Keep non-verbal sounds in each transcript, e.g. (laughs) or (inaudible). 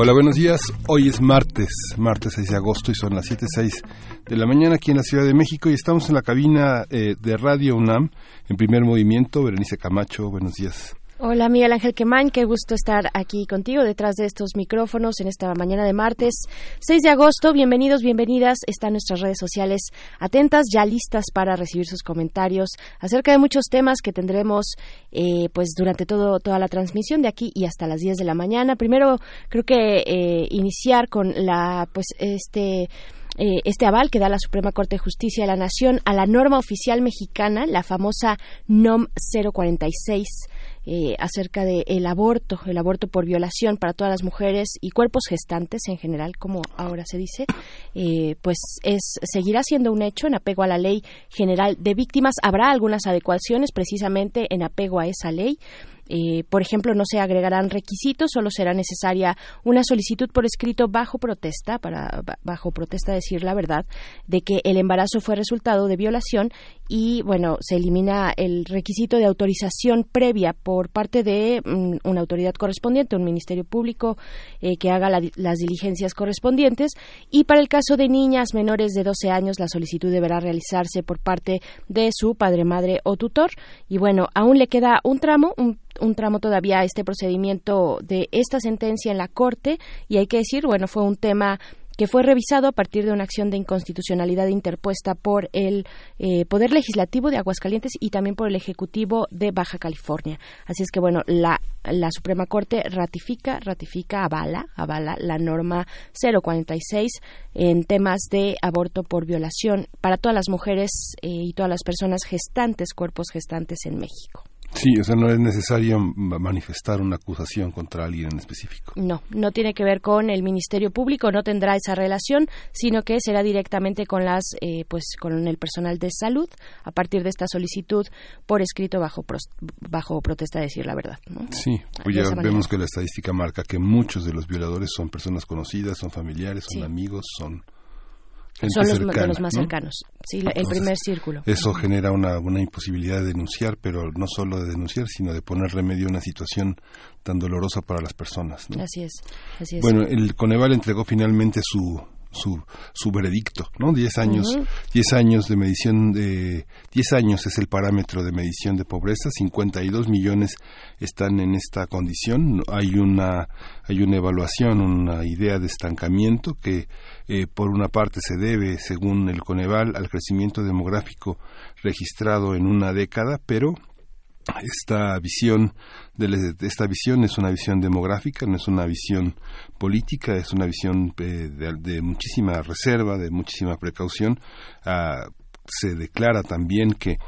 Hola, buenos días. Hoy es martes, martes 6 de agosto y son las 7.06 de la mañana aquí en la Ciudad de México y estamos en la cabina eh, de Radio UNAM en primer movimiento. Berenice Camacho, buenos días. Hola Miguel Ángel Quemain, qué gusto estar aquí contigo detrás de estos micrófonos en esta mañana de martes 6 de agosto. Bienvenidos, bienvenidas. Están nuestras redes sociales atentas, ya listas para recibir sus comentarios acerca de muchos temas que tendremos eh, pues durante todo, toda la transmisión de aquí y hasta las 10 de la mañana. Primero creo que eh, iniciar con la pues este eh, este aval que da la Suprema Corte de Justicia de la Nación a la norma oficial mexicana, la famosa NOM 046 eh, acerca del el aborto, el aborto por violación para todas las mujeres y cuerpos gestantes en general, como ahora se dice, eh, pues es seguirá siendo un hecho en apego a la ley general de víctimas. Habrá algunas adecuaciones precisamente en apego a esa ley. Eh, por ejemplo, no se agregarán requisitos, solo será necesaria una solicitud por escrito bajo protesta, para bajo protesta decir la verdad, de que el embarazo fue resultado de violación y, bueno, se elimina el requisito de autorización previa por parte de mm, una autoridad correspondiente, un ministerio público eh, que haga las diligencias correspondientes. Y para el caso de niñas menores de 12 años la solicitud deberá realizarse por parte de su padre, madre o tutor. Y, bueno, aún le queda un tramo, un un tramo todavía este procedimiento de esta sentencia en la Corte y hay que decir, bueno, fue un tema que fue revisado a partir de una acción de inconstitucionalidad interpuesta por el eh, Poder Legislativo de Aguascalientes y también por el Ejecutivo de Baja California. Así es que, bueno, la, la Suprema Corte ratifica, ratifica, avala, avala la norma 046 en temas de aborto por violación para todas las mujeres eh, y todas las personas gestantes, cuerpos gestantes en México. Sí, o sea, no es necesario manifestar una acusación contra alguien en específico. No, no tiene que ver con el Ministerio Público, no tendrá esa relación, sino que será directamente con las, eh, pues, con el personal de salud a partir de esta solicitud por escrito bajo bajo protesta de decir la verdad. Sí, pues ya vemos que la estadística marca que muchos de los violadores son personas conocidas, son familiares, son amigos, son son los, de los más cercanos, sí, el primer círculo. Eso genera una, una imposibilidad de denunciar, pero no solo de denunciar, sino de poner remedio a una situación tan dolorosa para las personas. Así es, así es. Bueno, el Coneval entregó finalmente su su, su veredicto, ¿no? Diez años, diez años de medición de, diez años es el parámetro de medición de pobreza, 52 millones están en esta condición, hay una, hay una evaluación, una idea de estancamiento que eh, por una parte se debe, según el Coneval, al crecimiento demográfico registrado en una década, pero esta visión de, esta visión es una visión demográfica, no es una visión política, es una visión eh, de, muchísima reserva, de muchísima precaución. Ah, se declara también que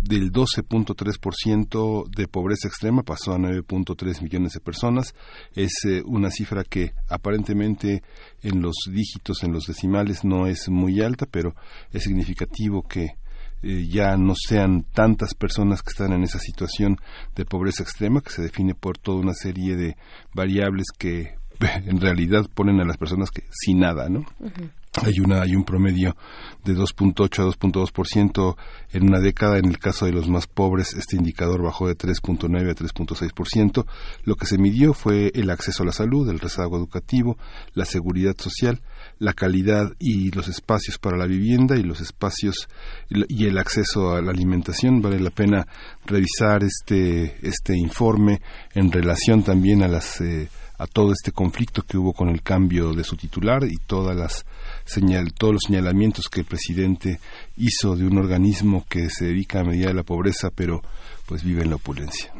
del 12.3% de pobreza extrema pasó a 9.3 millones de personas. Es eh, una cifra que aparentemente en los dígitos, en los decimales, no es muy alta, pero es significativo que eh, ya no sean tantas personas que están en esa situación de pobreza extrema, que se define por toda una serie de variables que (laughs) en realidad ponen a las personas que sin nada, ¿no? Hay, una, hay un promedio de 2.8 a 2.2% en una década. En el caso de los más pobres, este indicador bajó de 3.9 a 3.6%. Lo que se midió fue el acceso a la salud, el rezago educativo, la seguridad social, la calidad y los espacios para la vivienda y los espacios y el acceso a la alimentación. Vale la pena revisar este, este informe en relación también a las eh, a todo este conflicto que hubo con el cambio de su titular y todas las señal, todos los señalamientos que el presidente hizo de un organismo que se dedica a medida la pobreza, pero pues vive en la opulencia.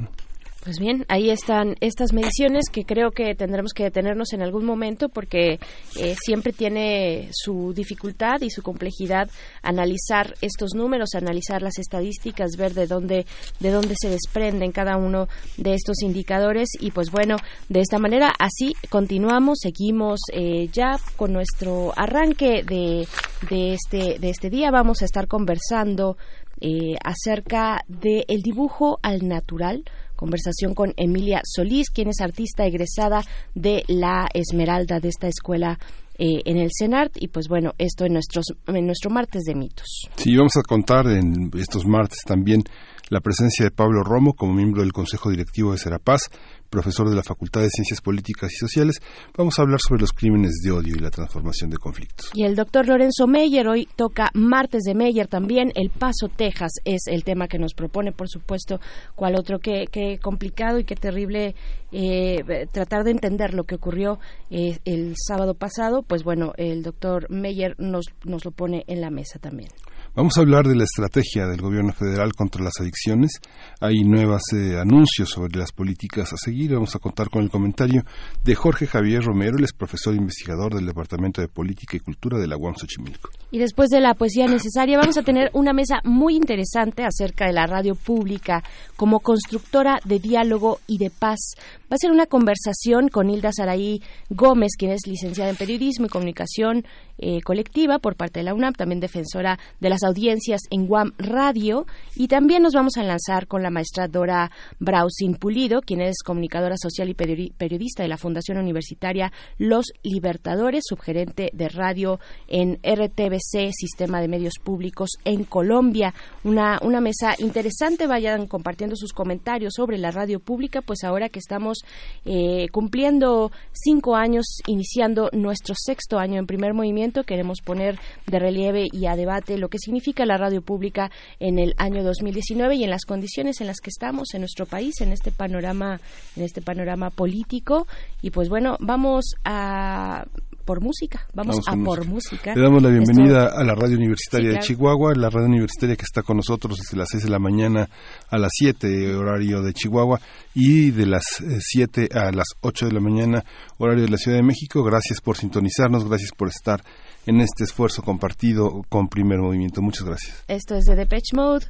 Pues bien, ahí están estas mediciones que creo que tendremos que detenernos en algún momento porque eh, siempre tiene su dificultad y su complejidad analizar estos números, analizar las estadísticas, ver de dónde de dónde se desprenden cada uno de estos indicadores y pues bueno, de esta manera así continuamos, seguimos eh, ya con nuestro arranque de, de este de este día. Vamos a estar conversando eh, acerca del el dibujo al natural Conversación con Emilia Solís, quien es artista egresada de la Esmeralda de esta escuela eh, en el CENART y pues bueno, esto en, nuestros, en nuestro martes de mitos. Sí, vamos a contar en estos martes también la presencia de Pablo Romo como miembro del Consejo Directivo de Serapaz, profesor de la Facultad de Ciencias Políticas y Sociales. Vamos a hablar sobre los crímenes de odio y la transformación de conflictos. Y el doctor Lorenzo Meyer hoy toca Martes de Meyer también. El Paso, Texas es el tema que nos propone, por supuesto. ¿Cuál otro? Qué, complicado y qué terrible eh, tratar de entender lo que ocurrió eh, el sábado pasado. Pues bueno, el doctor Meyer nos, nos lo pone en la mesa también. Vamos a hablar de la estrategia del gobierno federal contra las adicciones. Hay nuevos eh, anuncios sobre las políticas a seguir. Vamos a contar con el comentario de Jorge Javier Romero, él es profesor investigador del Departamento de Política y Cultura de la UAM Xochimilco. Y después de la poesía necesaria, vamos a tener una mesa muy interesante acerca de la radio pública como constructora de diálogo y de paz. Va a ser una conversación con Hilda Saraí Gómez, quien es licenciada en Periodismo y Comunicación eh, Colectiva por parte de la UNAM, también defensora de las audiencias en Guam Radio. Y también nos vamos a lanzar con la maestra Dora Brausin Pulido, quien es comunicadora social y periodista de la Fundación Universitaria Los Libertadores, subgerente de radio en RTBC, Sistema de Medios Públicos en Colombia. Una, una mesa interesante. Vayan compartiendo sus comentarios sobre la radio pública, pues ahora que estamos eh, cumpliendo cinco años, iniciando nuestro sexto año en primer movimiento. Queremos poner de relieve y a debate lo que significa la radio pública en el año 2019 y en las condiciones en las que estamos en nuestro país, en este panorama, en este panorama político. Y pues bueno, vamos a por música. Vamos, a por música. Le damos la bienvenida a la radio universitaria de Chihuahua, la radio universitaria que está con nosotros desde las 6 de la mañana a las 7, horario de Chihuahua, y de las 7 eh, a las 8 de la mañana, horario de la Ciudad de México. Gracias por sintonizarnos, gracias por estar en este esfuerzo compartido con Primer Movimiento. Muchas gracias. Esto es de Depeche Mode,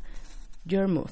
Your Move.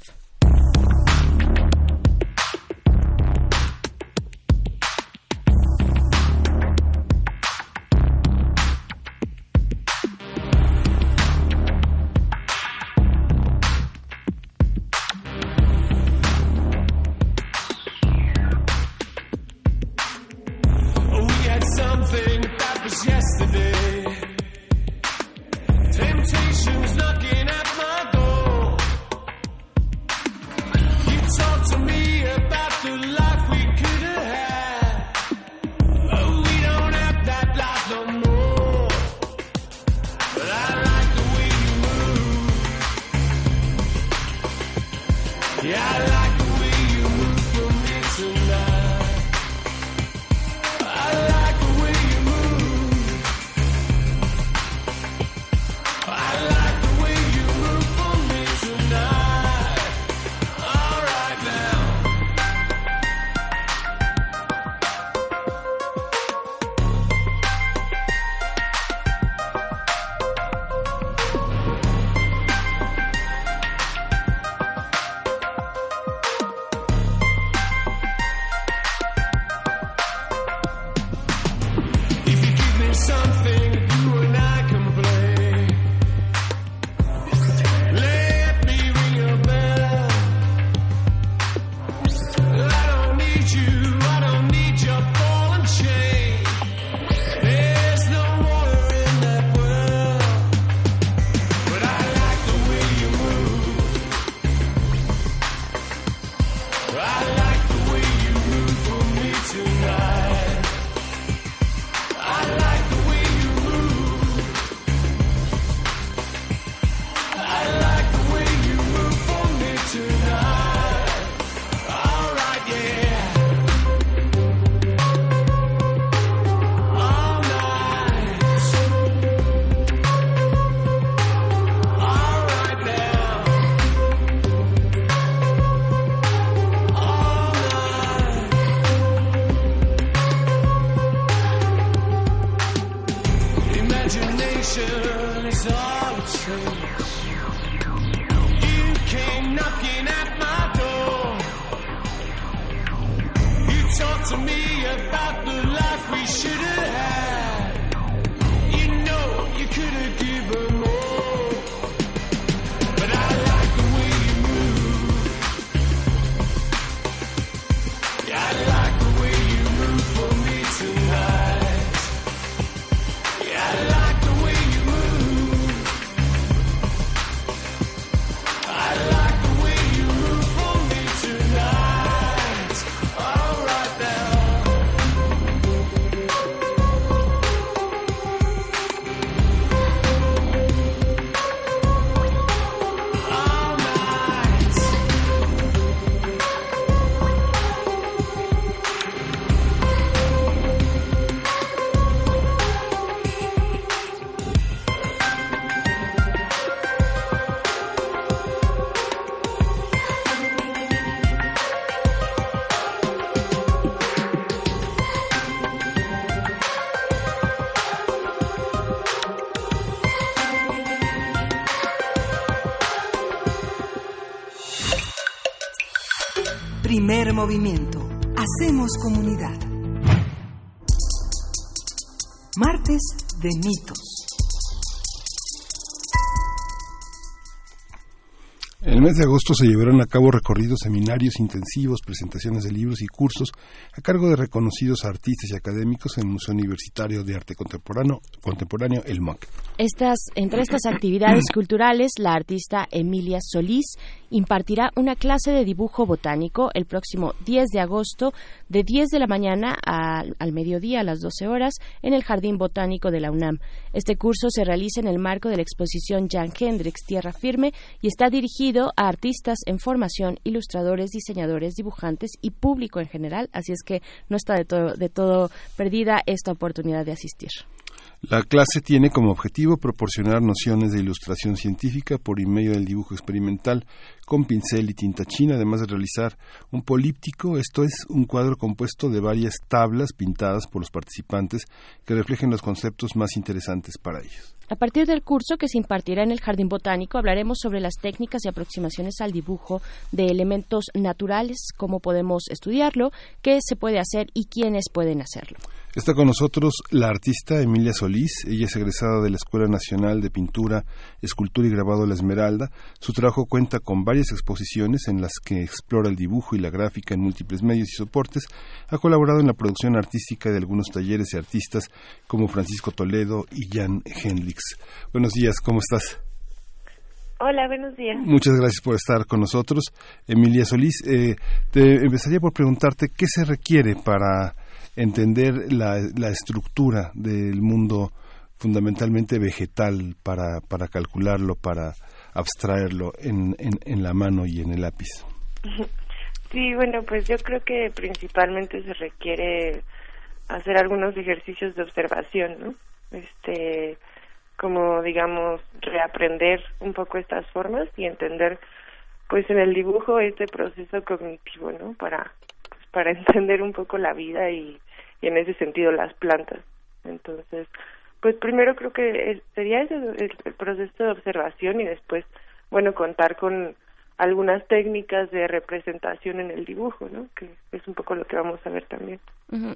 Movimiento. Hacemos comunidad. Martes de mitos. En el mes de agosto se llevaron a cabo recorridos, seminarios intensivos, presentaciones de libros y cursos a cargo de reconocidos artistas y académicos en el Museo Universitario de Arte Contemporáneo, contemporáneo el MOC. Estas, entre estas actividades (clears throat) culturales, la artista Emilia Solís impartirá una clase de dibujo botánico el próximo 10 de agosto de 10 de la mañana al mediodía a las 12 horas en el Jardín Botánico de la UNAM. Este curso se realiza en el marco de la exposición Jan Hendrix Tierra Firme y está dirigido a artistas en formación, ilustradores, diseñadores, dibujantes y público en general, así es que no está de todo, de todo perdida esta oportunidad de asistir. La clase tiene como objetivo proporcionar nociones de ilustración científica por medio del dibujo experimental con pincel y tinta china, además de realizar un políptico, esto es un cuadro compuesto de varias tablas pintadas por los participantes que reflejen los conceptos más interesantes para ellos. A partir del curso que se impartirá en el Jardín Botánico hablaremos sobre las técnicas y aproximaciones al dibujo de elementos naturales, cómo podemos estudiarlo, qué se puede hacer y quiénes pueden hacerlo. Está con nosotros la artista Emilia Solís. Ella es egresada de la Escuela Nacional de Pintura, Escultura y Grabado La Esmeralda. Su trabajo cuenta con varias exposiciones en las que explora el dibujo y la gráfica en múltiples medios y soportes. Ha colaborado en la producción artística de algunos talleres de artistas como Francisco Toledo y Jan Hendrix. Buenos días, ¿cómo estás? Hola, buenos días. Muchas gracias por estar con nosotros. Emilia Solís, eh, te empezaría por preguntarte qué se requiere para entender la, la estructura del mundo fundamentalmente vegetal para, para calcularlo, para abstraerlo en, en, la mano y en el lápiz. (laughs) Sí, bueno, pues yo creo que principalmente se requiere hacer algunos ejercicios de observación, ¿no? Este, como digamos, reaprender un poco estas formas y entender, pues en el dibujo este proceso cognitivo, ¿no? Para, pues, para (laughs) entender un poco la vida y y en ese sentido las plantas. Entonces, pues primero creo que sería ese el, proceso de observación y después, bueno, contar con algunas técnicas de representación en el dibujo, ¿no? Que es un poco lo que vamos a ver también.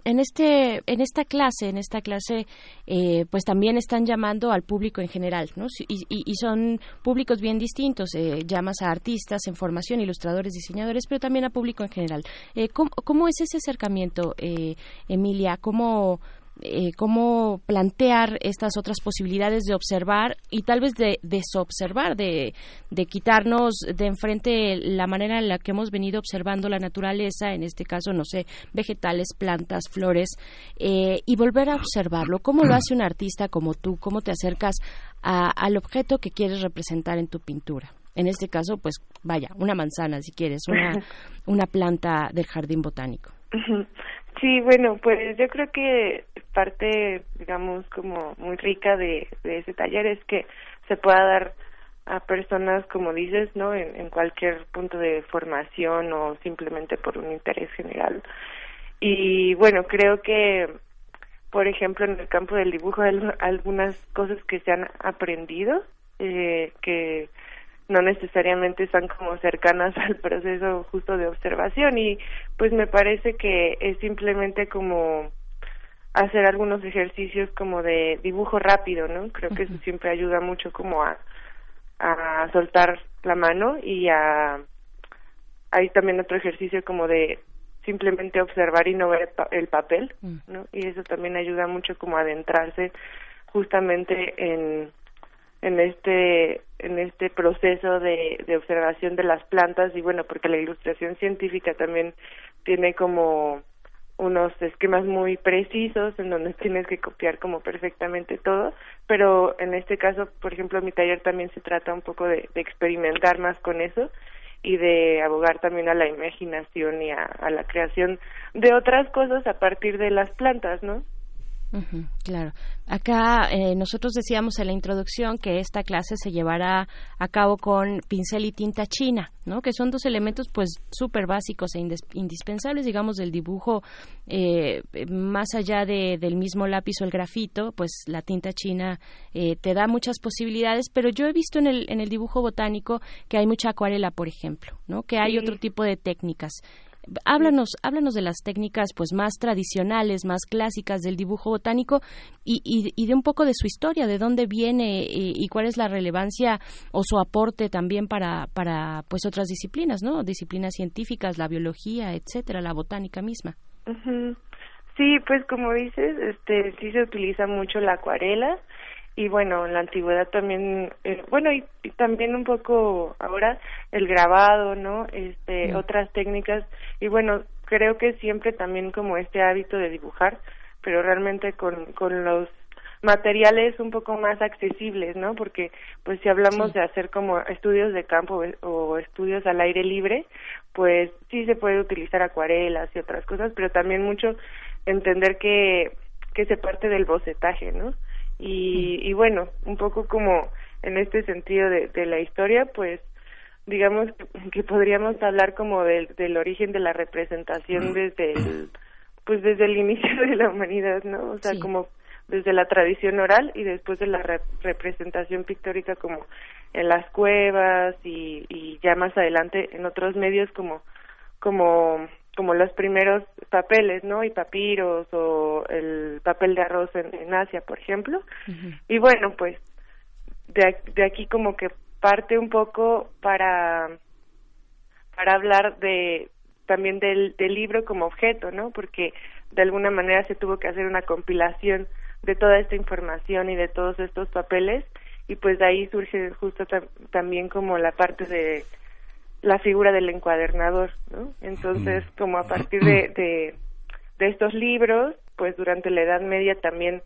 En este, en esta clase, en esta clase, eh, pues también están llamando al público en general, ¿no? Y, son públicos bien distintos. Eh, llamas a artistas en formación, ilustradores, diseñadores, pero también a público en general. Eh, ¿cómo, ¿cómo, es ese acercamiento, eh, Emilia? ¿Cómo eh, cómo plantear estas otras posibilidades de observar y tal vez de desobservar, de, de quitarnos de enfrente la manera en la que hemos venido observando la naturaleza, en este caso, no sé, vegetales, plantas, flores, eh, y volver a observarlo. ¿Cómo lo hace un artista como tú? ¿Cómo te acercas al objeto que quieres representar en tu pintura? En este caso, pues vaya, una manzana si quieres, una, (laughs) una planta del jardín botánico. Sí, bueno, pues yo creo que parte, digamos, como muy rica de, ese taller es que se pueda dar a personas, como dices, ¿no? En, en cualquier punto de formación o simplemente por un interés general. Y bueno, creo que, por ejemplo, en el campo del dibujo hay algunas cosas que se han aprendido, eh, que no necesariamente están como cercanas (laughs) al proceso justo de observación y pues me parece que es simplemente como hacer algunos ejercicios como de dibujo rápido, ¿no? Creo que eso siempre ayuda mucho como a, a soltar la mano y a hay también otro ejercicio como de simplemente observar y no ver el papel, mm. ¿no? Y eso también ayuda mucho como a adentrarse justamente en en este en este proceso de, de observación de las plantas y bueno porque la ilustración científica también tiene como unos esquemas muy precisos en donde (laughs) tienes que copiar como perfectamente todo, pero en este caso, por ejemplo, mi taller también se trata un poco de, experimentar más con eso y de abogar también a la imaginación y a, a la creación de otras cosas a partir de las plantas, ¿no? Claro. Acá eh, nosotros decíamos en la introducción que esta clase se llevará a cabo con pincel y tinta china, ¿no? Que son dos elementos pues súper básicos e indispensables, digamos, del dibujo eh, más allá de, del mismo lápiz o el grafito, pues la tinta china eh, te da muchas posibilidades, pero yo he visto en el, en el dibujo botánico que hay mucha acuarela, por ejemplo, ¿no? Que hay otro tipo de técnicas. Háblanos, háblanos de las técnicas pues más tradicionales, más clásicas del dibujo botánico y, y, de un poco de su historia, de dónde viene y, cuál es la relevancia o su aporte también para, para pues otras disciplinas, ¿no? Disciplinas científicas, la biología, etcétera, la botánica misma. Sí, pues como dices, este sí se utiliza mucho la acuarela y bueno, en la antigüedad también, eh, bueno, y, también un poco ahora el grabado, ¿no? Este, otras técnicas, y bueno, creo que siempre también como este hábito de dibujar, pero realmente con, con los materiales un poco más accesibles, ¿no? Porque pues si hablamos de hacer como estudios de campo o estudios al aire libre, pues sí se puede utilizar acuarelas y otras cosas, pero también mucho entender que que se parte del bocetaje, ¿no? Y, y bueno, un poco como en este sentido de, de la historia, pues digamos que, podríamos hablar como del, del origen de la representación desde el, pues desde el inicio de la humanidad, ¿no? O sea, como desde la tradición oral y después de la representación pictórica como en las cuevas y, y ya más adelante en otros medios como como como los primeros papeles, ¿no? Y papiros o el papel de arroz en, Asia, por ejemplo. Y bueno, pues de, de aquí como que parte un poco para para hablar de también del, del libro como objeto, ¿no? Porque de alguna manera se tuvo que hacer una compilación de toda esta información y de todos estos papeles y pues de ahí surge justo también como la parte de la figura del encuadernador, ¿no? Entonces, como a partir de, de, de, estos libros, pues durante la Edad Media también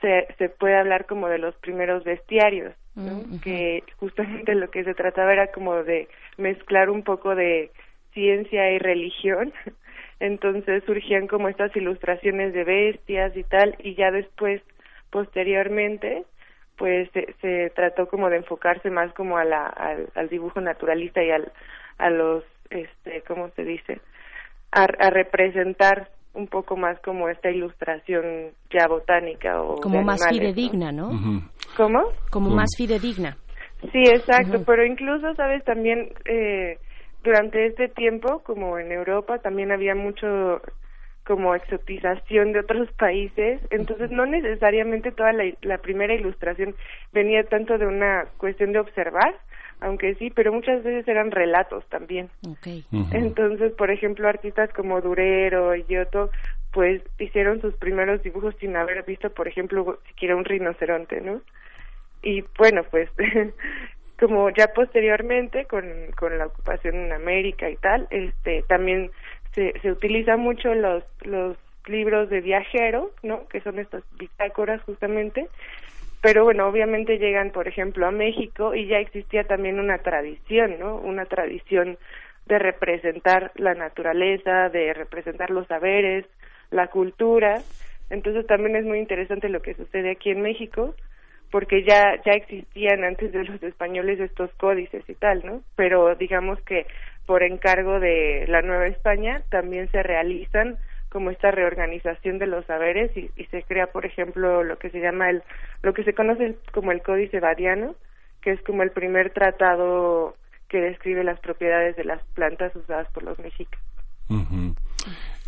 se, se puede hablar como de los primeros bestiarios, ¿no? Que justamente lo que se trataba era como de mezclar un poco de ciencia y religión. (laughs) Entonces surgían como estas ilustraciones de bestias y tal, y ya después, posteriormente, pues se, trató como de enfocarse más como a la, al, dibujo naturalista y al, a los, este, ¿cómo se dice? A, representar un poco más como esta ilustración ya botánica o como más fidedigna, ¿no? ¿Cómo? Como más fidedigna. Sí, exacto, pero incluso, sabes, también eh, durante este tiempo, como en Europa, también había mucho como exotización de otros países, entonces no necesariamente toda la, primera ilustración venía tanto de una cuestión de observar, aunque sí, pero muchas veces eran relatos también. Entonces, por ejemplo, artistas como Durero y Giotto, pues hicieron sus primeros dibujos sin haber visto, por ejemplo, siquiera un rinoceronte, ¿no? Y bueno, pues (laughs) como ya posteriormente con, con la ocupación en América y tal, este también se, se utiliza mucho los, los libros de viajero, ¿no? Que son estas bitácoras justamente. Pero bueno, obviamente llegan, por ejemplo, a México y ya existía también una tradición, ¿no? Una tradición de representar la naturaleza, de representar los saberes, la cultura. Entonces también es muy interesante lo que sucede aquí en México, porque ya ya existían antes de los españoles estos códices y tal, ¿no? Pero digamos que por encargo de la Nueva España también se realizan como esta reorganización de los saberes y, se crea por ejemplo lo que se llama el lo que se conoce como el códice badiano que es como el primer tratado que describe las propiedades de las plantas usadas por los mexicas.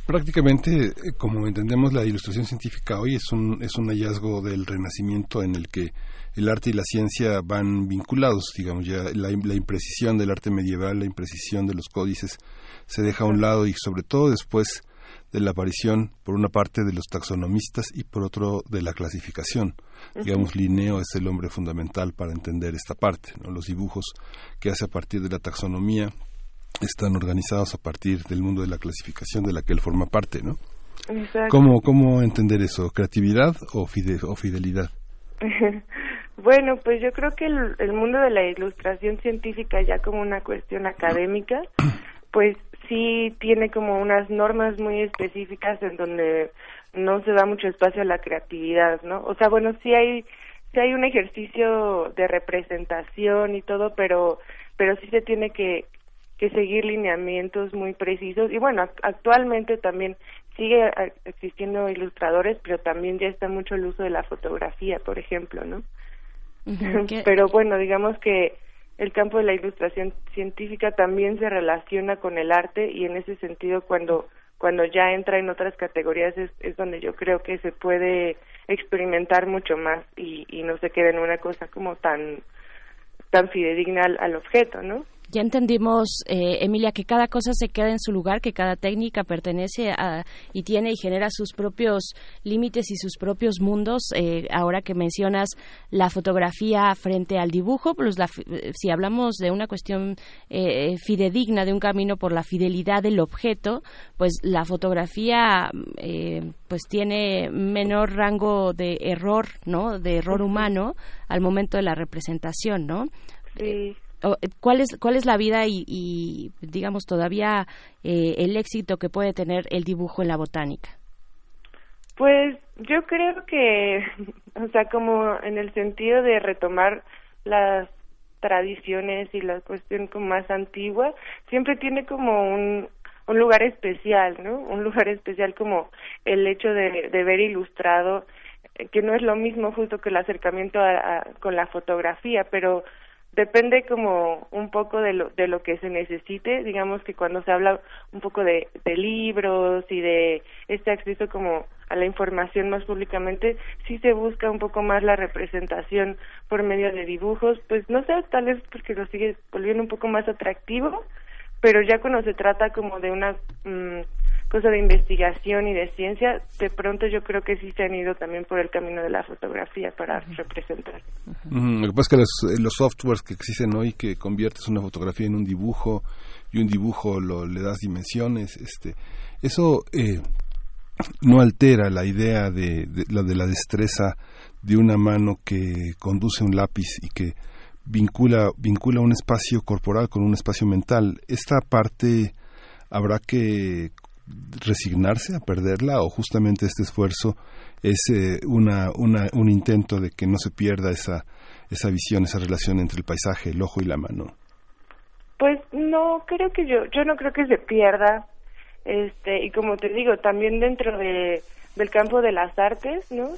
Prácticamente, eh, como entendemos, la ilustración científica hoy es un, es un hallazgo del Renacimiento en el que el arte y la ciencia van vinculados, digamos, ya la, la imprecisión del arte medieval, la imprecisión de los códices se deja a un lado y sobre todo después de la aparición, por una parte, de los taxonomistas y por otro, de la clasificación. Digamos, Linneo es el hombre fundamental para entender esta parte. ¿no? Los dibujos que hace a partir de la taxonomía están organizados a partir del mundo de la clasificación de la que él forma parte, ¿no? ¿Cómo, ¿Cómo entender eso? ¿Creatividad o, o fidelidad? (laughs) bueno, pues yo creo que el, el, mundo de la ilustración científica, ya como una cuestión académica, (clears throat) pues sí tiene como unas normas muy específicas en donde no se da mucho espacio a la creatividad, ¿no? O sea, bueno, sí hay sí hay un ejercicio de representación y todo, pero pero sí se tiene que que seguir lineamientos muy precisos y bueno, actualmente también sigue existiendo ilustradores, pero también ya está mucho el uso de la fotografía, por ejemplo, ¿no? (laughs) pero bueno, digamos que el campo de la ilustración científica también se relaciona con el arte y en ese sentido cuando cuando ya entra en otras categorías es, es donde yo creo que se puede experimentar mucho más y, y no se queda en una cosa como tan tan fidedigna al objeto, ¿no? Ya entendimos, eh, Emilia, que cada cosa se queda en su lugar, que cada técnica pertenece a, y tiene y genera sus propios límites y sus propios mundos. Eh, ahora que mencionas la fotografía frente al dibujo, pues si hablamos de una cuestión eh, fidedigna, de un camino por la fidelidad del objeto, pues la fotografía pues tiene menor rango de error, ¿no? De error humano al momento de la representación, ¿no? Sí. Eh, cuál es cuál es la vida y, digamos todavía eh, el éxito que puede tener el dibujo en la botánica pues yo creo que (laughs) o sea como en el sentido de retomar las tradiciones y la cuestión como más antigua siempre tiene como un un lugar especial no un lugar especial como el hecho de, de ver ilustrado eh, que no es lo mismo justo que el acercamiento a, con la fotografía pero depende como un poco de lo, de lo que se necesite, digamos que cuando se habla un poco de, de libros y de este acceso como a la información más públicamente, sí se busca un poco más la representación por medio de dibujos, pues no sé, tal vez porque lo sigue volviendo un poco más atractivo, pero ya cuando se trata como de una mm, cosa de investigación y de ciencia, de pronto yo creo que sí se han ido también por el camino de la fotografía para representar. Lo que pasa es que los, softwares que existen hoy, que conviertes una fotografía en un dibujo y un dibujo lo, le das dimensiones, este, eso eh, no altera la idea de, la, de la destreza de una mano que conduce un lápiz y que vincula, vincula un espacio corporal con un espacio mental. Esta parte habrá que resignarse a perderla o justamente este esfuerzo es eh, una, una, un intento de que no se pierda esa, esa visión, esa relación entre el paisaje, el ojo y la mano? Pues no, creo que yo, yo no creo que se pierda, este, y como te digo, también dentro de, del campo de las artes, ¿no?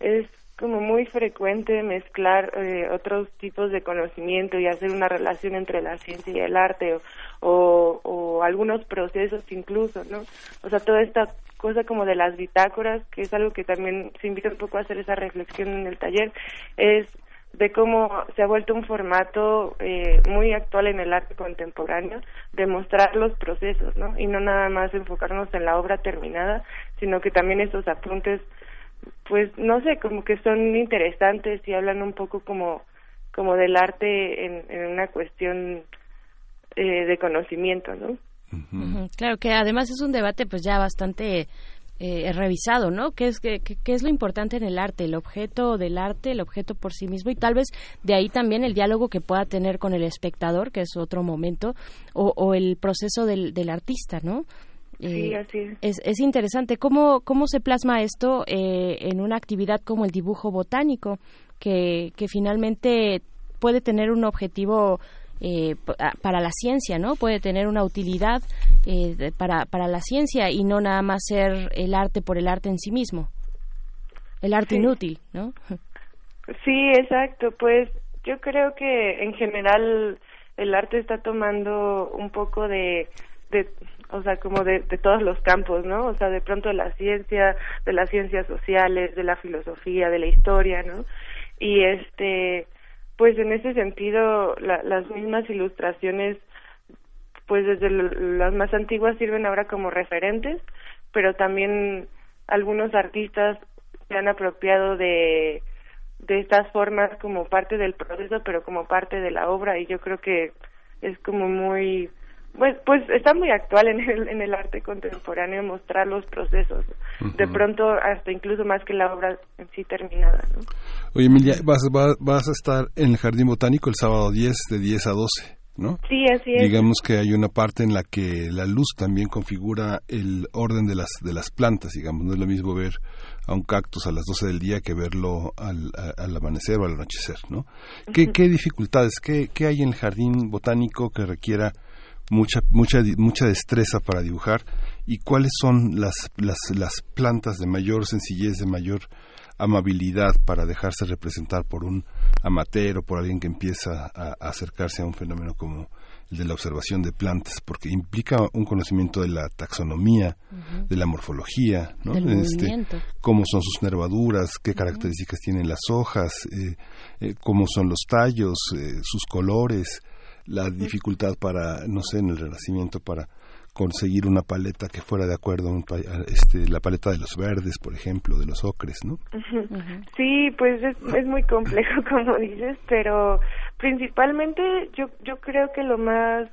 Es como muy frecuente mezclar eh, otros tipos de conocimiento y hacer una relación entre la ciencia y el arte o, o, algunos procesos incluso, ¿no? O sea, toda esta cosa como de las bitácoras, que es algo que también se invita un poco a hacer esa reflexión en el taller, es de cómo se ha vuelto un formato eh, muy actual en el arte contemporáneo de mostrar los procesos, ¿no? Y no nada más enfocarnos en la obra terminada, sino que también esos apuntes pues no sé, como que son interesantes y hablan un poco como, como del arte en, en una cuestión eh, de conocimiento, ¿no? Claro que además es un debate pues ya bastante eh, revisado, ¿no? ¿Qué es, qué, qué es lo importante en el arte? El objeto del arte, el objeto por sí mismo y tal vez de ahí también el diálogo que pueda tener con el espectador, que es otro momento, o, o el proceso del, del artista, ¿no? Sí, eh, es. Es, interesante. ¿Cómo, ¿Cómo se plasma esto eh, en una actividad como el dibujo botánico, que, que finalmente puede tener un objetivo eh, para la ciencia, ¿no? Puede tener una utilidad para, para la ciencia y no nada más ser el arte por el arte en sí mismo. El arte inútil, ¿no? Sí, exacto. Pues yo creo que en general el arte está tomando un poco de, de o sea, como de, de todos los campos, ¿no? O sea, de pronto de la ciencia, de las ciencias sociales, de la filosofía, de la historia, ¿no? Y este, pues en ese sentido, la, las mismas ilustraciones, pues desde las más antiguas sirven ahora como referentes, pero también algunos artistas se han apropiado de de estas formas como parte del proceso, pero como parte de la obra y yo creo que es como muy pues pues está muy actual en el en el arte contemporáneo mostrar los procesos de pronto hasta incluso más que la obra en sí terminada ¿no? oye Emilia vas, vas, vas a estar en el jardín botánico el sábado 10 de 10 a 12 ¿no? Sí, así es. Digamos que hay una parte en la que la luz también configura el orden de las de las plantas, digamos, no es lo mismo ver a un cactus a las 12 del día que verlo al, al amanecer o al anochecer, ¿no? ¿Qué, qué dificultades, qué, qué hay en el jardín botánico que requiera mucha mucha mucha destreza para dibujar y cuáles son las las las plantas de mayor sencillez, de mayor amabilidad para dejarse representar por un amateur o por alguien que empieza a, acercarse a un fenómeno como el de la observación de plantas, porque implica un conocimiento de la taxonomía, de la morfología, ¿no? este, cómo son sus nervaduras, qué características tienen las hojas, eh, eh, cómo son los tallos, eh, sus colores, la dificultad para, no sé, en el Renacimiento para conseguir una paleta que fuera de acuerdo a este, la paleta de los verdes, por ejemplo, de los ocres, ¿no? Sí, pues es, es muy complejo, (laughs) como dices, pero principalmente yo, yo creo que lo más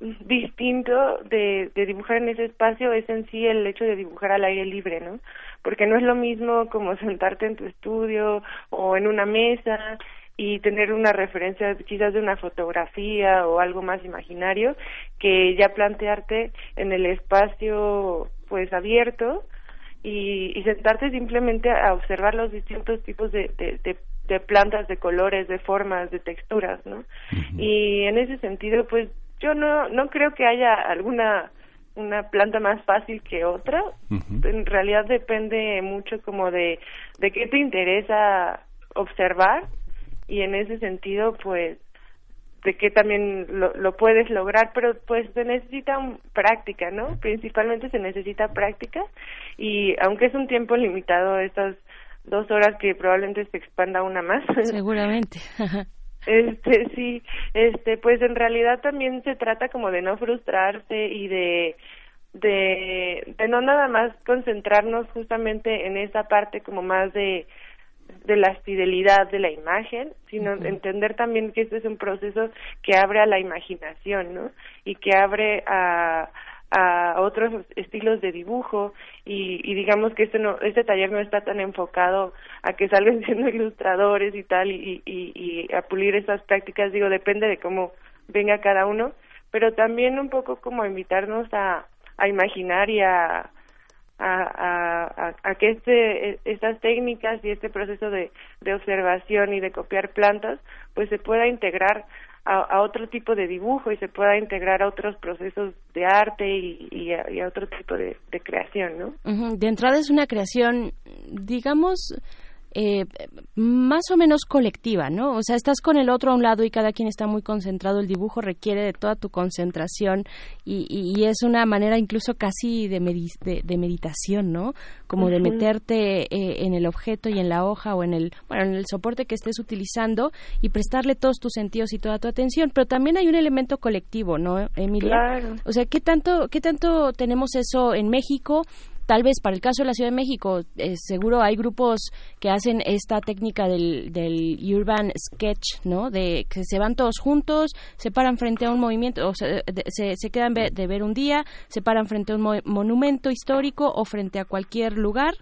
distinto de, de dibujar en ese espacio es en sí el hecho de dibujar al aire libre, ¿no? Porque no es lo mismo como (laughs) sentarte en tu estudio o en una mesa y tener una referencia quizás de una fotografía o algo más imaginario que ya plantearte en el espacio pues abierto y, y sentarte simplemente a observar los distintos tipos de, de, de, plantas, de colores, de formas, de texturas, ¿no? Y en ese sentido, pues yo no no creo que haya alguna una planta más fácil que otra. En realidad depende mucho como de de qué te interesa observar y en ese sentido pues de que también lo, lo puedes lograr pero pues se necesita práctica no principalmente se necesita práctica y aunque es un tiempo limitado estas dos horas que probablemente se expanda una más. Seguramente. (laughs) Este sí este pues en realidad también se trata como de no frustrarse y de de de no nada más concentrarnos justamente en esa parte como más de de la fidelidad de la imagen, sino entender también que este es un proceso que abre a la imaginación, ¿no? Y que abre a, a otros estilos de dibujo. Y, y digamos que este no este taller no está tan enfocado a que salgan (laughs) siendo ilustradores y tal y, y, y a pulir esas prácticas. Digo depende de cómo venga cada uno pero también un poco como invitarnos a a imaginar y a a, a, que este, estas técnicas y este proceso de, de observación y de copiar plantas pues se pueda integrar a, otro tipo de dibujo y se pueda integrar a otros procesos de arte y, y, a, otro tipo de, de creación, ¿no? De entrada es una creación, digamos, eh, más o menos colectiva, ¿no? O sea, estás con el otro a un lado y cada quien está muy concentrado. El dibujo requiere de toda tu concentración y, y, es una manera incluso casi de, de, meditación, ¿no? Como de meterte eh, en el objeto y en la hoja o en el, bueno, en el soporte que estés utilizando y prestarle todos tus sentidos y toda tu atención. Pero también hay un elemento colectivo, ¿no, Emilia? Claro. O sea, ¿qué tanto, qué tanto tenemos eso en México? Tal vez para el caso de la Ciudad de México, eh, seguro hay grupos que hacen esta técnica del, del urban sketch, ¿no? De que se van todos juntos, se paran frente a un movimiento, o se, se, quedan de ver un día, se paran frente a un monumento histórico o frente a cualquier lugar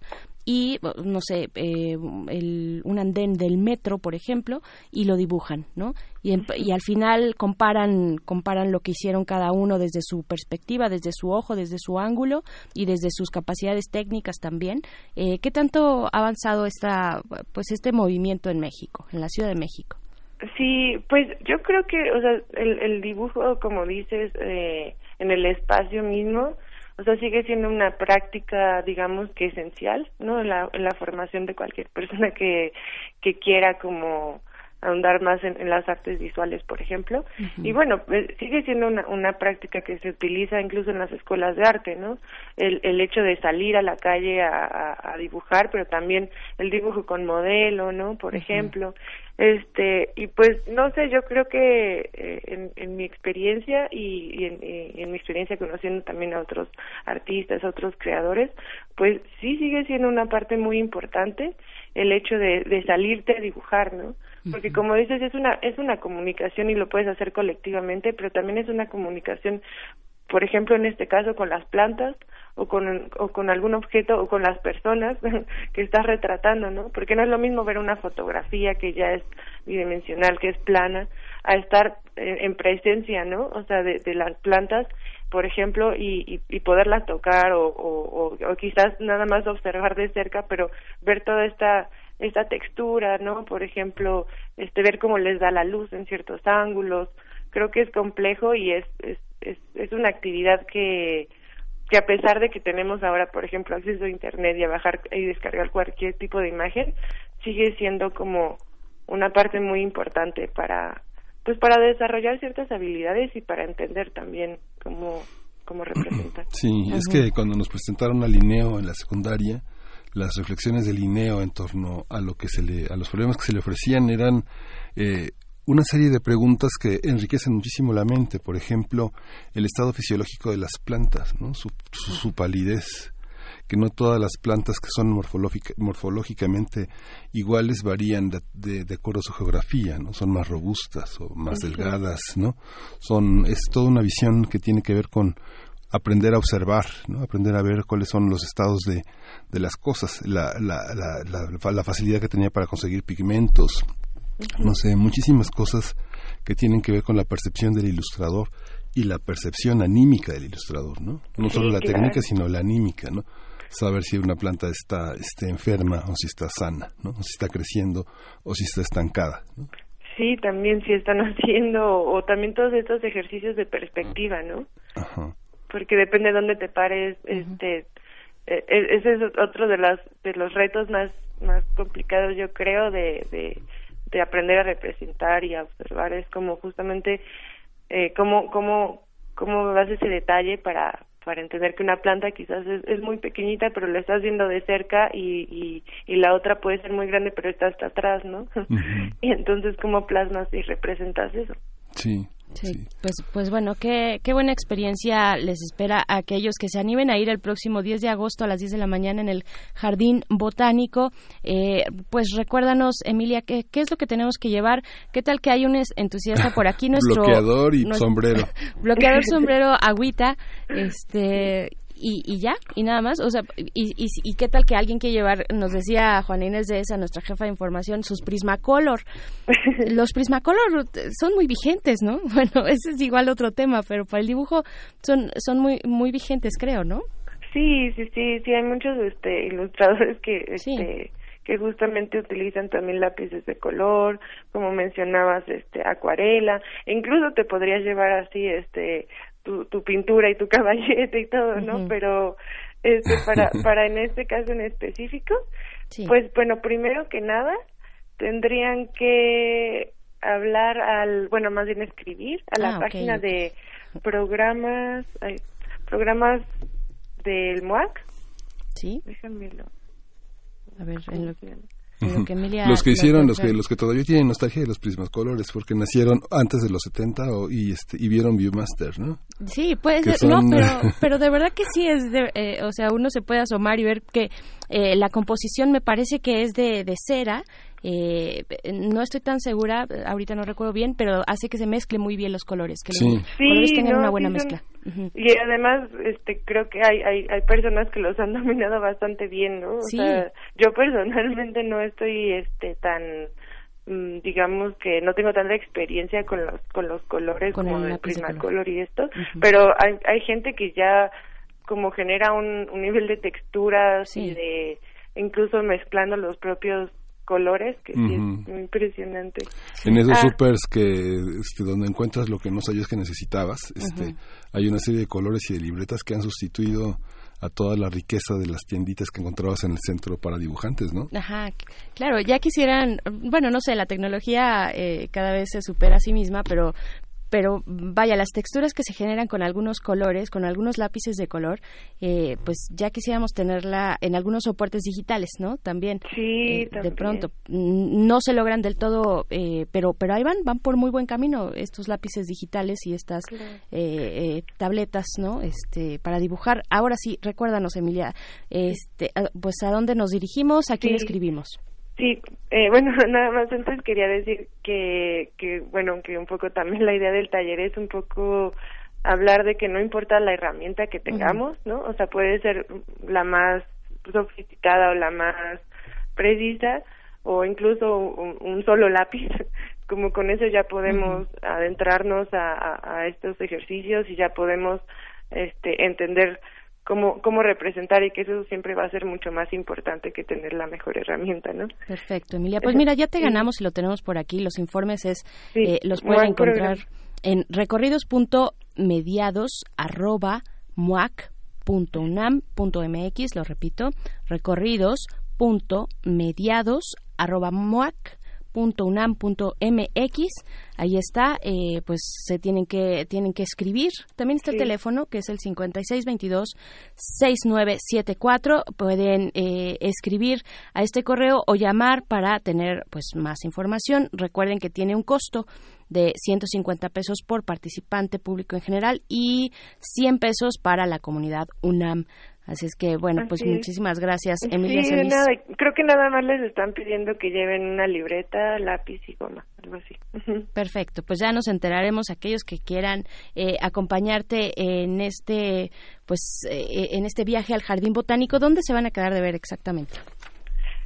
y no sé eh, el, un andén del metro por ejemplo y lo dibujan no y, y, al final comparan comparan lo que hicieron cada uno desde su perspectiva desde su ojo desde su ángulo y desde sus capacidades técnicas también. Eh, qué tanto ha avanzado esta pues este movimiento en México en la Ciudad de México sí pues yo creo que o sea el, el dibujo como dices eh, en el espacio mismo o sea, sigue siendo una práctica, digamos que esencial, ¿no? La, la formación de cualquier (laughs) persona que, que quiera como ahondar más en, las artes visuales, por ejemplo. Y bueno, eh, sigue siendo una, una práctica que se utiliza incluso en las escuelas de arte, ¿no? El, el hecho de salir a la calle a, a, dibujar, pero también el dibujo con modelo, ¿no? Por ejemplo. Este, y pues, no sé, yo creo que eh, en, en, mi experiencia y, y, en, y, en, mi experiencia conociendo también a otros artistas, a otros creadores, pues sí sigue siendo una parte muy importante el hecho de, de salirte a dibujar, ¿no? Porque como dices es una es una comunicación y lo puedes hacer colectivamente pero también es una comunicación por ejemplo en este caso con las plantas o con o con algún objeto o con las personas (laughs) que estás retratando no porque no es lo mismo ver una fotografía que ya es bidimensional que es plana a estar en, presencia no o sea de, de las plantas por ejemplo, y, y, poderlas tocar o, o, o, quizás nada más observar de cerca, pero ver toda esta esta textura, ¿no? Por ejemplo, este ver cómo les da la luz en ciertos ángulos. Creo que es complejo y es es es, es una actividad que que a pesar de que tenemos ahora, por ejemplo, acceso a internet y a bajar y descargar cualquier tipo de imagen, sigue siendo como una parte muy importante para pues para desarrollar ciertas habilidades y para entender también cómo cómo (clears throat) representar. Sí, es que cuando nos presentaron a Linneo en la secundaria, las reflexiones de Linneo en torno a lo que se le, a los problemas que se le ofrecían eran eh, una serie de preguntas que enriquecen muchísimo la mente. Por ejemplo, el estado fisiológico de las plantas, ¿no? su, su, palidez, que no todas las plantas que son morfológicamente iguales varían de, de, acuerdo a su geografía, ¿no? Son más robustas o más delgadas, ¿no? Son, es toda una visión que tiene que ver con aprender a observar, ¿no? aprender a ver cuáles son los estados de, de las cosas, la, la, la, la, facilidad que tenía para conseguir pigmentos, no sé, muchísimas cosas que tienen que ver con la percepción del ilustrador y la percepción anímica del ilustrador, ¿no? No solo la técnica, sino la anímica, ¿no? Saber si una planta está, está enferma o si está sana, ¿no? O si está creciendo o si está estancada, ¿no? Sí, también si están (laughs) haciendo, o también todos estos ejercicios de perspectiva, ¿no? Ajá porque depende de dónde te pares, este, e, e, ese es otro de los de los retos más más complicados yo creo de, de, de aprender a representar y a observar es como justamente eh, cómo cómo cómo das ese detalle para para entender que una planta quizás es, es muy pequeñita pero la estás viendo de cerca y, y, y la otra puede ser muy grande pero está hasta atrás no (laughs) y entonces cómo plasmas y representas eso sí Sí, Pues, pues bueno, qué, qué buena experiencia les espera a aquellos que se animen a ir el próximo 10 de agosto a las 10 de la mañana en el Jardín Botánico. Eh, pues recuérdanos, Emilia, ¿qué, ¿qué, es lo que tenemos que llevar? ¿Qué tal que hay un entusiasta por aquí? (laughs) Nuestro, bloqueador y sombrero. (laughs) bloqueador, (laughs) sombrero, agüita, este y, y ya, y nada más. O sea, y, y, qué tal que alguien que llevar, nos decía Juana Inés de esa, nuestra jefa de información, sus Prismacolor. (laughs) Los Prismacolor son muy vigentes, ¿no? (laughs) Bueno, ese es igual otro tema, pero para el dibujo son, son muy, muy vigentes, creo, ¿no? Sí, sí, sí, sí, hay muchos este, ilustradores que... Este, que justamente utilizan también lápices de color, como mencionabas, este acuarela, e incluso te podrías llevar así este tu, tu pintura y tu (laughs) caballete y todo, ¿no? Pero este, (laughs) para, para en este caso en específico, pues bueno, primero que nada, tendrían que hablar al, bueno, más bien escribir a la ah, página de programas, programas del MOAC. Sí. Déjamelo. A ver, en lo que los que hicieron, los que, los que todavía tienen nostalgia de los prismas colores, porque nacieron antes de los 70 y, este, y vieron Viewmaster, ¿no? Sí, puede ser, no, pero, (laughs) pero de verdad que sí es, de, eh, o sea, uno se puede asomar y ver que eh, la composición me parece que es de, de cera eh, no estoy tan segura, ahorita no recuerdo bien, pero hace que se mezcle muy bien los colores, que los colores tengan una buena mezcla. Y además, este, creo que hay, hay, hay personas que los han (laughs) dominado bastante bien, ¿no? O sea, yo personalmente no estoy, este, tan mm, digamos que no tengo tanta experiencia con los con los colores como el Prismacolor y esto, pero hay, hay gente que ya como genera un, un nivel de texturas y de incluso mezclando los propios colores que sí es impresionante. En esos ah. supers que este, donde encuentras lo que no sabías que necesitabas, este, hay una serie de colores y de libretas que han sustituido a toda la riqueza de las tienditas que encontrabas en el centro para dibujantes, ¿no? Ajá, claro, ya quisieran, bueno, no sé, la tecnología eh, cada vez se supera a sí misma, pero pero vaya, las texturas que se generan con algunos colores, con algunos lápices de color, eh, pues ya quisiéramos tenerla en algunos soportes digitales, ¿no? También. Sí, eh, De pronto, no se logran del todo, eh, pero, pero ahí van, van por muy buen camino estos lápices digitales y estas tabletas, ¿no? Este, para dibujar. Ahora sí, recuérdanos, Emilia, este, pues a dónde nos dirigimos, a quién escribimos. Sí, eh, (laughs) bueno, nada más entonces quería decir que, que, bueno, que un poco también la idea del taller es un poco hablar de que no importa la herramienta que tengamos, ¿no? O sea, puede ser la más sofisticada o la más precisa o incluso un, solo lápiz, (laughs) como con eso ya podemos adentrarnos a, a, estos ejercicios y ya podemos este, entender cómo, cómo representar y que eso siempre va a ser mucho más importante que tener la mejor herramienta, ¿no? Perfecto, Emilia. Pues mira, ya te ganamos y lo tenemos por aquí. Los informes es, eh, los pueden encontrar en recorridos.mediados arroba muac.unam.mx, lo repito, recorridos.mediados arroba .unam.mx ahí está eh, pues se tienen que tienen que escribir. También está el teléfono que es el 5622 6974 pueden eh, escribir a este correo o llamar para tener pues más información. Recuerden que tiene un costo de 150 pesos por participante público en general y 100 pesos para la comunidad UNAM Así es que, bueno, pues muchísimas gracias, Emilia sí, nada, creo que nada más les están pidiendo que lleven una libreta, lápiz y goma, algo así. (laughs) Perfecto, pues ya nos enteraremos aquellos que quieran eh, acompañarte en este, pues, eh, en este viaje al Jardín Botánico. ¿Dónde se van a quedar de ver exactamente?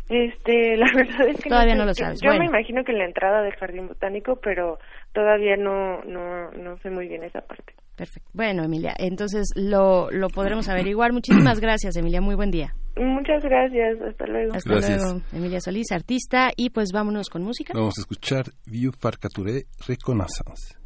Este, (laughs) la verdad es que todavía no, lo sabes. Yo me imagino que en la entrada del Jardín Botánico, pero todavía no, no, no sé muy bien esa parte. Perfecto. Bueno, Emilia, entonces lo, lo podremos averiguar. Muchísimas (clears throat) gracias, Emilia. Muy buen día. Muchas gracias. Hasta luego. Hasta luego. Emilia Solís, artista. Y pues vámonos con música. Vamos a escuchar Vieux Farcaturé Reconnaissance.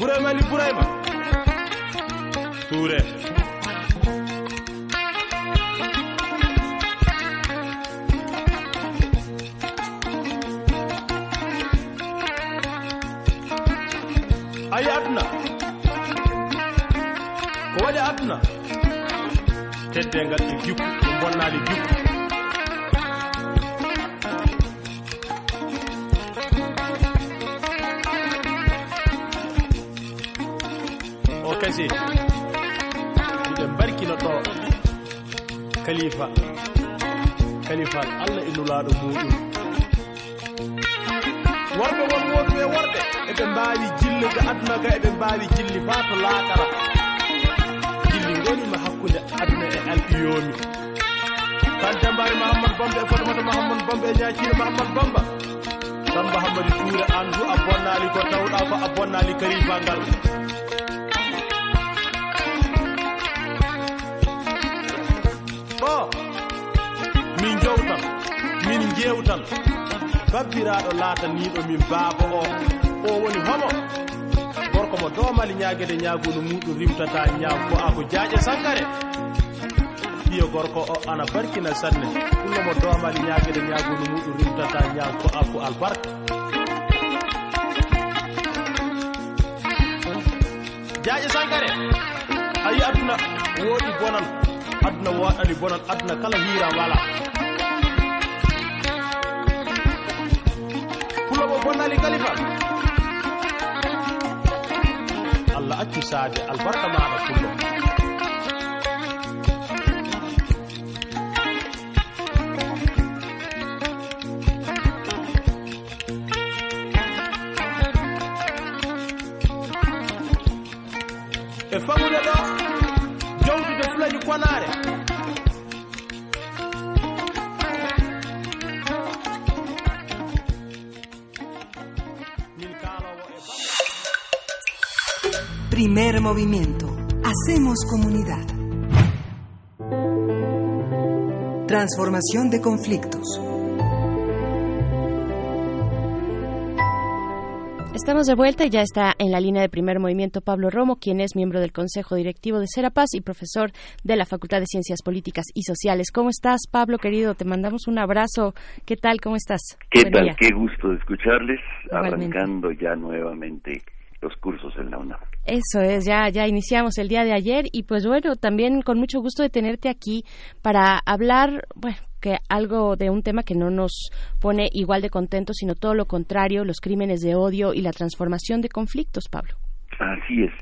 Buraya mı Ali buraya mı? Ture. Ay Adna. Ko waɗi Adna. Teddengal ɗi jikku ɗum bonnaali jikku kese ide barkinoɗo kalifa kalifal allah innulaɗo muɗum worɓe won woɗuɓe worɓe eɓe mbawi jillude aduna ga eɓe mbawi jilli fa to laaɓara jilli gonima hakkude aduna e alɗiyomi kante mbari mahammad bamba e fodemata mahammad bamba e ñakino mahammad bamba. Bamba hammadi tuure an du a bonnali ko tawɗa ko a bonnali ngal. yewtan babbiraɗo laataniɗo min baaba o. O woni homo. Gorko mo domali ñaguede ñagudu muɗum rimtata ñago a ko jaaƴe sankare. Ɓiyo gorko o ana barkina sanne. Ɗumno mo domali ñaguede ñagudu muɗum rimtata ñago a ko albarka. Jaaƴe sankare. Ayi aduna woɗi bonan aduna waɗani bonan aduna kala hiira wala كنا لقلبة الله أتشو ساعدي البركة معك كله Transformación de conflictos. Estamos de vuelta y ya está en la línea de primer movimiento Pablo Romo, quien es miembro del Consejo Directivo de Serapaz y profesor de la Facultad de Ciencias Políticas y Sociales. ¿Cómo estás, Pablo, querido? Te mandamos un abrazo. ¿Qué tal? ¿Cómo estás? ¿Qué Buen tal? día. Qué gusto de escucharles, Igualmente. arrancando ya nuevamente los cursos en la UNAM. Eso es, ya, ya iniciamos el día de ayer y pues bueno, también con mucho gusto de tenerte aquí para hablar, bueno, que algo de un tema que no nos pone igual de contentos, sino todo lo contrario, los crímenes de odio y la transformación de conflictos, Pablo. Así es.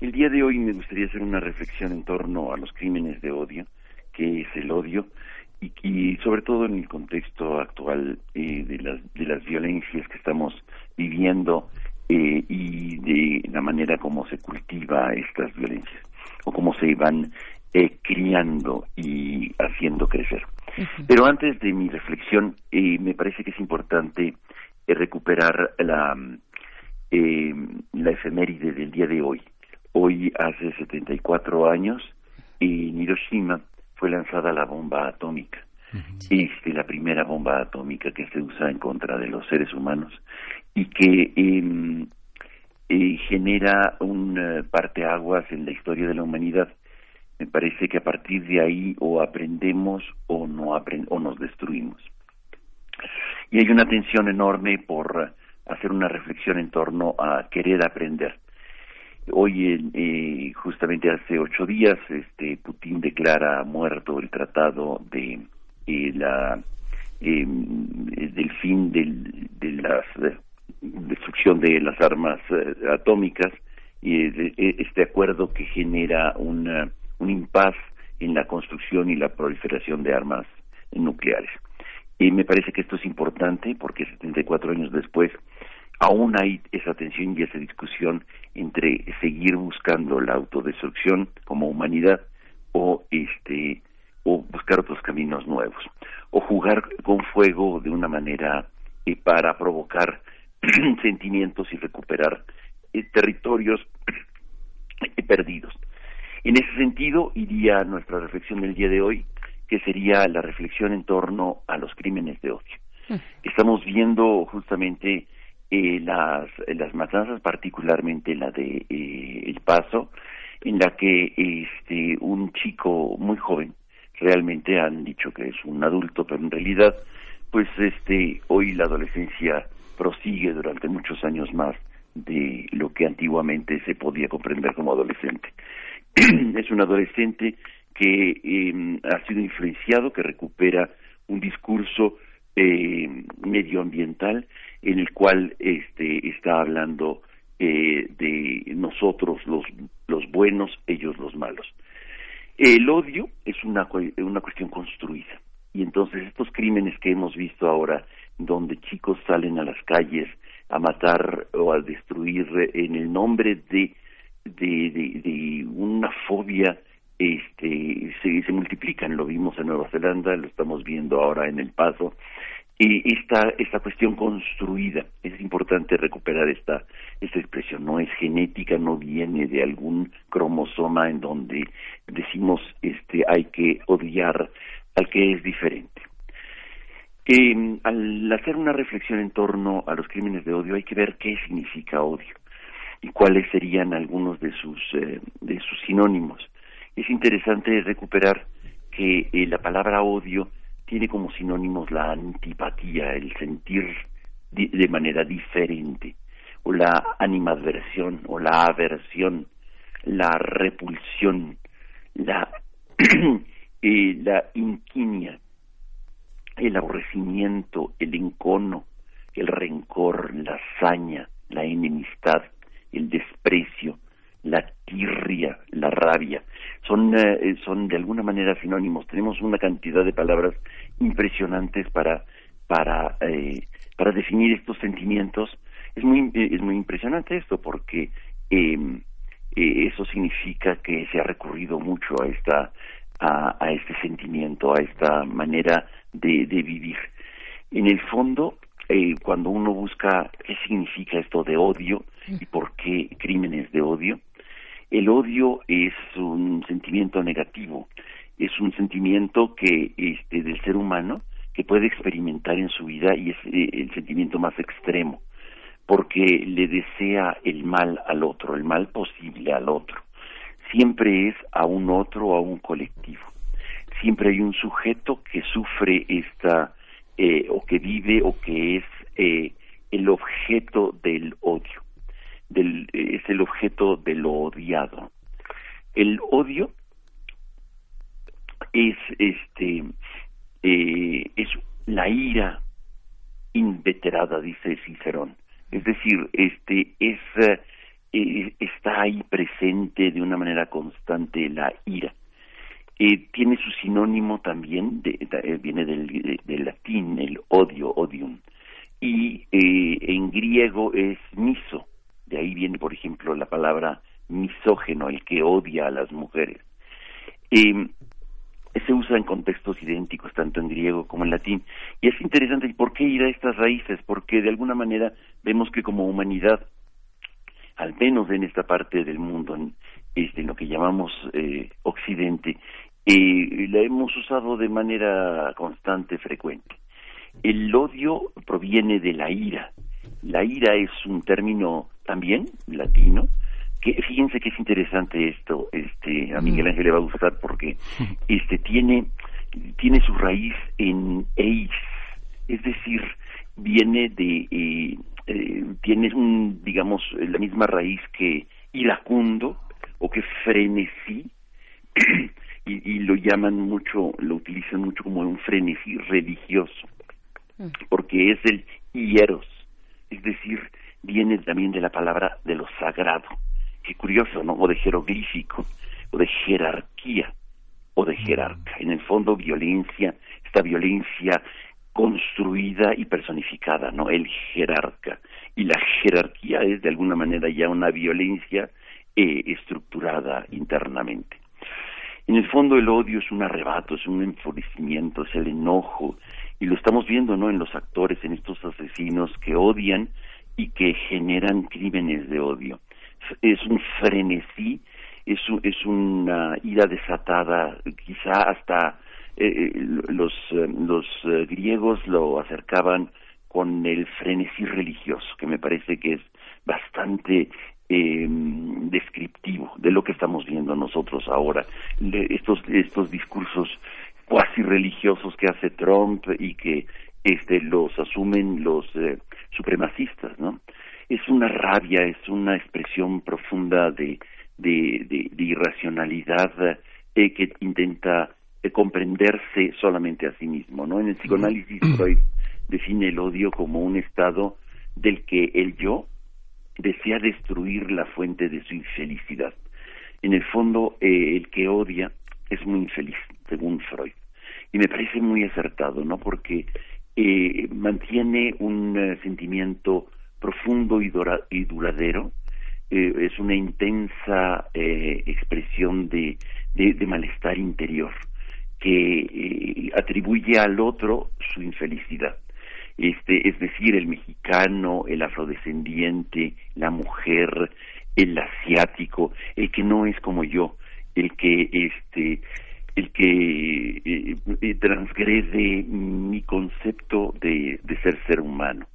El día de hoy me gustaría hacer una reflexión en torno a los crímenes de odio, que es el odio, y, y sobre todo en el contexto actual eh, de, las, de las violencias que estamos viviendo eh, y de la manera como se cultiva estas violencias, o cómo se van eh, criando y haciendo crecer. Pero antes de mi reflexión, eh, me parece que es importante eh, recuperar la, eh, la efeméride del día de hoy. Hoy, hace 74 años, en Hiroshima fue lanzada la bomba atómica. Este, la primera bomba atómica que se usa en contra de los seres humanos y que em, eh, genera un eh, parteaguas en la historia de la humanidad. Me parece que a partir de ahí o aprendemos o no apren o nos destruimos. Y hay una tensión enorme por hacer una reflexión en torno a querer aprender. Hoy, eh, justamente hace ocho días, este Putin declara muerto el tratado de eh, la eh, del fin del, de la destrucción de las armas eh, atómicas y eh, de- este acuerdo que genera una, un impas en la construcción y la proliferación de armas nucleares. Y me parece que esto es importante porque 74 años después aún hay esa tensión y esa discusión entre seguir buscando la autodestrucción como humanidad o este o buscar otros caminos nuevos o jugar con fuego de una manera eh, para provocar (clears throat) sentimientos y recuperar eh, territorios (clears throat) perdidos. En ese sentido iría nuestra reflexión del día de hoy, que sería la reflexión en torno a los crímenes de odio. Estamos viendo justamente eh, las, las matanzas, particularmente la de eh, El Paso, en la que este un chico muy joven, realmente han dicho que es un adulto, pero en realidad, pues este hoy la adolescencia prosigue durante muchos años más de lo que antiguamente se podía comprender como adolescente. (clears throat) es un adolescente que eh, ha sido influenciado, que recupera un discurso eh, medioambiental en el cual este está hablando eh, de nosotros los los buenos, ellos los malos. El odio es una una cuestión construida y entonces estos crímenes que hemos visto ahora, donde chicos salen a las calles a matar o a destruir en el nombre de de, una fobia este se, se multiplican. Lo vimos en Nueva Zelanda lo estamos viendo ahora en El Paso. Y esta esta cuestión construida es importante recuperar esta esta expresión no es genética no viene de algún cromosoma en donde decimos este hay que odiar al que es diferente eh, al hacer una reflexión en torno a los crímenes de odio hay que ver qué significa odio y cuáles serían algunos de sus eh, de sus sinónimos. Es interesante recuperar que eh, la palabra odio tiene como sinónimos la antipatía, el sentir de manera diferente, o la animadversión, o la aversión, la repulsión, la, (clears throat) eh, la inquinia, el aborrecimiento, el encono, el rencor, la hazaña, la enemistad, el desprecio, la tirria, la rabia, son, eh, son de alguna manera sinónimos. Tenemos una cantidad de palabras impresionantes para, para, eh, para definir estos sentimientos. Es muy, eh, es muy impresionante esto porque em, eso significa que se ha recurrido mucho a esta, a, a este sentimiento, a esta manera de, de vivir. En el fondo, eh, cuando uno busca qué significa esto de odio y por qué crímenes de odio, el odio es un sentimiento negativo, es un sentimiento que este del ser humano que puede experimentar en su vida y es eh, el sentimiento más extremo, porque le desea el mal al otro, el mal posible al otro. Siempre es a un otro a un colectivo. Siempre hay un sujeto que sufre esta eh, o que vive o que es eh, el objeto del odio, es el objeto de lo odiado. El odio es este eh, es la ira inveterada, dice Cicerón. Es decir, este es está ahí presente de una manera constante la ira. Eh, tiene su sinónimo también, de, eh, viene del, latín, el odio, odium, y eh, en griego es miso, de ahí viene, por ejemplo, la palabra misógeno, el que odia a las mujeres. Em, se usa en contextos idénticos, tanto en griego como en latín, y es interesante, ¿y por qué ir a estas raíces? Porque de alguna manera vemos que como humanidad, al menos en esta parte del mundo, en, este, en lo que llamamos Occidente, y la hemos usado de manera constante, frecuente. El odio proviene de la ira. La ira es un término también latino, que fíjense que es interesante esto, este, a Miguel Ángel le va a gustar porque (laughs) este tiene tiene su raíz en eis, es decir, viene de eh, eh, tiene un digamos la misma raíz que iracundo o que frenesí (clears throat) y, lo llaman mucho, lo utilizan mucho como un frenesí religioso, mm. porque es el hieros, es decir, viene también de la palabra de lo sagrado, qué curioso, ¿no? O de jeroglífico, o de jerarquía, o de jerarca. En el fondo, violencia, esta violencia construida y personificada, ¿no? El jerarca. Y la jerarquía es de alguna manera ya una violencia eh, estructurada internamente. En el fondo el odio es un arrebato, es un enfurecimiento, es el enojo, y lo estamos viendo, ¿no? En los actores, en estos asesinos que odian y que generan crímenes de odio. Es un frenesí, es, es una ira desatada, quizá hasta eh, eh, los, eh, los griegos lo acercaban con el frenesí religioso, que me parece que es bastante eh, descriptivo de lo que estamos viendo nosotros ahora. estos, estos discursos cuasi religiosos que hace Trump y que este, los asumen los eh, supremacistas, ¿no? Es una rabia, es una expresión profunda de, de, irracionalidad eh, que intenta eh, comprenderse solamente a sí mismo, ¿no? En el psicoanálisis Freud define el odio como un estado del que el yo desea destruir la fuente de su infelicidad. En el fondo, eh, el que odia es muy infeliz, según Freud. Y me parece muy acertado, ¿no? Porque eh, mantiene un eh, sentimiento profundo y, y duradero, es una intensa expresión de, de, malestar interior que atribuye al otro su infelicidad. Este, es decir, el mexicano, el afrodescendiente, la mujer, el asiático, el que no es como yo, el que este el que eh, eh, transgrede mi concepto de, de ser ser humano.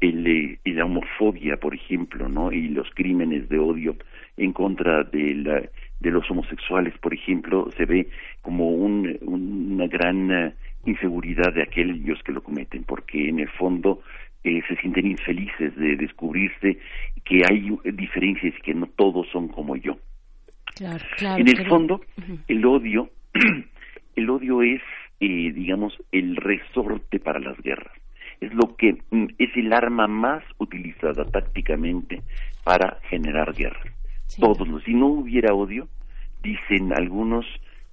El, eh, la homofobia por ejemplo no y los crímenes de odio en contra de la, de los homosexuales por ejemplo se ve como un, una gran inseguridad de aquellos que lo cometen, porque en el fondo eh, se sienten infelices de descubrirse que hay diferencias y que no todos son como yo. en el fondo, el odio, (clears throat) el odio es, eh, digamos, el resorte para las guerras. Es lo que mm, es el arma más utilizada tácticamente para generar guerras. Todos los, si no hubiera odio, dicen algunos,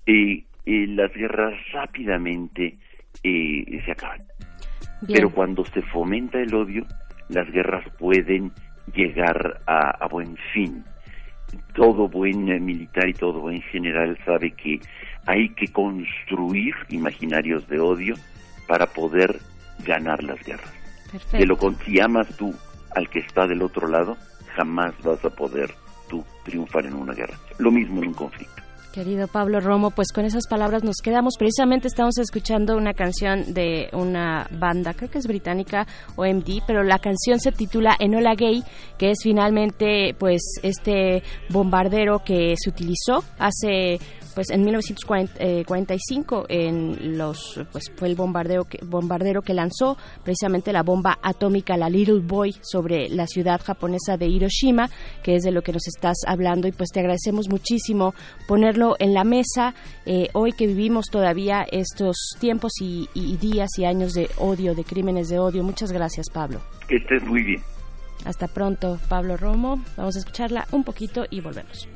eh, eh, las guerras rápidamente eh, se acaban. Pero cuando se fomenta el odio, las guerras pueden llegar a, a buen fin. Todo buen militar y todo buen general sabe que hay que construir imaginarios de odio para poder ganar las guerras. De lo que si amas tú al que está del otro lado, jamás vas a poder tú triunfar en una guerra. Lo mismo en un conflicto. Querido Pablo Romo, pues con esas palabras nos quedamos. Precisamente estamos escuchando una canción de una banda, creo que es británica, OMD, pero la canción se titula Enola Gay, que es finalmente pues este bombardero que se utilizó hace pues en 1945 en los pues fue el bombardeo que, bombardero que lanzó precisamente la bomba atómica la Little Boy sobre la ciudad japonesa de Hiroshima que es de lo que nos estás hablando. Y pues te agradecemos muchísimo ponerlo en la mesa eh, hoy que vivimos todavía estos tiempos y, y, días y años de odio de crímenes de odio. Muchas gracias Pablo. Que estés muy bien. Hasta pronto Pablo Romo. Vamos a escucharla un poquito y volvemos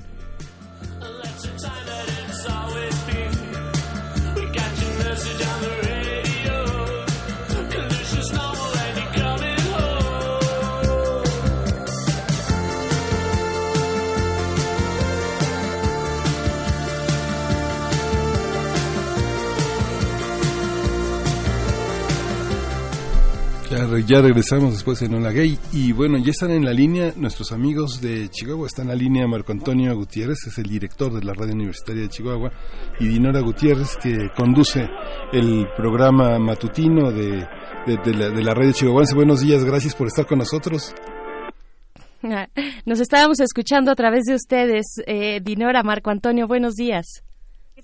Ya, regresamos después en Hola Gay y bueno, ya están en la línea nuestros amigos de Chihuahua, está en la línea Marco Antonio Gutiérrez, es el director de la Radio Universitaria de Chihuahua y Dinora Gutiérrez que conduce el programa matutino de, de, la, de la Radio Chihuahuense. Buenos días, gracias por estar con nosotros. (laughs) Nos estábamos escuchando a través de ustedes, eh, Dinora, Marco Antonio, buenos días.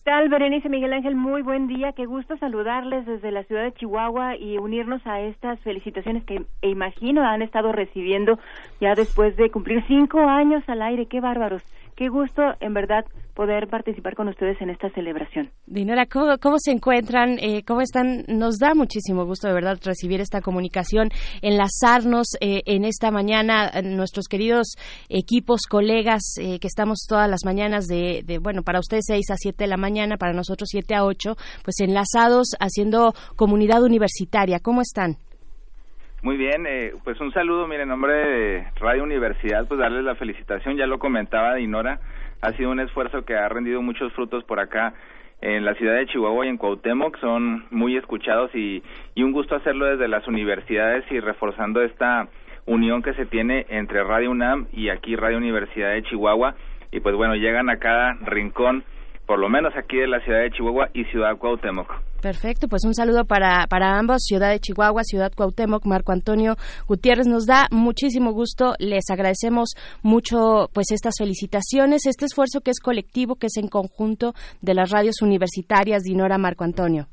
¿Qué tal, Berenice Miguel Ángel? Muy buen día. Qué gusto saludarles desde la ciudad de Chihuahua y unirnos a estas felicitaciones que e imagino han estado recibiendo ya después de cumplir cinco años al aire. Qué bárbaros. Qué gusto, en verdad, poder participar con ustedes en esta celebración. Dinora, ¿cómo, cómo se encuentran? Eh, ¿Cómo están? Nos da muchísimo gusto, de verdad, recibir esta comunicación, enlazarnos eh, en esta mañana, nuestros queridos equipos, colegas, eh, que estamos todas las mañanas de, de, bueno, para ustedes 6 a 7 de la mañana, para nosotros 7 a 8, pues enlazados haciendo comunidad universitaria. ¿Cómo están? Muy bien, eh, pues un saludo, mire, en nombre de Radio Universidad, pues darles la felicitación, ya lo comentaba Dinora, ha sido un esfuerzo que ha rendido muchos frutos por acá en la ciudad de Chihuahua y en Cuauhtémoc, son muy escuchados y, y un gusto hacerlo desde las universidades y reforzando esta unión que se tiene entre Radio UNAM y aquí Radio Universidad de Chihuahua y pues bueno, llegan a cada rincón por lo menos aquí de la ciudad de Chihuahua y ciudad Cuauhtémoc. Perfecto, pues un saludo para, para ambos, Ciudad de Chihuahua, Ciudad Cuauhtémoc, Marco Antonio Gutiérrez. Nos da muchísimo gusto, les agradecemos mucho pues estas felicitaciones, este esfuerzo que es colectivo, que es en conjunto de las radios universitarias, Dinora Marco Antonio.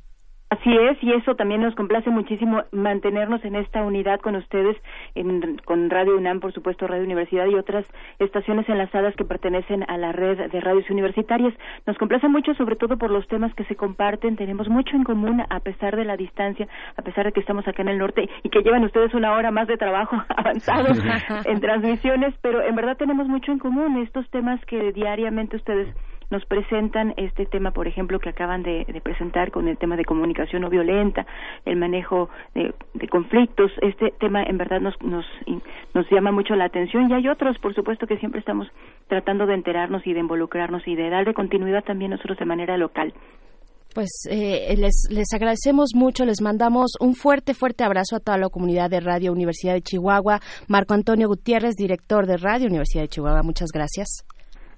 Así es, y eso también nos complace muchísimo mantenernos en esta unidad con ustedes, en, con Radio UNAM, por supuesto, Radio Universidad y otras estaciones enlazadas que pertenecen a la red de radios universitarias. Nos complace mucho, sobre todo por los temas que se comparten. Tenemos mucho en común a pesar de la distancia, a pesar de que estamos acá en el norte y que llevan ustedes una hora más de trabajo (laughs) avanzado en transmisiones, pero en verdad tenemos mucho en común. Estos temas que diariamente ustedes nos presentan este tema, por ejemplo, que acaban de, presentar con el tema de comunicación no violenta, el manejo de, conflictos. Este tema en verdad nos, nos, nos llama mucho la atención y hay otros, por supuesto, que siempre estamos tratando de enterarnos y de involucrarnos y de darle continuidad también nosotros de manera local. Pues eh, les, les agradecemos mucho, les mandamos un fuerte, fuerte abrazo a toda la comunidad de Radio Universidad de Chihuahua. Marco Antonio Gutiérrez, director de Radio Universidad de Chihuahua, muchas gracias.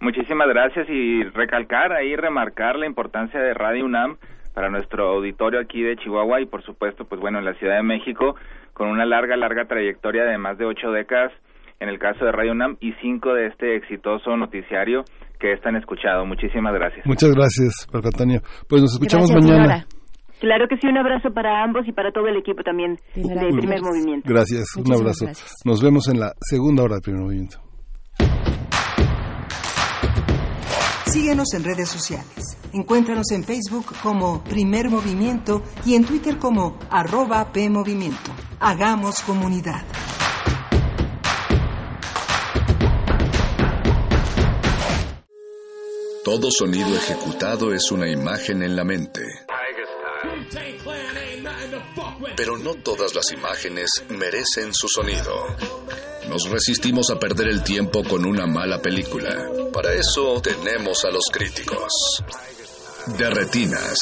Muchísimas gracias y recalcar ahí, remarcar la importancia de Radio UNAM para nuestro auditorio aquí de Chihuahua y por supuesto, pues bueno, en la Ciudad de México, con una larga, larga trayectoria de más de ocho décadas en el caso de Radio UNAM y cinco de este exitoso noticiario que están escuchado. Muchísimas gracias. Muchas gracias, Marco Antonio. Pues nos escuchamos mañana. Claro que sí, un abrazo para ambos y para todo el equipo también del primer movimiento. Gracias, un abrazo. Nos vemos en la segunda hora del primer movimiento. Síguenos en redes sociales. Encuéntranos en Facebook como Primer Movimiento y en Twitter como arroba PMovimiento. Hagamos comunidad. Todo sonido ejecutado es una imagen en la mente. Pero no todas las imágenes merecen su sonido. Nos resistimos a perder el tiempo con una mala película. Para eso tenemos a los críticos. De Retinas.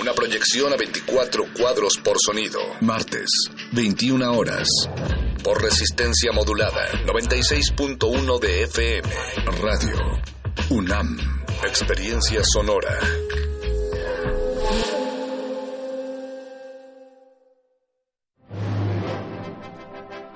Una proyección a 24 cuadros por sonido. Martes, 21 horas. Por resistencia modulada, 96.1 de FM. Radio. UNAM. Experiencia sonora.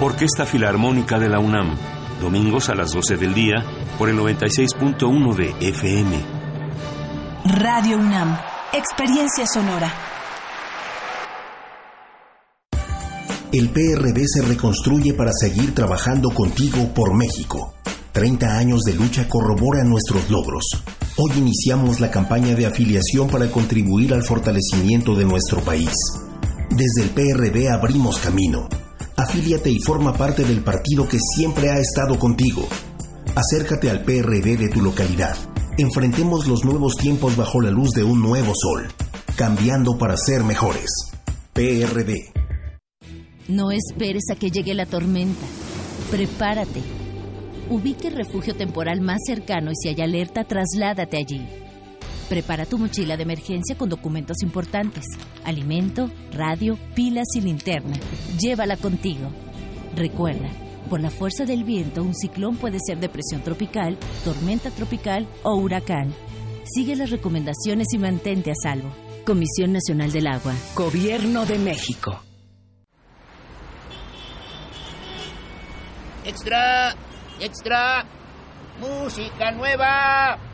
Orquesta Filarmónica de la UNAM, domingos a las 12 del día por el 96.1 de FM. Radio UNAM, experiencia sonora. El PRD se reconstruye para seguir trabajando contigo por México. 30 años de lucha corroboran nuestros logros. Hoy iniciamos la campaña de afiliación para contribuir al fortalecimiento de nuestro país. Desde el PRD abrimos camino. Afíliate y forma parte del partido que siempre ha estado contigo. Acércate al PRD de tu localidad. Enfrentemos los nuevos tiempos bajo la luz de un nuevo sol, cambiando para ser mejores. PRD. No esperes a que llegue la tormenta. Prepárate. Ubique el refugio temporal más cercano y si hay alerta, trasládate allí. Prepara tu mochila de emergencia con documentos importantes, alimento, radio, pilas y linterna. Llévala contigo. Recuerda, por la fuerza del viento, un ciclón puede ser depresión tropical, tormenta tropical o huracán. Sigue las recomendaciones y mantente a salvo. Comisión Nacional del Agua. Gobierno de México. Extra, extra, música nueva.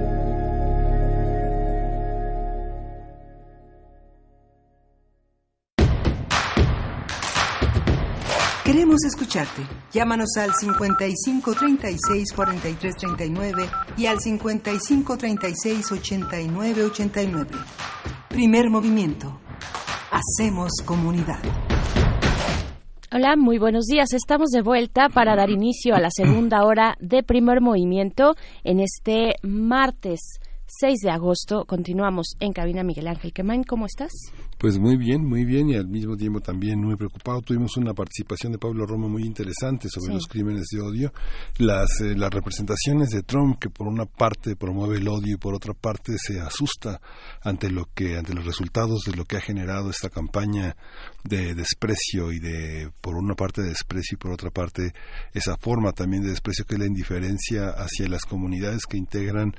Queremos escucharte. Llámanos al 55 36 43 39 y al 55 36 89 89. Primer movimiento. Hacemos comunidad. Hola, muy buenos días. Estamos de vuelta para dar inicio a la segunda hora de primer movimiento en este martes 6 de agosto. Continuamos en cabina Miguel Ángel Quemain. ¿Cómo estás? Pues muy bien, muy bien y al mismo tiempo también muy preocupado. Tuvimos una participación de Pablo Roma muy interesante sobre Sí. los crímenes de odio, las, eh, las representaciones de Trump que por una parte promueve el odio y por otra parte se asusta ante lo que ante los resultados de lo que ha generado esta campaña de desprecio y de por una parte de desprecio y por otra parte esa forma también de desprecio que es la indiferencia hacia las comunidades que integran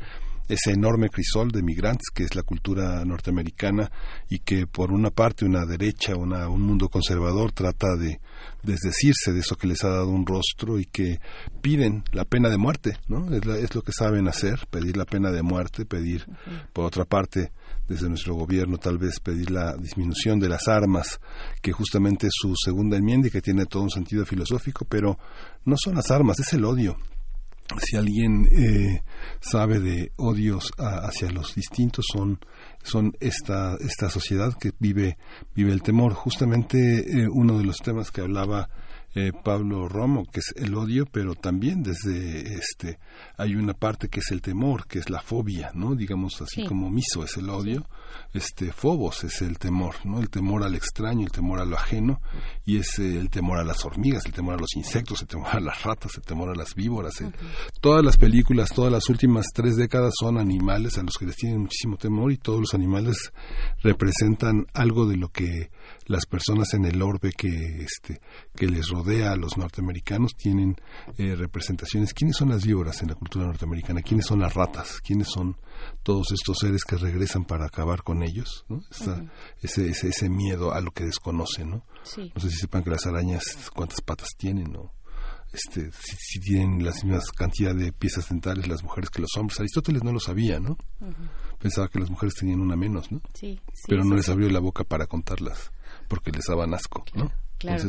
ese enorme crisol de migrantes que es la cultura norteamericana y que por una parte una derecha, una, un mundo conservador trata de desdecirse de eso que les ha dado un rostro y que piden la pena de muerte, ¿no? Es, la- es lo que saben hacer, pedir la pena de muerte, pedir, por otra parte, desde nuestro gobierno tal vez pedir la disminución de las armas, que justamente es su segunda enmienda y que tiene todo un sentido filosófico, pero no son las armas, es el odio, si alguien eh, sabe de odios a- hacia los distintos son son esta esta sociedad que vive vive el temor. Justamente eh, uno de los temas que hablaba eh, Pablo Romo que es el odio pero también desde este hay una parte que es el temor que es la fobia no digamos así Sí. como miso es el odio este Fobos es el temor, ¿no? El temor al extraño, el temor a lo ajeno y es eh, el temor a las hormigas, el temor a los insectos, el temor a las ratas, el temor a las víboras. Todas las películas, todas las últimas tres décadas son animales a los que les tienen muchísimo temor y todos los animales representan algo de lo que las personas en el orbe que este que les rodea a los norteamericanos tienen eh, representaciones. ¿Quiénes son las víboras en la cultura norteamericana? ¿Quiénes son las ratas? ¿Quiénes son todos estos seres que regresan para acabar con ellos? ¿no? ese, ese, ese miedo a lo que desconocen, ¿no? No sé si sepan que las arañas cuántas patas tienen, ¿no? Este, si, tienen la misma cantidad de piezas dentales las mujeres que los hombres. Aristóteles no lo sabía, ¿no? Pensaba que las mujeres tenían una menos, ¿no? Sí, Pero no les abrió la boca para contarlas porque les daban asco, ¿no? Claro.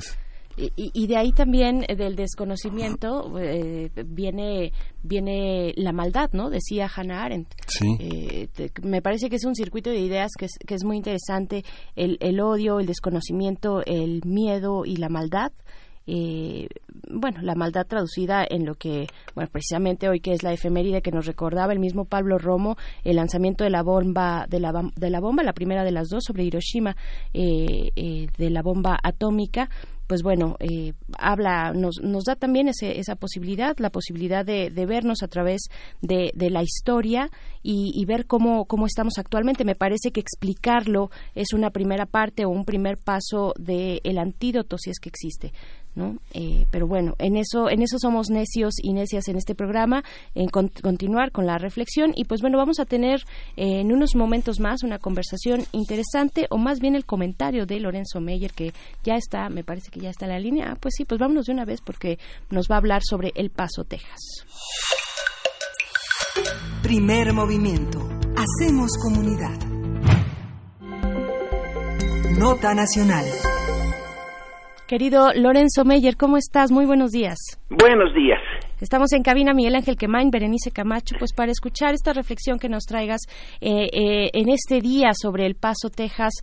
y, y, de ahí también eh, del desconocimiento eh, viene viene la maldad, ¿no? Decía Hannah Arendt. Sí. Eh, me parece que es un circuito de ideas que es, que es muy interesante el, el odio, el desconocimiento, el miedo y la maldad eh, bueno, la maldad traducida en lo que, bueno, precisamente hoy que es la efeméride que nos recordaba el mismo Pablo Romo, el lanzamiento de la bomba, de la, de la bomba, la primera de las dos sobre Hiroshima, eh, eh, de la bomba atómica, pues bueno, eh, habla, nos, nos da también ese, esa posibilidad, la posibilidad de, de vernos a través de, de la historia y, ver cómo, estamos actualmente. Me parece que explicarlo es una primera parte o un primer paso del el antídoto, si es que existe. ¿no? Eh, pero bueno, en eso, en eso somos necios y necias en este programa, en continuar con la reflexión y pues bueno, vamos a tener eh, en unos momentos más una conversación interesante o más bien el comentario de Lorenzo Meyer que ya está, me parece que ya está la línea. Ah, pues sí, pues vámonos de una vez porque nos va a hablar sobre El Paso, Texas. Primer movimiento. Hacemos comunidad. Nota Nacional. Querido Lorenzo Meyer, ¿cómo estás? Muy buenos días. Buenos días. Estamos en cabina Miguel Ángel Quemain, Berenice Camacho, pues para escuchar esta reflexión que nos traigas eh, eh, en este día sobre El Paso, Texas,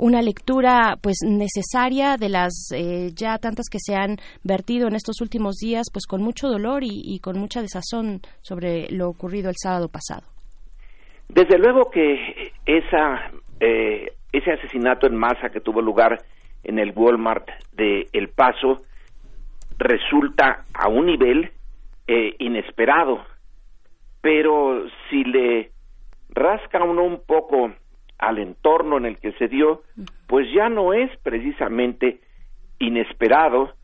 una lectura pues necesaria de las eh, ya tantas que se han vertido en estos últimos días, pues con mucho dolor y, y con mucha desazón sobre lo ocurrido el sábado pasado. Desde luego que esa, ese asesinato en masa que tuvo lugar en el Walmart de El Paso resulta a un nivel eh, inesperado. Pero si le rasca uno un poco al entorno en el que se dio, pues ya no es precisamente inesperado,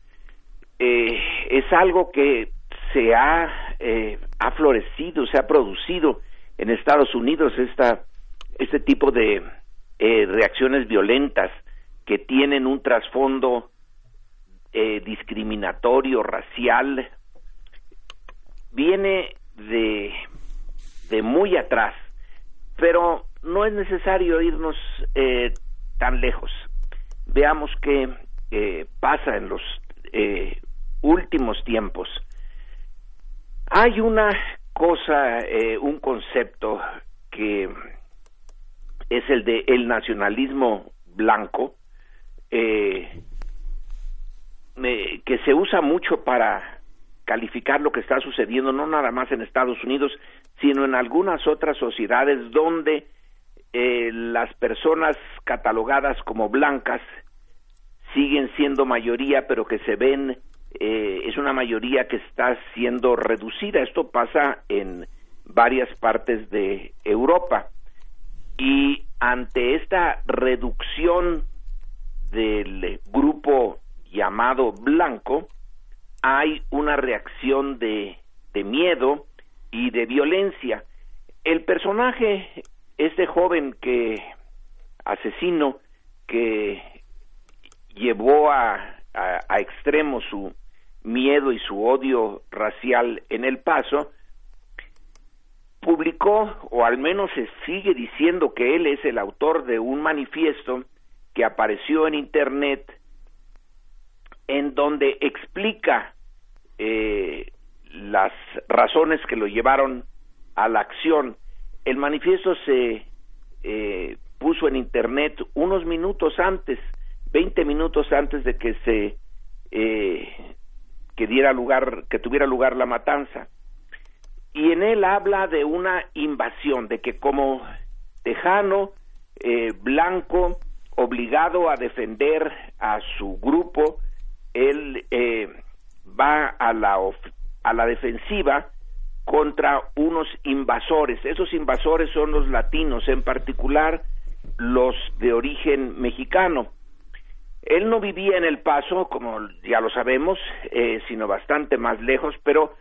eh, es algo que se ha, eh, ha florecido, se ha producido en Estados Unidos esta, este tipo de reacciones violentas que tienen un trasfondo eh, discriminatorio, racial, viene de, de muy atrás, pero no es necesario irnos eh, tan lejos. Veamos qué eh, pasa en los últimos tiempos. Hay una cosa, un concepto que es el de el nacionalismo blanco, eh, que se usa mucho para calificar lo que está sucediendo no nada más en Estados Unidos, sino en algunas otras sociedades donde eh, las personas catalogadas como blancas siguen siendo mayoría, pero que se ven eh, es una mayoría que está siendo reducida. Esto pasa en varias partes de Europa. Y ante esta reducción del grupo llamado blanco, hay una reacción de, de miedo y de violencia. El personaje, este joven que asesino que llevó a, a, extremo su miedo y su odio racial en El Paso, publicó, o al menos se sigue diciendo que él es el autor de un manifiesto que apareció en Internet en donde explica eh, las razones que lo llevaron a la acción. El manifiesto se eh, puso en Internet unos minutos antes, 20 minutos antes de que se eh, que diera lugar, que tuviera lugar la matanza. Y en él habla de una invasión, de que como tejano eh, blanco obligado a defender a su grupo, él eh, va a la, a la defensiva contra unos invasores. Esos invasores son los latinos, en particular los de origen mexicano. Él no vivía en El Paso, como ya lo sabemos, eh, sino bastante más lejos, pero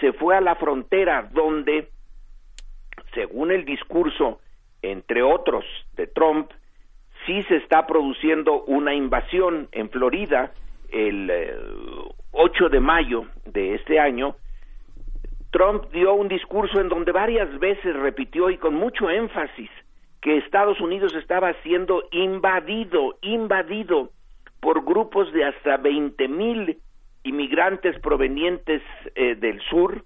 se fue a la frontera donde, según el discurso, entre otros, de Trump, sí se está produciendo una invasión en Florida el 8 eh, de mayo de este año. Trump dio un discurso en donde varias veces repitió y con mucho énfasis que Estados Unidos estaba siendo invadido, invadido por grupos de hasta 20 mil inmigrantes provenientes eh, del sur,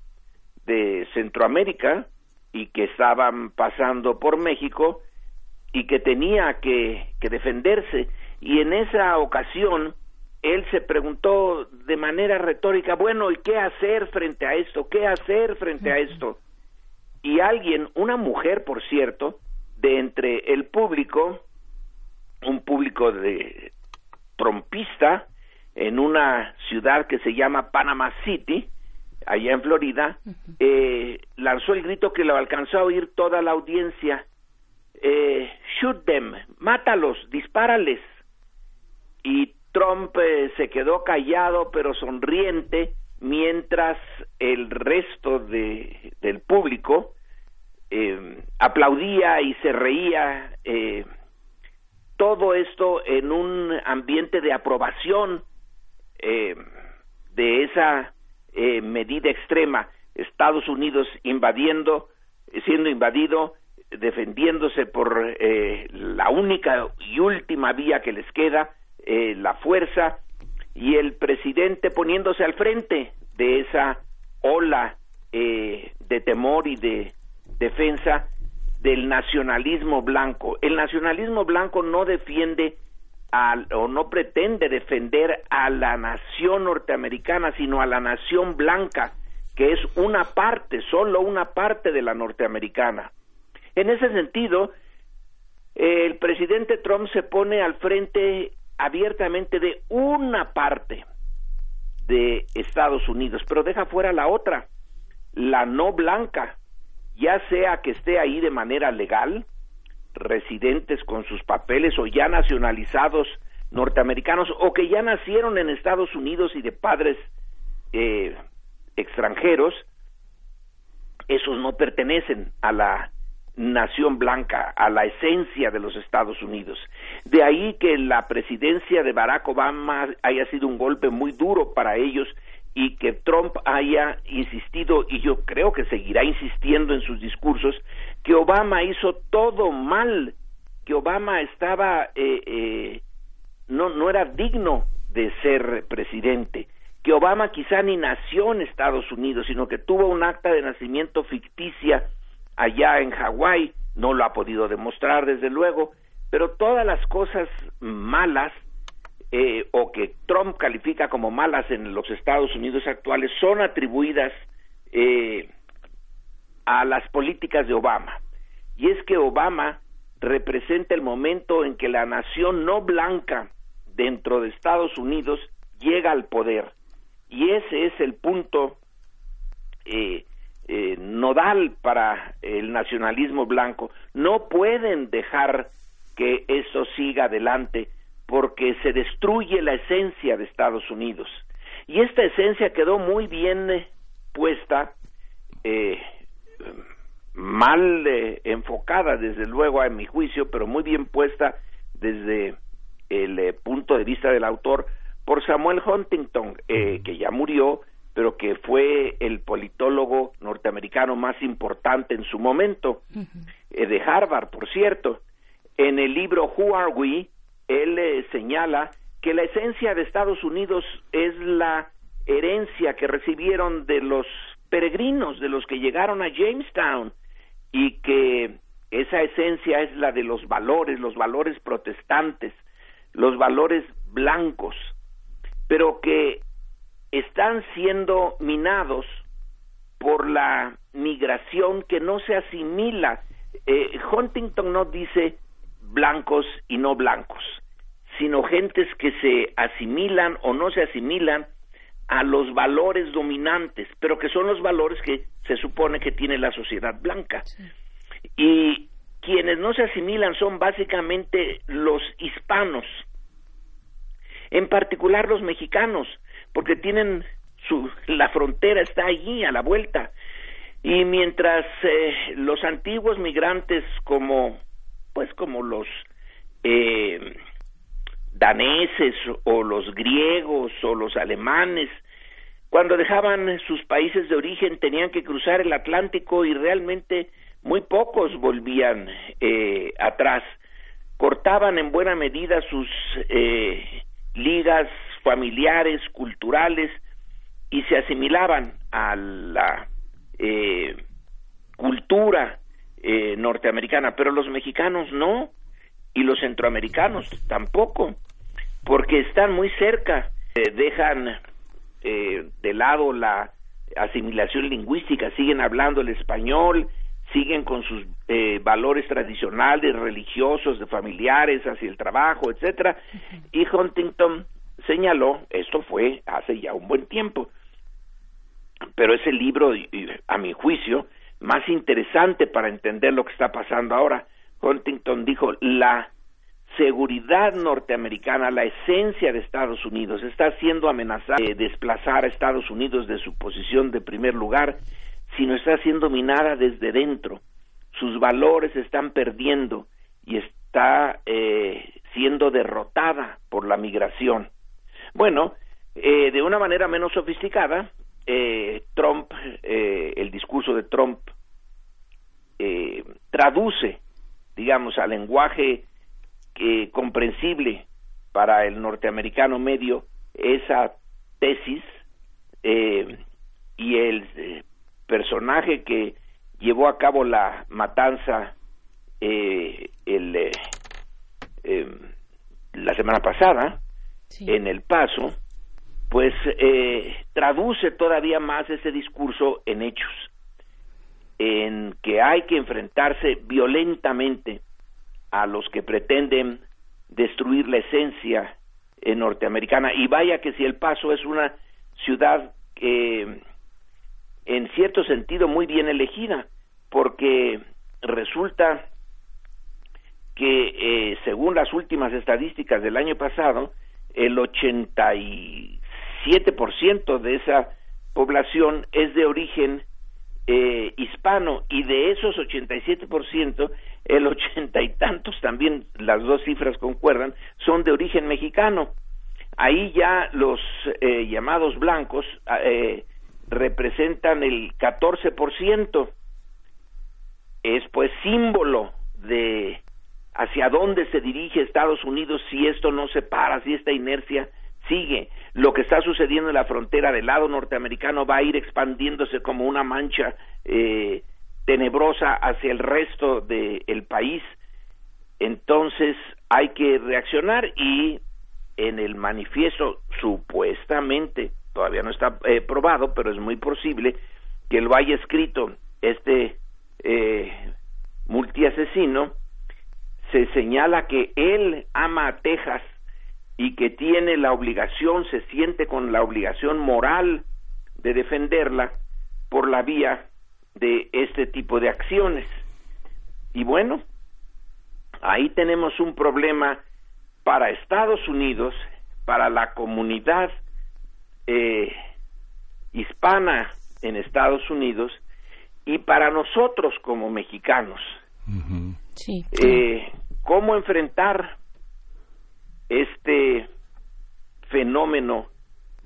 de Centroamérica, y que estaban pasando por México y que tenía que, que defenderse. Y en esa ocasión, él se preguntó de manera retórica, bueno, ¿y qué hacer frente a esto? ¿Qué hacer frente a esto? Y alguien, una mujer, por cierto, de entre el público, un público de trompista en una ciudad que se llama Panama City, allá en Florida, eh, lanzó el grito que lo alcanzó a oír toda la audiencia, eh, shoot them, mátalos, dispárales. Y Trump eh, se quedó callado pero sonriente mientras el resto de, del público eh, aplaudía y se reía, eh, todo esto en un ambiente de aprobación eh, de esa medida extrema, Estados Unidos invadiendo, siendo invadido, defendiéndose por la única y última vía que les queda, la fuerza, y el presidente poniéndose al frente de esa ola de temor y de defensa del nacionalismo blanco. El nacionalismo blanco no defiende al, o no pretende defender a la nación norteamericana, sino a la nación blanca, que es una parte, solo una parte de la norteamericana. En ese sentido, el presidente Trump se pone al frente abiertamente de una parte de Estados Unidos, pero deja fuera la otra, la no blanca, ya sea que esté ahí de manera legal, residentes con sus papeles o ya nacionalizados norteamericanos o que ya nacieron en Estados Unidos y de padres eh, extranjeros, esos no pertenecen a la nación blanca, a la esencia de los Estados Unidos. De ahí que la presidencia de Barack Obama haya sido un golpe muy duro para ellos y que Trump haya insistido, y yo creo que seguirá insistiendo en sus discursos, que Obama hizo todo mal, que Obama estaba, eh, eh, no, no era digno de ser presidente, que Obama quizá ni nació en Estados Unidos, sino que tuvo un acta de nacimiento ficticia allá en Hawái, no lo ha podido demostrar desde luego, pero todas las cosas malas eh, o que Trump califica como malas en los Estados Unidos actuales son atribuidas eh, a las políticas de Obama. Y es que Obama representa el momento en que la nación no blanca dentro de Estados Unidos llega al poder. Y ese es el punto eh, nodal para el nacionalismo blanco. No pueden dejar que eso siga adelante porque se destruye la esencia de Estados Unidos. Y esta esencia quedó muy bien eh, puesta, eh, mal eh, enfocada desde luego a mi juicio, pero muy bien puesta desde el punto de vista del autor por Samuel Huntington, que ya murió, pero que fue el politólogo norteamericano más importante en su momento, de Harvard, por cierto. En el libro Who Are We, él eh, señala que la esencia de Estados Unidos es la herencia que recibieron de los peregrinos, de los que llegaron a Jamestown, y que esa esencia es la de los valores, los valores protestantes, los valores blancos, pero que están siendo minados por la migración que no se asimila. Eh, Huntington no dice blancos y no blancos, sino gentes que se asimilan o no se asimilan a los valores dominantes, pero que son los valores que se supone que tiene la sociedad blanca. Y quienes no se asimilan son básicamente los hispanos, en particular los mexicanos, porque tienen su, la frontera está allí a la vuelta. Y mientras eh, los antiguos migrantes como, pues como los eh, daneses o los griegos o los alemanes, cuando dejaban sus países de origen tenían que cruzar el Atlántico y realmente muy pocos volvían eh, atrás. Cortaban en buena medida sus eh, ligas familiares, culturales, y se asimilaban a la eh, cultura eh, norteamericana, pero los mexicanos no, y los centroamericanos tampoco, porque están muy cerca, eh, dejan de lado la asimilación lingüística, siguen hablando el español, siguen con sus valores tradicionales, religiosos, de familiares, hacia el trabajo, etcétera, y Huntington señaló, esto fue hace ya un buen tiempo, pero es el libro, a mi juicio, más interesante para entender lo que está pasando ahora. Huntington dijo, la seguridad norteamericana, la esencia de Estados Unidos, está siendo amenazada de desplazar a Estados Unidos de su posición de primer lugar, sino está siendo minada desde dentro. Sus valores están perdiendo y está eh, siendo derrotada por la migración. Bueno, eh, de una manera menos sofisticada, eh, Trump, eh, el discurso de Trump, eh, traduce, digamos, al lenguaje comprensible para el norteamericano medio esa tesis y el personaje que llevó a cabo la matanza el, la semana pasada en El Paso, pues eh, traduce todavía más ese discurso en hechos, en que hay que enfrentarse violentamente a los que pretenden destruir la esencia eh, norteamericana. Y vaya que si El Paso es una ciudad eh, en cierto sentido muy bien elegida, porque resulta que eh, según las últimas estadísticas del año pasado, el 80 7% de esa población es de origen eh, hispano y de esos 87%, el ochenta y tantos también, las dos cifras concuerdan, son de origen mexicano. Ahí ya los eh, llamados blancos eh, representan el 14%. Es pues símbolo de hacia dónde se dirige Estados Unidos si esto no se para, si esta inercia sigue. Lo que está sucediendo en la frontera del lado norteamericano va a ir expandiéndose como una mancha eh, tenebrosa hacia el resto del país. Entonces hay que reaccionar y en el manifiesto supuestamente, todavía no está eh, probado, pero es muy posible que lo haya escrito este eh, multiasesino, se señala que él ama a Texas y que tiene la obligación, se siente con la obligación moral de defenderla por la vía de este tipo de acciones. Y bueno, ahí tenemos un problema para Estados Unidos, para la comunidad eh, hispana en Estados Unidos y para nosotros como mexicanos. Sí. Eh, ¿Cómo enfrentar este fenómeno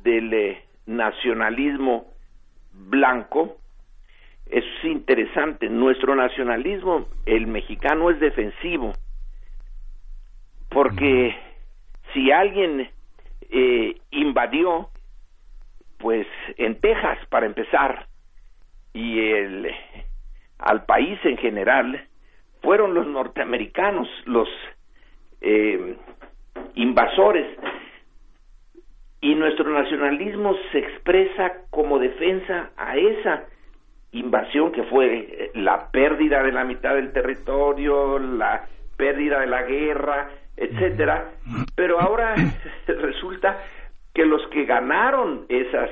del eh, nacionalismo blanco es interesante. Nuestro nacionalismo, el mexicano, es defensivo, porque si alguien eh, invadió, pues en Texas, para empezar, y el, al país en general, fueron los norteamericanos los eh, invasores. Y nuestro nacionalismo se expresa como defensa a esa invasión que fue eh, la pérdida de la mitad del territorio, la pérdida de la guerra, etcétera, pero ahora (laughs) resulta que los que ganaron esas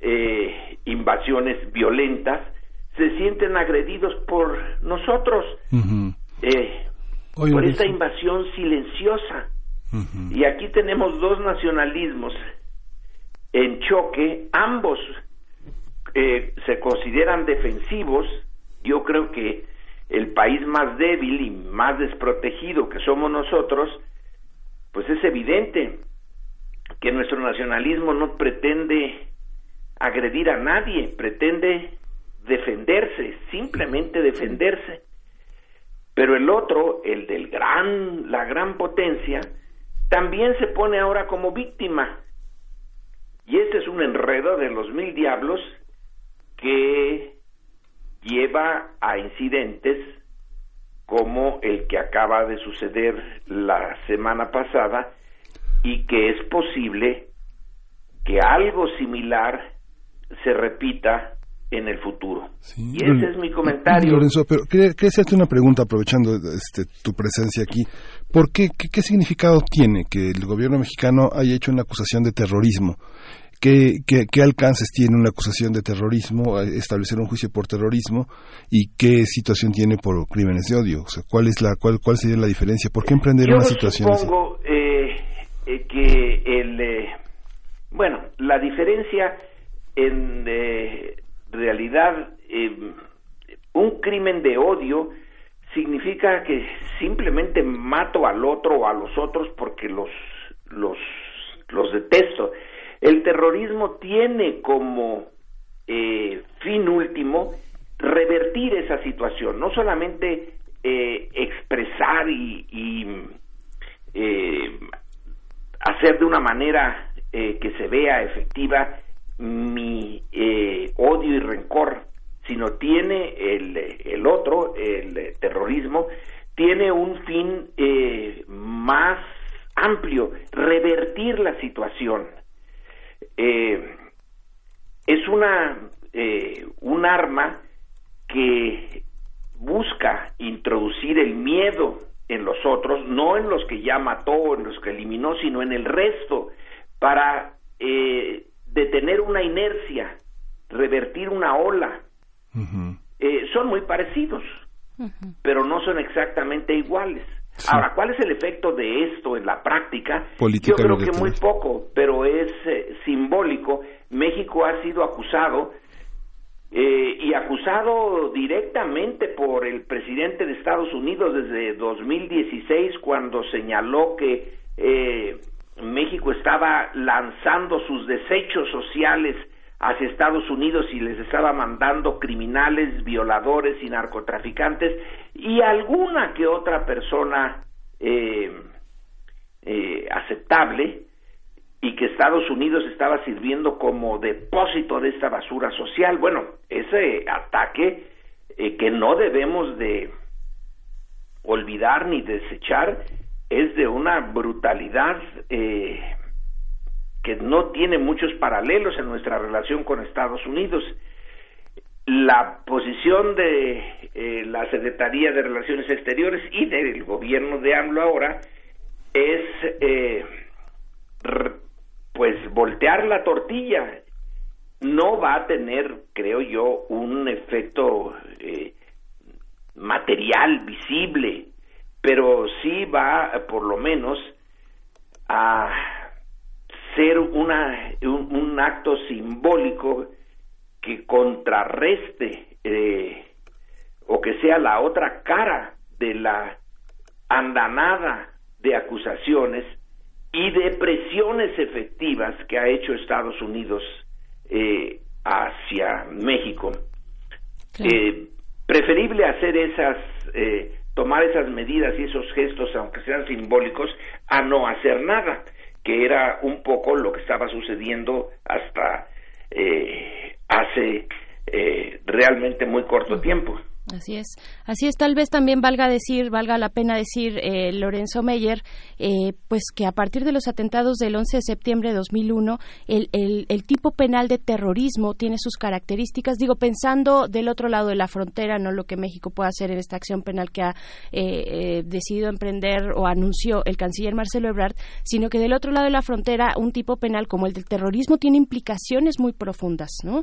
eh, invasiones violentas se sienten agredidos por nosotros, eh, por esta invasión silenciosa. Y aquí tenemos dos nacionalismos en choque, ambos eh, se consideran defensivos, yo creo que el país más débil y más desprotegido que somos nosotros, pues es evidente que nuestro nacionalismo no pretende agredir a nadie, pretende defenderse, simplemente defenderse. Pero el otro, el del gran, la gran potencia, también se pone ahora como víctima. Y este es un enredo de los mil diablos que lleva a incidentes como el que acaba de suceder la semana pasada y que es posible que algo similar se repita en el futuro. y ese es mi comentario. Lorenzo, pero quería, hacerte una pregunta aprovechando este, tu presencia aquí. ¿Por qué, qué, significado tiene que el gobierno mexicano haya hecho una acusación de terrorismo? ¿Qué, qué, alcances tiene una acusación de terrorismo, establecer un juicio por terrorismo y qué situación tiene por crímenes de odio? O sea, ¿cuál es la cuál, cuál sería la diferencia? ¿Por qué emprender una situación supongo, Eh, eh, que el eh, bueno, la diferencia en eh, realidad un crimen de odio significa que simplemente mato al otro o a los otros porque los los los detesto. El terrorismo tiene como eh, fin último revertir esa situación, no solamente eh, expresar y, eh, hacer de una manera que se vea efectiva mi odio y rencor, sino tiene el, el otro, el terrorismo, tiene un fin más amplio, revertir la situación. Eh, es una eh, un arma que busca introducir el miedo en los otros, no en los que ya mató, en los que eliminó, sino en el resto, para eh, detener una inercia, revertir una ola. Eh, son muy parecidos, pero no son exactamente iguales. Ahora, ¿cuál es el efecto de esto en la práctica? Yo creo que muy poco, pero es eh, simbólico. México ha sido acusado eh, y acusado directamente por el presidente de Estados Unidos desde 2016 cuando señaló que eh, México estaba lanzando sus desechos sociales hacia Estados Unidos y les estaba mandando criminales, violadores y narcotraficantes y alguna que otra persona eh, eh, aceptable y que Estados Unidos estaba sirviendo como depósito de esta basura social. Bueno, ese ataque eh, que no debemos de olvidar ni desechar es de una brutalidad eh, que no tiene muchos paralelos en nuestra relación con Estados Unidos. La posición de eh, la Secretaría de Relaciones Exteriores y del gobierno de AMLO ahora es eh, pues voltear la tortilla. No va a tener, creo yo, un efecto material visible, pero sí va, por lo menos, a ser una, un, acto simbólico que contrarreste eh, o que sea la otra cara de la andanada de acusaciones y de presiones efectivas que ha hecho Estados Unidos eh, hacia México. Eh, preferible hacer esas, tomar esas medidas y esos gestos, aunque sean simbólicos, a no hacer nada que era un poco lo que estaba sucediendo hasta eh, hace eh, realmente muy corto tiempo. Así es, así es. Tal vez también valga decir, valga la pena decir, eh, Lorenzo Meyer, eh, pues que a partir de los atentados del 11 de septiembre de 2001, el, el, el, tipo penal de terrorismo tiene sus características. Digo, pensando del otro lado de la frontera, no lo que México puede hacer en esta acción penal que ha eh, decidido emprender o anunció el canciller Marcelo Ebrard, sino que del otro lado de la frontera, un tipo penal como el del terrorismo tiene implicaciones muy profundas, ¿no?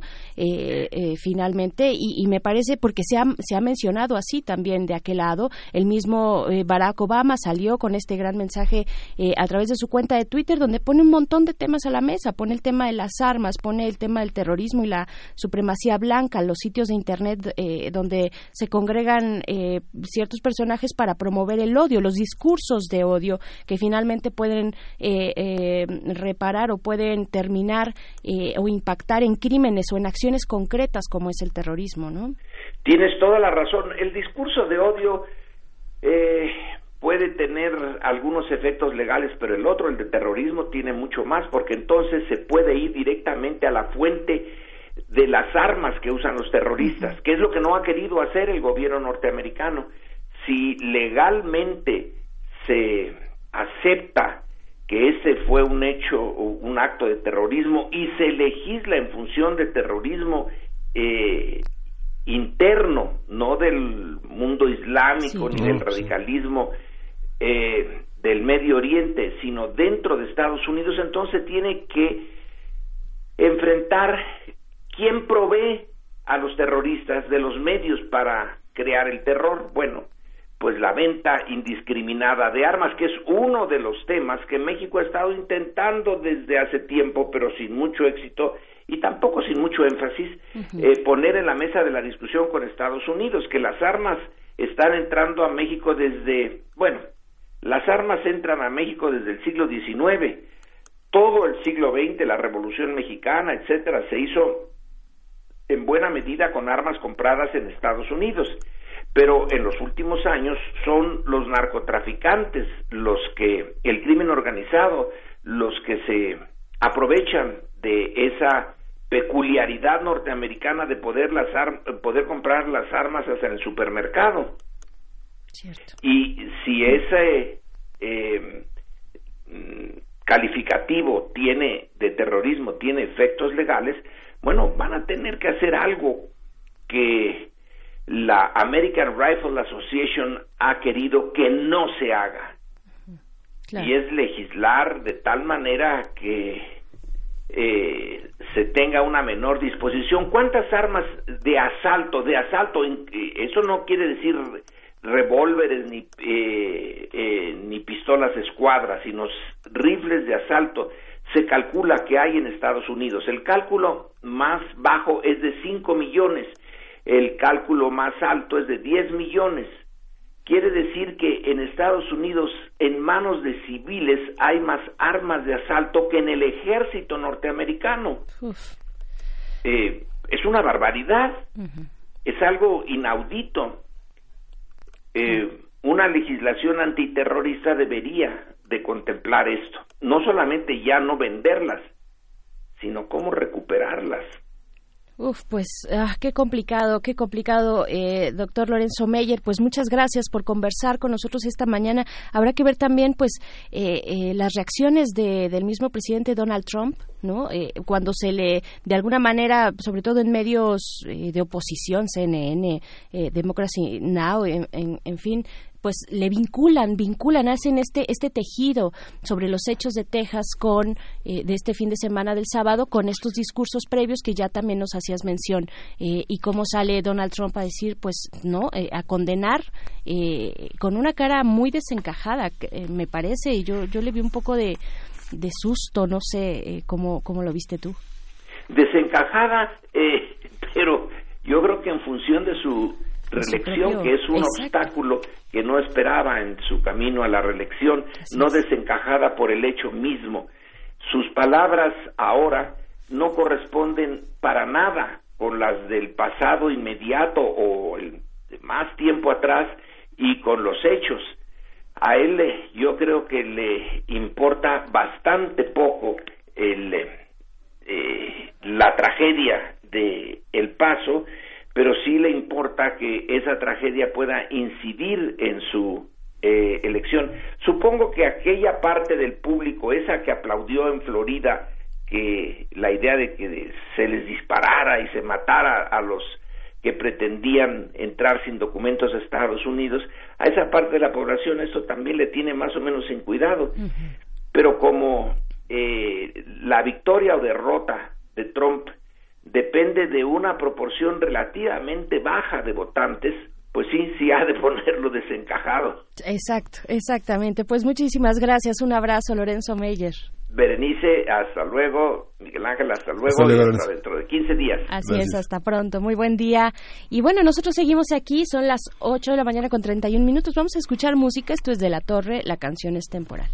finalmente, y, y, me parece porque se ha se ha mencionado así también de aquel lado. El mismo eh, Barack Obama salió con este gran mensaje eh, a través de su cuenta de Twitter donde pone un montón de temas a la mesa, pone el tema de las armas, pone el tema del terrorismo y la supremacía blanca, los sitios de Internet eh, donde se congregan ciertos personajes para promover el odio, los discursos de odio que finalmente pueden reparar o pueden terminar o impactar en crímenes o en acciones concretas como es el terrorismo, ¿no? Tienes toda la razón. El discurso de odio eh, puede tener algunos efectos legales, pero el otro, el de terrorismo, tiene mucho más, porque entonces se puede ir directamente a la fuente de las armas que usan los terroristas, que es lo que no ha querido hacer el gobierno norteamericano. Si legalmente se acepta que ese fue un hecho, un acto de terrorismo y se legisla en función de terrorismo eh, interno, no del mundo islámico ni del radicalismo eh, del Medio Oriente, sino dentro de Estados Unidos, entonces tiene que enfrentar quién provee a los terroristas de los medios para crear el terror. Bueno, pues la venta indiscriminada de armas, que es uno de los temas que México ha estado intentando desde hace tiempo, pero sin mucho éxito, y tampoco sin mucho énfasis, eh, poner en la mesa de la discusión con Estados Unidos, que las armas están entrando a México desde, bueno, las armas entran a México desde el siglo XIX, todo el siglo XX, la Revolución Mexicana, etcétera, se hizo en buena medida con armas compradas en Estados Unidos. Pero en los últimos años son los narcotraficantes los que, el crimen organizado, los que se aprovechan de esa peculiaridad norteamericana de poder, las poder comprar las armas hasta en el supermercado. Y si ese eh, calificativo tiene de terrorismo tiene efectos legales, bueno, van a tener que hacer algo que la American Rifle Association ha querido que no se haga. Y es legislar de tal manera que eh, se tenga una menor disposición. ¿Cuántas armas de asalto, de asalto, eh, eso no quiere decir revólveres ni, eh, eh, ni pistolas escuadras, sino rifles de asalto, se calcula que hay en Estados Unidos. El cálculo más bajo es de 5 millones, el cálculo más alto es de 10 millones. Quiere decir que en Estados Unidos, en manos de civiles, hay más armas de asalto que en el ejército norteamericano. Eh, es una barbaridad, es algo inaudito. Eh, una legislación antiterrorista debería de contemplar esto, no solamente ya no venderlas, sino cómo recuperarlas. Uf, pues ah, qué complicado, qué complicado, eh, doctor Lorenzo Meyer. Pues muchas gracias por conversar con nosotros esta mañana. Habrá que ver también, pues, eh, eh, las reacciones de, del mismo presidente Donald Trump, ¿no? cuando se le, de alguna manera, sobre todo en medios de oposición, CNN, Democracy Now, en fin, pues le vinculan, vinculan, hacen este, este tejido sobre los hechos de Texas con, eh, de este fin de semana del sábado, con estos discursos previos que ya también nos hacías mención, eh, y cómo sale Donald Trump a decir, pues, ¿no?, eh, a condenar con una cara muy desencajada, me parece, y yo, yo le vi un poco de, de susto, no sé, ¿cómo, ¿cómo lo viste tú? Desencajada, pero yo creo que en función de su reelección, que es un obstáculo que no esperaba en su camino a la reelección, no desencajada por el hecho mismo. Sus palabras ahora no corresponden para nada con las del pasado inmediato o el más tiempo atrás y con los hechos. A él yo creo que le importa bastante poco el, eh, la tragedia de El Paso pero sí le importa que esa tragedia pueda incidir en su eh, elección. Supongo que aquella parte del público, esa que aplaudió en Florida, que la idea de que se les disparara y se matara a los que pretendían entrar sin documentos a Estados Unidos, a esa parte de la población esto también le tiene más o menos en cuidado. Pero como eh, la victoria o derrota de Trump depende de una proporción relativamente baja de votantes, pues sí, sí ha de (laughs) ponerlo desencajado. Exacto, exactamente. Pues muchísimas gracias. Un abrazo, Lorenzo Meyer. Berenice, hasta luego. Miguel Ángel, hasta luego. hasta dentro de 15 días. Así es, hasta pronto. Muy buen día. Y bueno, nosotros seguimos aquí. Son las 8 de la mañana con 31 minutos. Vamos a escuchar música. Esto es de La Torre. La canción es temporal.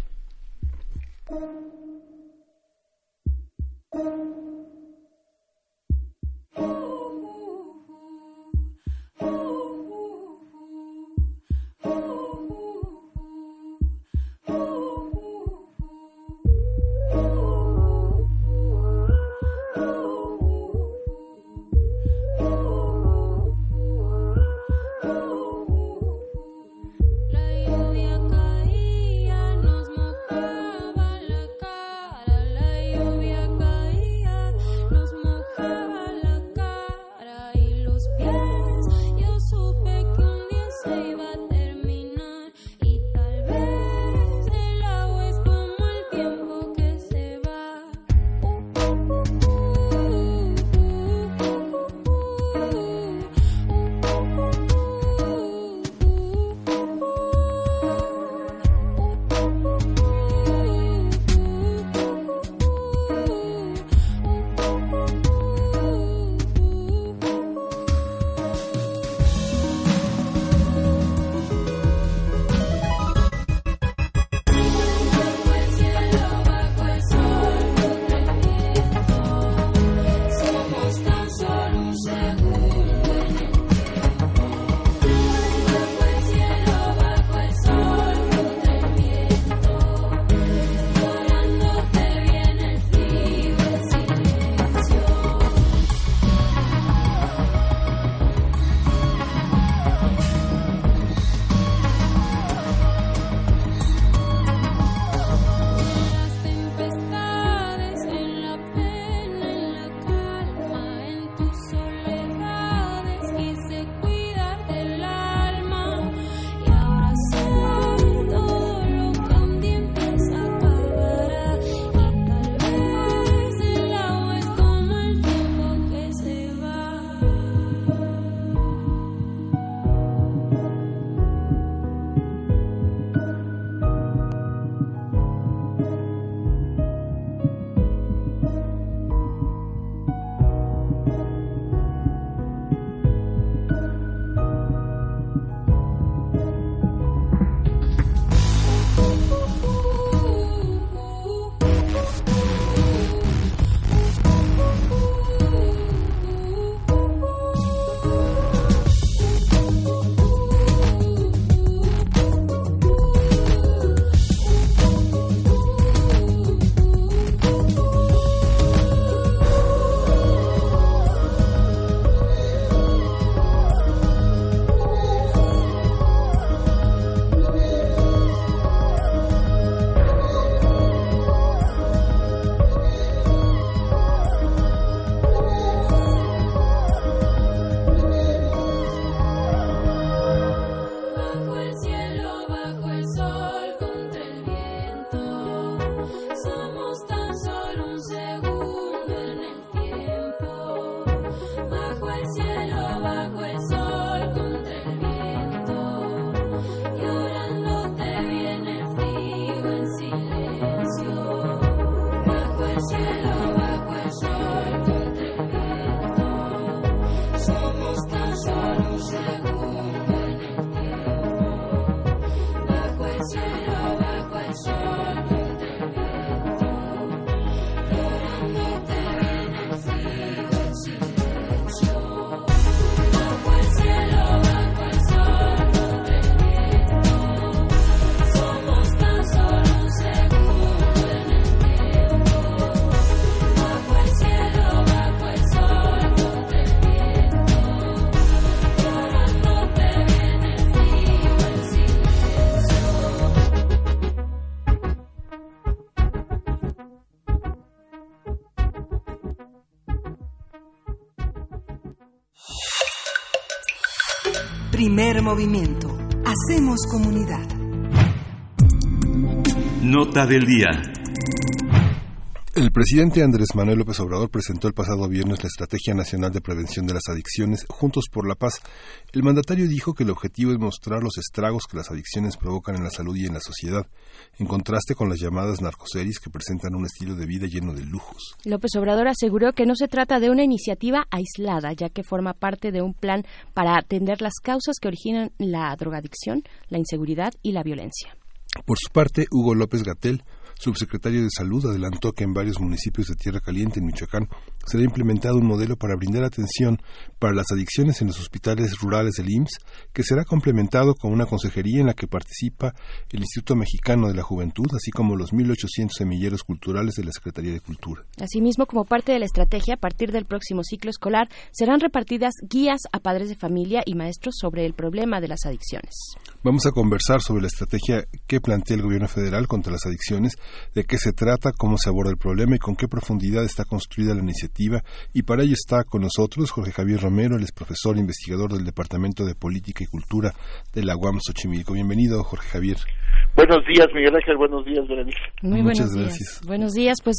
Primer movimiento. Hacemos comunidad. Nota del día. El presidente Andrés Manuel López Obrador presentó el pasado viernes la Estrategia Nacional de Prevención de las Adicciones Juntos por la Paz. El mandatario dijo que el objetivo es mostrar los estragos que las adicciones provocan en la salud y en la sociedad, en contraste con las llamadas narcoseries que presentan un estilo de vida lleno de lujos. López Obrador aseguró que no se trata de una iniciativa aislada, ya que forma parte de un plan para atender las causas que originan la drogadicción, la inseguridad y la violencia. Por su parte, Hugo López Gatel, subsecretario de Salud, adelantó que en varios municipios de Tierra Caliente, en Michoacán, será implementado un modelo para brindar atención para las adicciones en los hospitales rurales del IMSS, que será complementado con una consejería en la que participa el Instituto Mexicano de la Juventud, así como los 1.800 semilleros culturales de la Secretaría de Cultura. Asimismo, como parte de la estrategia, a partir del próximo ciclo escolar, serán repartidas guías a padres de familia y maestros sobre el problema de las adicciones. Vamos a conversar sobre la estrategia que plantea el Gobierno federal contra las adicciones, de qué se trata, cómo se aborda el problema y con qué profundidad está construida la iniciativa. Y para ello está con nosotros Jorge Javier Romero, él es profesor e investigador del Departamento de Política y Cultura de la UAM Xochimilco. Bienvenido, Jorge Javier. Buenos días, Miguel Ángel. Buenos días, Berenice. Muy Muchas buenos gracias. días. Buenos días. Pues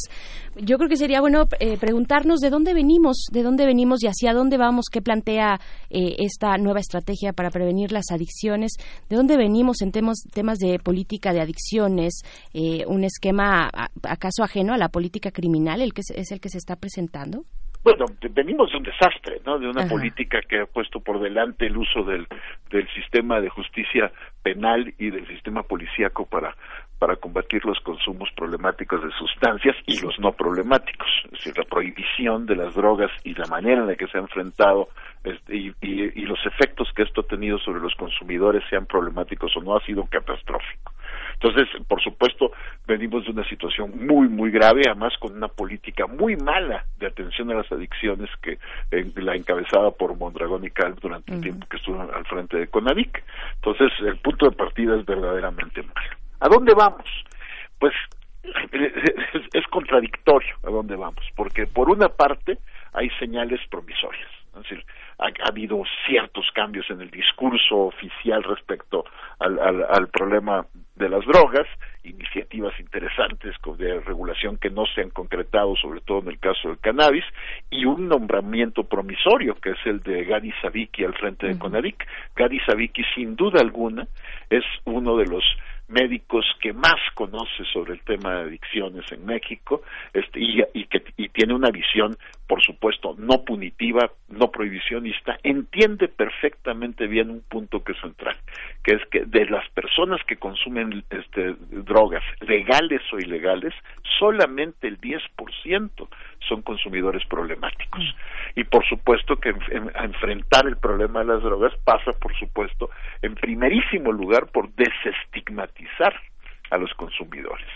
yo creo que sería bueno eh, preguntarnos de dónde venimos, de dónde venimos y hacia dónde vamos, qué plantea eh, esta nueva estrategia para prevenir las adicciones, de dónde venimos en temas, temas de política de adicciones, eh, un esquema a- acaso ajeno a la política criminal, el que es, es el que se está presentando. Bueno, venimos de un desastre, ¿no? De una Ajá. política que ha puesto por delante el uso del, del sistema de justicia penal y del sistema policíaco para para combatir los consumos problemáticos de sustancias y los no problemáticos, es decir, la prohibición de las drogas y la manera en la que se ha enfrentado este, y, y- y los efectos que esto ha tenido sobre los consumidores, sean problemáticos o no, ha sido catastrófico. Entonces, por supuesto, venimos de una situación muy, muy grave, además con una política muy mala de atención a las adicciones que eh, la encabezada por Mondragón y Calv durante el tiempo que estuvo al frente de Conadic. Entonces, el punto de partida es verdaderamente malo. ¿A dónde vamos? Pues es, contradictorio a dónde vamos, porque por una parte hay señales promisorias, es decir, ha, ha habido ciertos cambios en el discurso oficial respecto al, al, al problema de las drogas, iniciativas interesantes de regulación que no se han concretado, sobre todo en el caso del cannabis, y un nombramiento promisorio, que es el de Gadi Saviki al frente de Conadic. Gadi Saviki, sin duda alguna, es uno de los médicos que más conoce sobre el tema de adicciones en México este, y, que y tiene una visión, por supuesto, no punitiva, no prohibicionista, entiende perfectamente bien un punto que es central, que es que de las personas que consumen este, drogas, legales o ilegales, solamente el 10% son consumidores problemáticos. Y por supuesto que en- enfrentar el problema de las drogas pasa, por supuesto, en primerísimo lugar por desestigmatizar a los consumidores.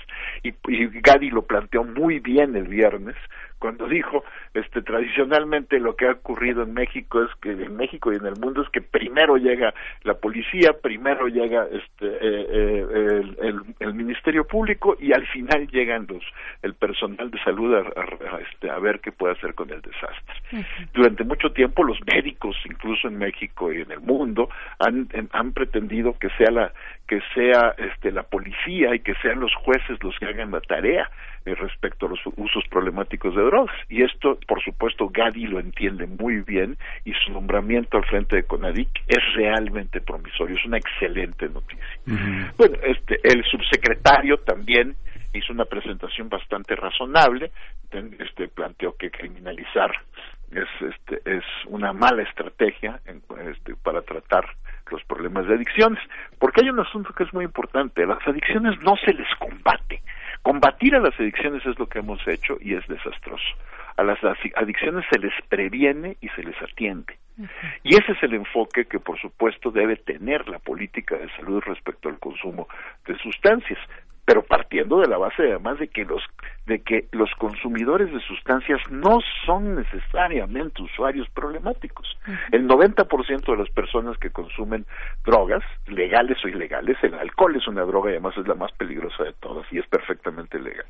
Y, y Gadi lo planteó muy bien el viernes cuando dijo, este, tradicionalmente lo que ha ocurrido en México es que en México y en el mundo es que primero llega la policía, primero llega este, eh, eh, el, el- el Ministerio Público y al final llegan los el personal de salud a, a- a, este, a ver qué puede hacer con el desastre. Durante mucho tiempo los médicos incluso en México y en el mundo han han pretendido que sea la que sea este la policía y que sean los jueces los que hagan la tarea eh, respecto a los usos problemáticos de drogas. Y esto por supuesto Gadi lo entiende muy bien y su nombramiento al frente de Conadic es realmente promisorio es una excelente noticia. Bueno, este, el subsecretario también hizo una presentación bastante razonable, este, planteó que criminalizar es, este, es una mala estrategia en- este, para tratar los problemas de adicciones, porque hay un asunto que es muy importante, las adicciones no se les combate, combatir a las adicciones es lo que hemos hecho y es desastroso, a las adic- adicciones se les previene y se les atiende. Y ese es el enfoque que, por supuesto, debe tener la política de salud respecto al consumo de sustancias, pero partiendo de la base además de que los de que los consumidores de sustancias no son necesariamente usuarios problemáticos. El 90% de las personas que consumen drogas, legales o ilegales, el alcohol es una droga y además es la más peligrosa de todas y es perfectamente legal.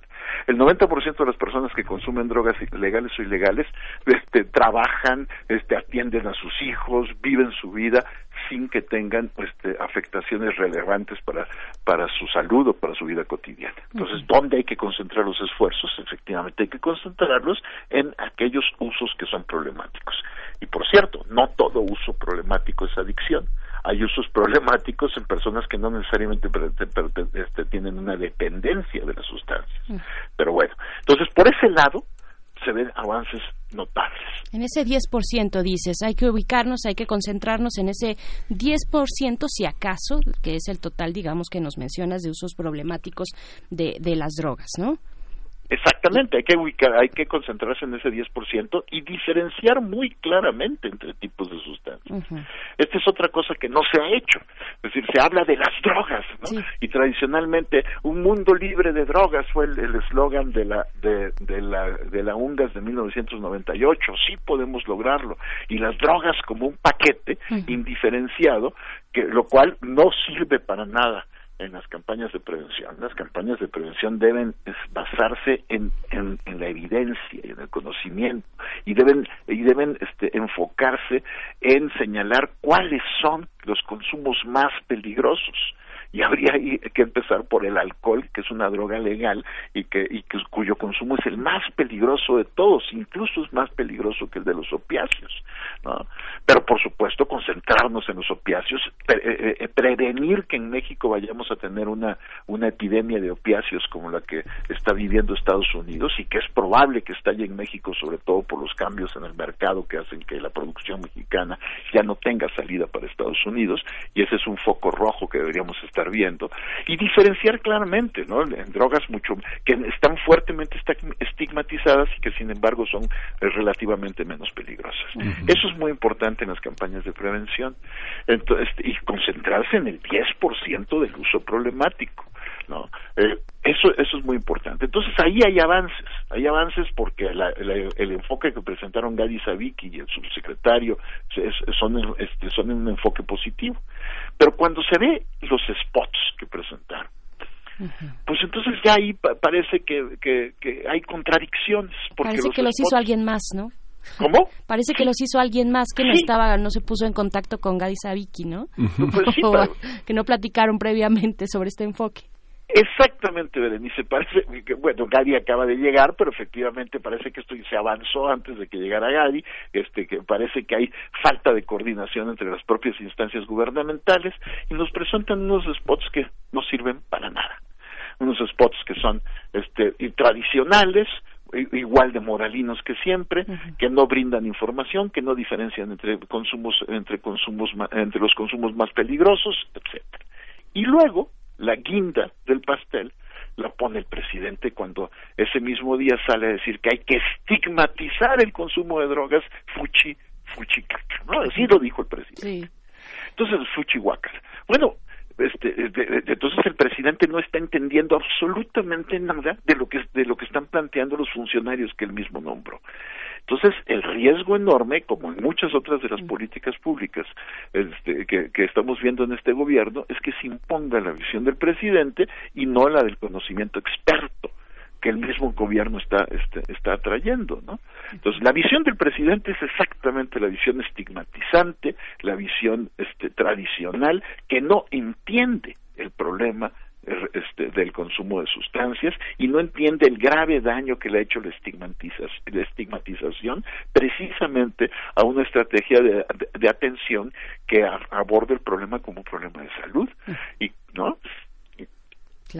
El 90% de las personas que consumen drogas legales o ilegales este, trabajan, este, atienden a sus hijos, viven su vida sin que tengan este, afectaciones relevantes para, para su salud o para su vida cotidiana. Entonces, ¿dónde hay que concentrar los esfuerzos? Efectivamente, hay que concentrarlos en aquellos usos que son problemáticos. Y por cierto, no todo uso problemático es adicción. Hay usos problemáticos en personas que no necesariamente este, tienen una dependencia de las sustancias. Pero bueno, entonces por ese lado se ven avances notables. En ese 10% dices, hay que ubicarnos, hay que concentrarnos en ese 10% si acaso, que es el total, digamos, que nos mencionas de usos problemáticos de, de las drogas, ¿no? Exactamente, hay que ubicar, hay que concentrarse en ese 10% y diferenciar muy claramente entre tipos de sustancias. Esta es otra cosa que no se ha hecho. Es decir, se habla de las drogas, ¿no? Y tradicionalmente un mundo libre de drogas fue el eslogan de la de, de la de la UNGAS de 1998. Sí podemos lograrlo y las drogas como un paquete indiferenciado, que lo cual no sirve para nada en las campañas de prevención. Las campañas de prevención deben basarse en, en, la evidencia y en el conocimiento y deben y deben este, enfocarse en señalar cuáles son los consumos más peligrosos y habría que empezar por el alcohol, que es una droga legal y que, y que cuyo consumo es el más peligroso de todos, incluso es más peligroso que el de los opiáceos, ¿no? Pero por supuesto concentrarnos en los opiáceos, eh, eh, prevenir que en México vayamos a tener una una epidemia de opiáceos como la que está viviendo Estados Unidos y que es probable que estalle en México sobre todo por los cambios en el mercado que hacen que la producción mexicana ya no tenga salida para Estados Unidos y ese es un foco rojo que deberíamos estar viendo y diferenciar claramente, ¿no? En drogas mucho que están fuertemente estigmatizadas y que sin embargo son eh, relativamente menos peligrosas. Eso es muy importante en las campañas de prevención. Entonces, y concentrarse en el 10% del uso problemático. ¿No? Eh, eso, eso es muy importante. Entonces ahí hay avances, hay avances porque el enfoque que presentaron Gadi Savicki y el subsecretario son, este, son un enfoque positivo. Pero cuando se ve los spots que presentaron, pues entonces ya ahí parece que, que, hay contradicciones. Porque parece que los hizo alguien más, ¿no? ¿Cómo? Parece que los hizo alguien más que no estaba, no se puso en contacto con Gadi Savicki, ¿no? Pues (laughs) que no platicaron previamente sobre este enfoque. Exactamente, Berenice. (laughs) Parece que, bueno, Gadi acaba de llegar, pero efectivamente parece que esto se avanzó antes de que llegara Gadi. Este, que parece que hay falta de coordinación entre las propias instancias gubernamentales y nos presentan unos spots que no sirven para nada. Unos spots que son este, tradicionales, igual de moralinos que siempre, que no brindan información, que no diferencian entre consumos, entre consumos, entre los consumos más peligrosos, etcétera. Y luego la guinda del pastel la pone el presidente cuando ese mismo día sale a decir que hay que estigmatizar el consumo de drogas fuchi fuchi caca, ¿no? Así lo dijo el presidente. Entonces, fuchi guacal. Bueno, este, entonces el presidente no está entendiendo absolutamente nada de lo que de lo que están planteando los funcionarios que él mismo nombró. Entonces, el riesgo enorme, como en muchas otras de las políticas públicas este, que, estamos viendo en este gobierno, es que se imponga la visión del presidente y no la del conocimiento experto que el mismo gobierno está, este, está trayendo, ¿no? Entonces, la visión del presidente es exactamente la visión estigmatizante, la visión este, tradicional, que no entiende el problema este, del consumo de sustancias y no entiende el grave daño que le ha hecho la, la estigmatización precisamente a una estrategia de, atención que aborda el problema como un problema de salud y no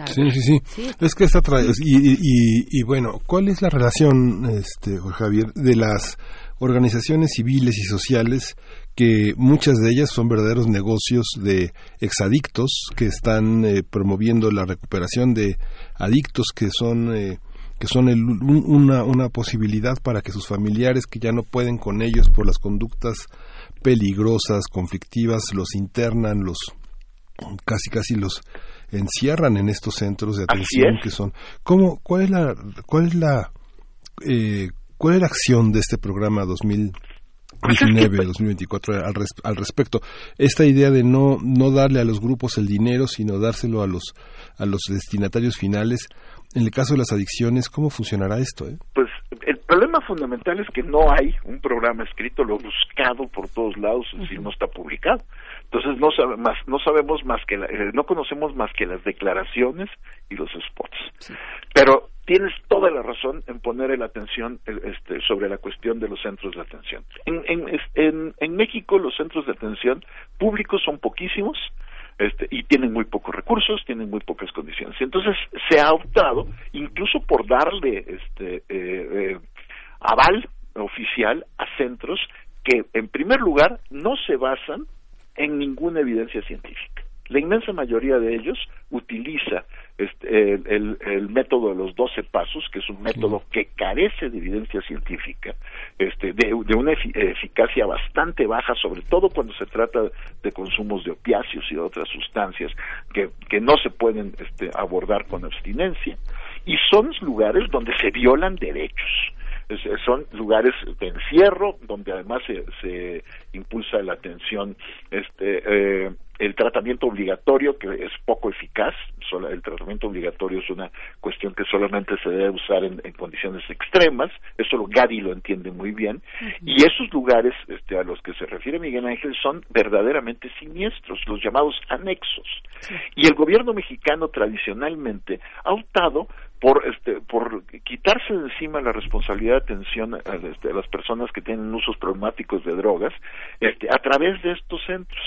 Sí, sí, sí, Es que está y, y, y, bueno, ¿cuál es la relación, este, Javier, de las organizaciones civiles y sociales que muchas de ellas son verdaderos negocios de exadictos que están eh, promoviendo la recuperación de adictos que son eh, que son una, una posibilidad para que sus familiares que ya no pueden con ellos por las conductas peligrosas, conflictivas, los internan, los casi casi los encierran en estos centros de atención que son. ¿Cómo, cuál es la, cuál es la, eh, cuál es la acción de este programa 2000? 2019, 2024 al, al respecto. Esta idea de no, no darle a los grupos el dinero, sino dárselo a los, a los destinatarios finales. En el caso de las adicciones, ¿cómo funcionará esto? Eh? Pues el problema fundamental es que no hay un programa escrito, lo buscado por todos lados, es decir, no está publicado. Entonces no, sabe más, no sabemos más que, eh, no conocemos más que las declaraciones y los spots. Pero tienes toda la razón en poner la atención este, sobre la cuestión de los centros de atención. En, en, en, en México los centros de atención públicos son poquísimos, este, y tienen muy pocos recursos, tienen muy pocas condiciones. Entonces se ha optado, incluso por darle este, eh, eh, aval oficial a centros que, en primer lugar, no se basan en ninguna evidencia científica. La inmensa mayoría de ellos utiliza este, el, el, método de los 12 pasos, que es un método que carece de evidencia científica, este, de, una eficacia bastante baja, sobre todo cuando se trata de consumos de opiáceos y de otras sustancias que, que no se pueden este, abordar con abstinencia, y son lugares donde se violan derechos son lugares de encierro donde además se, se impulsa la atención este eh, el tratamiento obligatorio que es poco eficaz el tratamiento obligatorio es una cuestión que solamente se debe usar en, condiciones extremas eso lo Gadi lo entiende muy bien y esos lugares este, a los que se refiere Miguel Ángel son verdaderamente siniestros los llamados anexos. Y el gobierno mexicano tradicionalmente ha optado por este por quitarse de encima la responsabilidad de atención a, este, a las personas que tienen usos problemáticos de drogas este, a través de estos centros.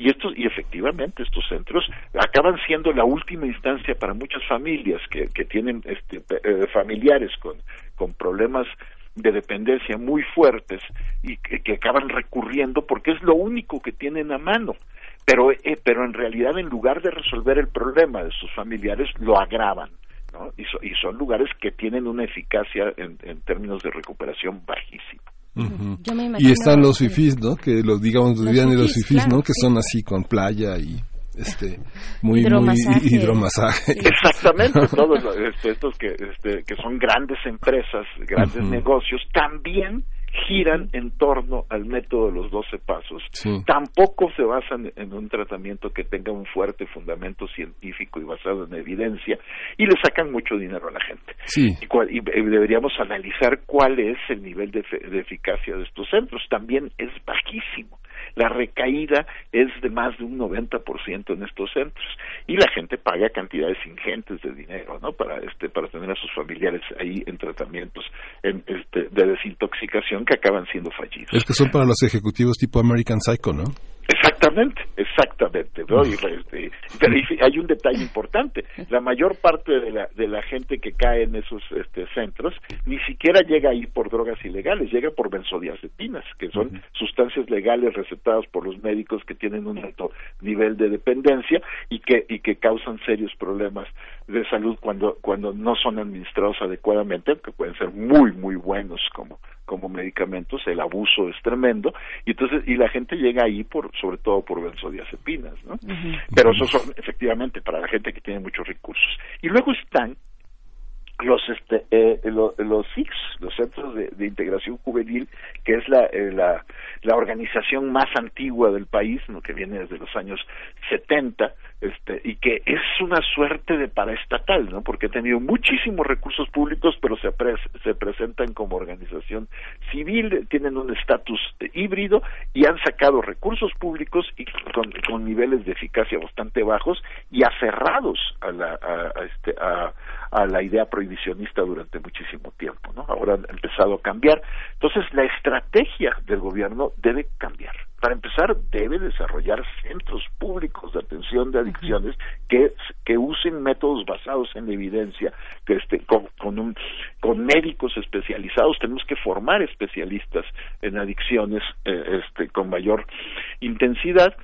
Y estos y efectivamente estos centros acaban siendo la última instancia para muchas familias que, que tienen este, eh, familiares con, con problemas de dependencia muy fuertes y que, acaban recurriendo porque es lo único que tienen a mano. Pero eh, pero en realidad en lugar de resolver el problema de sus familiares lo agravan ¿no? y, y son lugares que tienen una eficacia en, en términos de recuperación bajísima y están los fifís, ¿no? Que los digamos los, los fifís, ¿no? Que son así con playa y este muy hidromasaje. muy hidromasaje. (laughs) Exactamente, (laughs) todos este, estos que este, que son grandes empresas, grandes negocios también giran en torno al método de los 12 pasos. Tampoco se basan en un tratamiento que tenga un fuerte fundamento científico y basado en evidencia y le sacan mucho dinero a la gente. Y, deberíamos analizar cuál es el nivel de, de eficacia de estos centros. También es bajísimo la recaída es de más de un 90% en estos centros y la gente paga cantidades ingentes de dinero, ¿no? Para este para tener a sus familiares ahí en tratamientos en, este, de desintoxicación que acaban siendo fallidos. Es que son para los ejecutivos tipo American Psycho, ¿no? Exactamente, exactamente. ¿no? Y, este, pero hay un detalle importante. La mayor parte de la, de la gente que cae en esos este, centros ni siquiera llega ahí por drogas ilegales, llega por benzodiazepinas, que son sustancias legales recetadas por los médicos que tienen un alto nivel de dependencia y que, y que causan serios problemas de salud cuando, cuando no son administrados adecuadamente, que pueden ser muy, muy buenos como como medicamentos, el abuso es tremendo, y entonces, y la gente llega ahí por, sobre todo por benzodiazepinas, ¿no? Pero eso son efectivamente para la gente que tiene muchos recursos. Y luego están los este eh, los, los los centros de, integración juvenil que es la, eh, la, la organización más antigua del país ¿no? que viene desde los años 70 este y que es una suerte de paraestatal no porque ha tenido muchísimos recursos públicos pero se se presentan como organización civil tienen un estatus híbrido y han sacado recursos públicos y con, con niveles de eficacia bastante bajos y aferrados a la a, este a, a la idea prohibicionista durante muchísimo tiempo, ¿no? Ahora han empezado a cambiar. Entonces, la estrategia del gobierno debe cambiar. Para empezar, debe desarrollar centros públicos de atención de adicciones que, que usen métodos basados en evidencia, que este, con, con, un, con médicos especializados. Tenemos que formar especialistas en adicciones eh, este, con mayor intensidad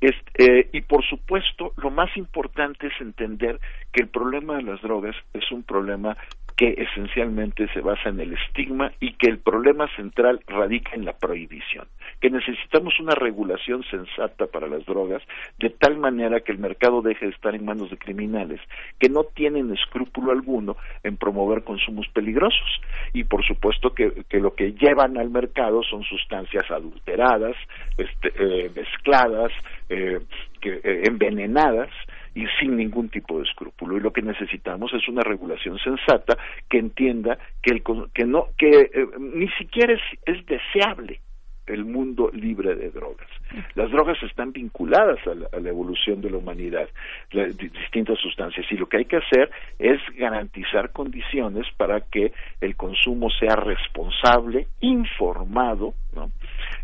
este, y por supuesto, lo más importante es entender que el problema de las drogas es un problema que esencialmente se basa en el estigma y que el problema central radica en la prohibición, que necesitamos una regulación sensata para las drogas de tal manera que el mercado deje de estar en manos de criminales que no tienen escrúpulo alguno en promover consumos peligrosos. Y por supuesto que, lo que llevan al mercado son sustancias adulteradas, este, eh, mezcladas, eh, que, eh, envenenadas y sin ningún tipo de escrúpulo. Y lo que necesitamos es una regulación sensata que entienda que, el, que, no, que eh, ni siquiera es, es deseable el mundo libre de drogas. Las drogas están vinculadas a la, evolución de la humanidad, distintas sustancias, y lo que hay que hacer es garantizar condiciones para que el consumo sea responsable, informado, ¿no?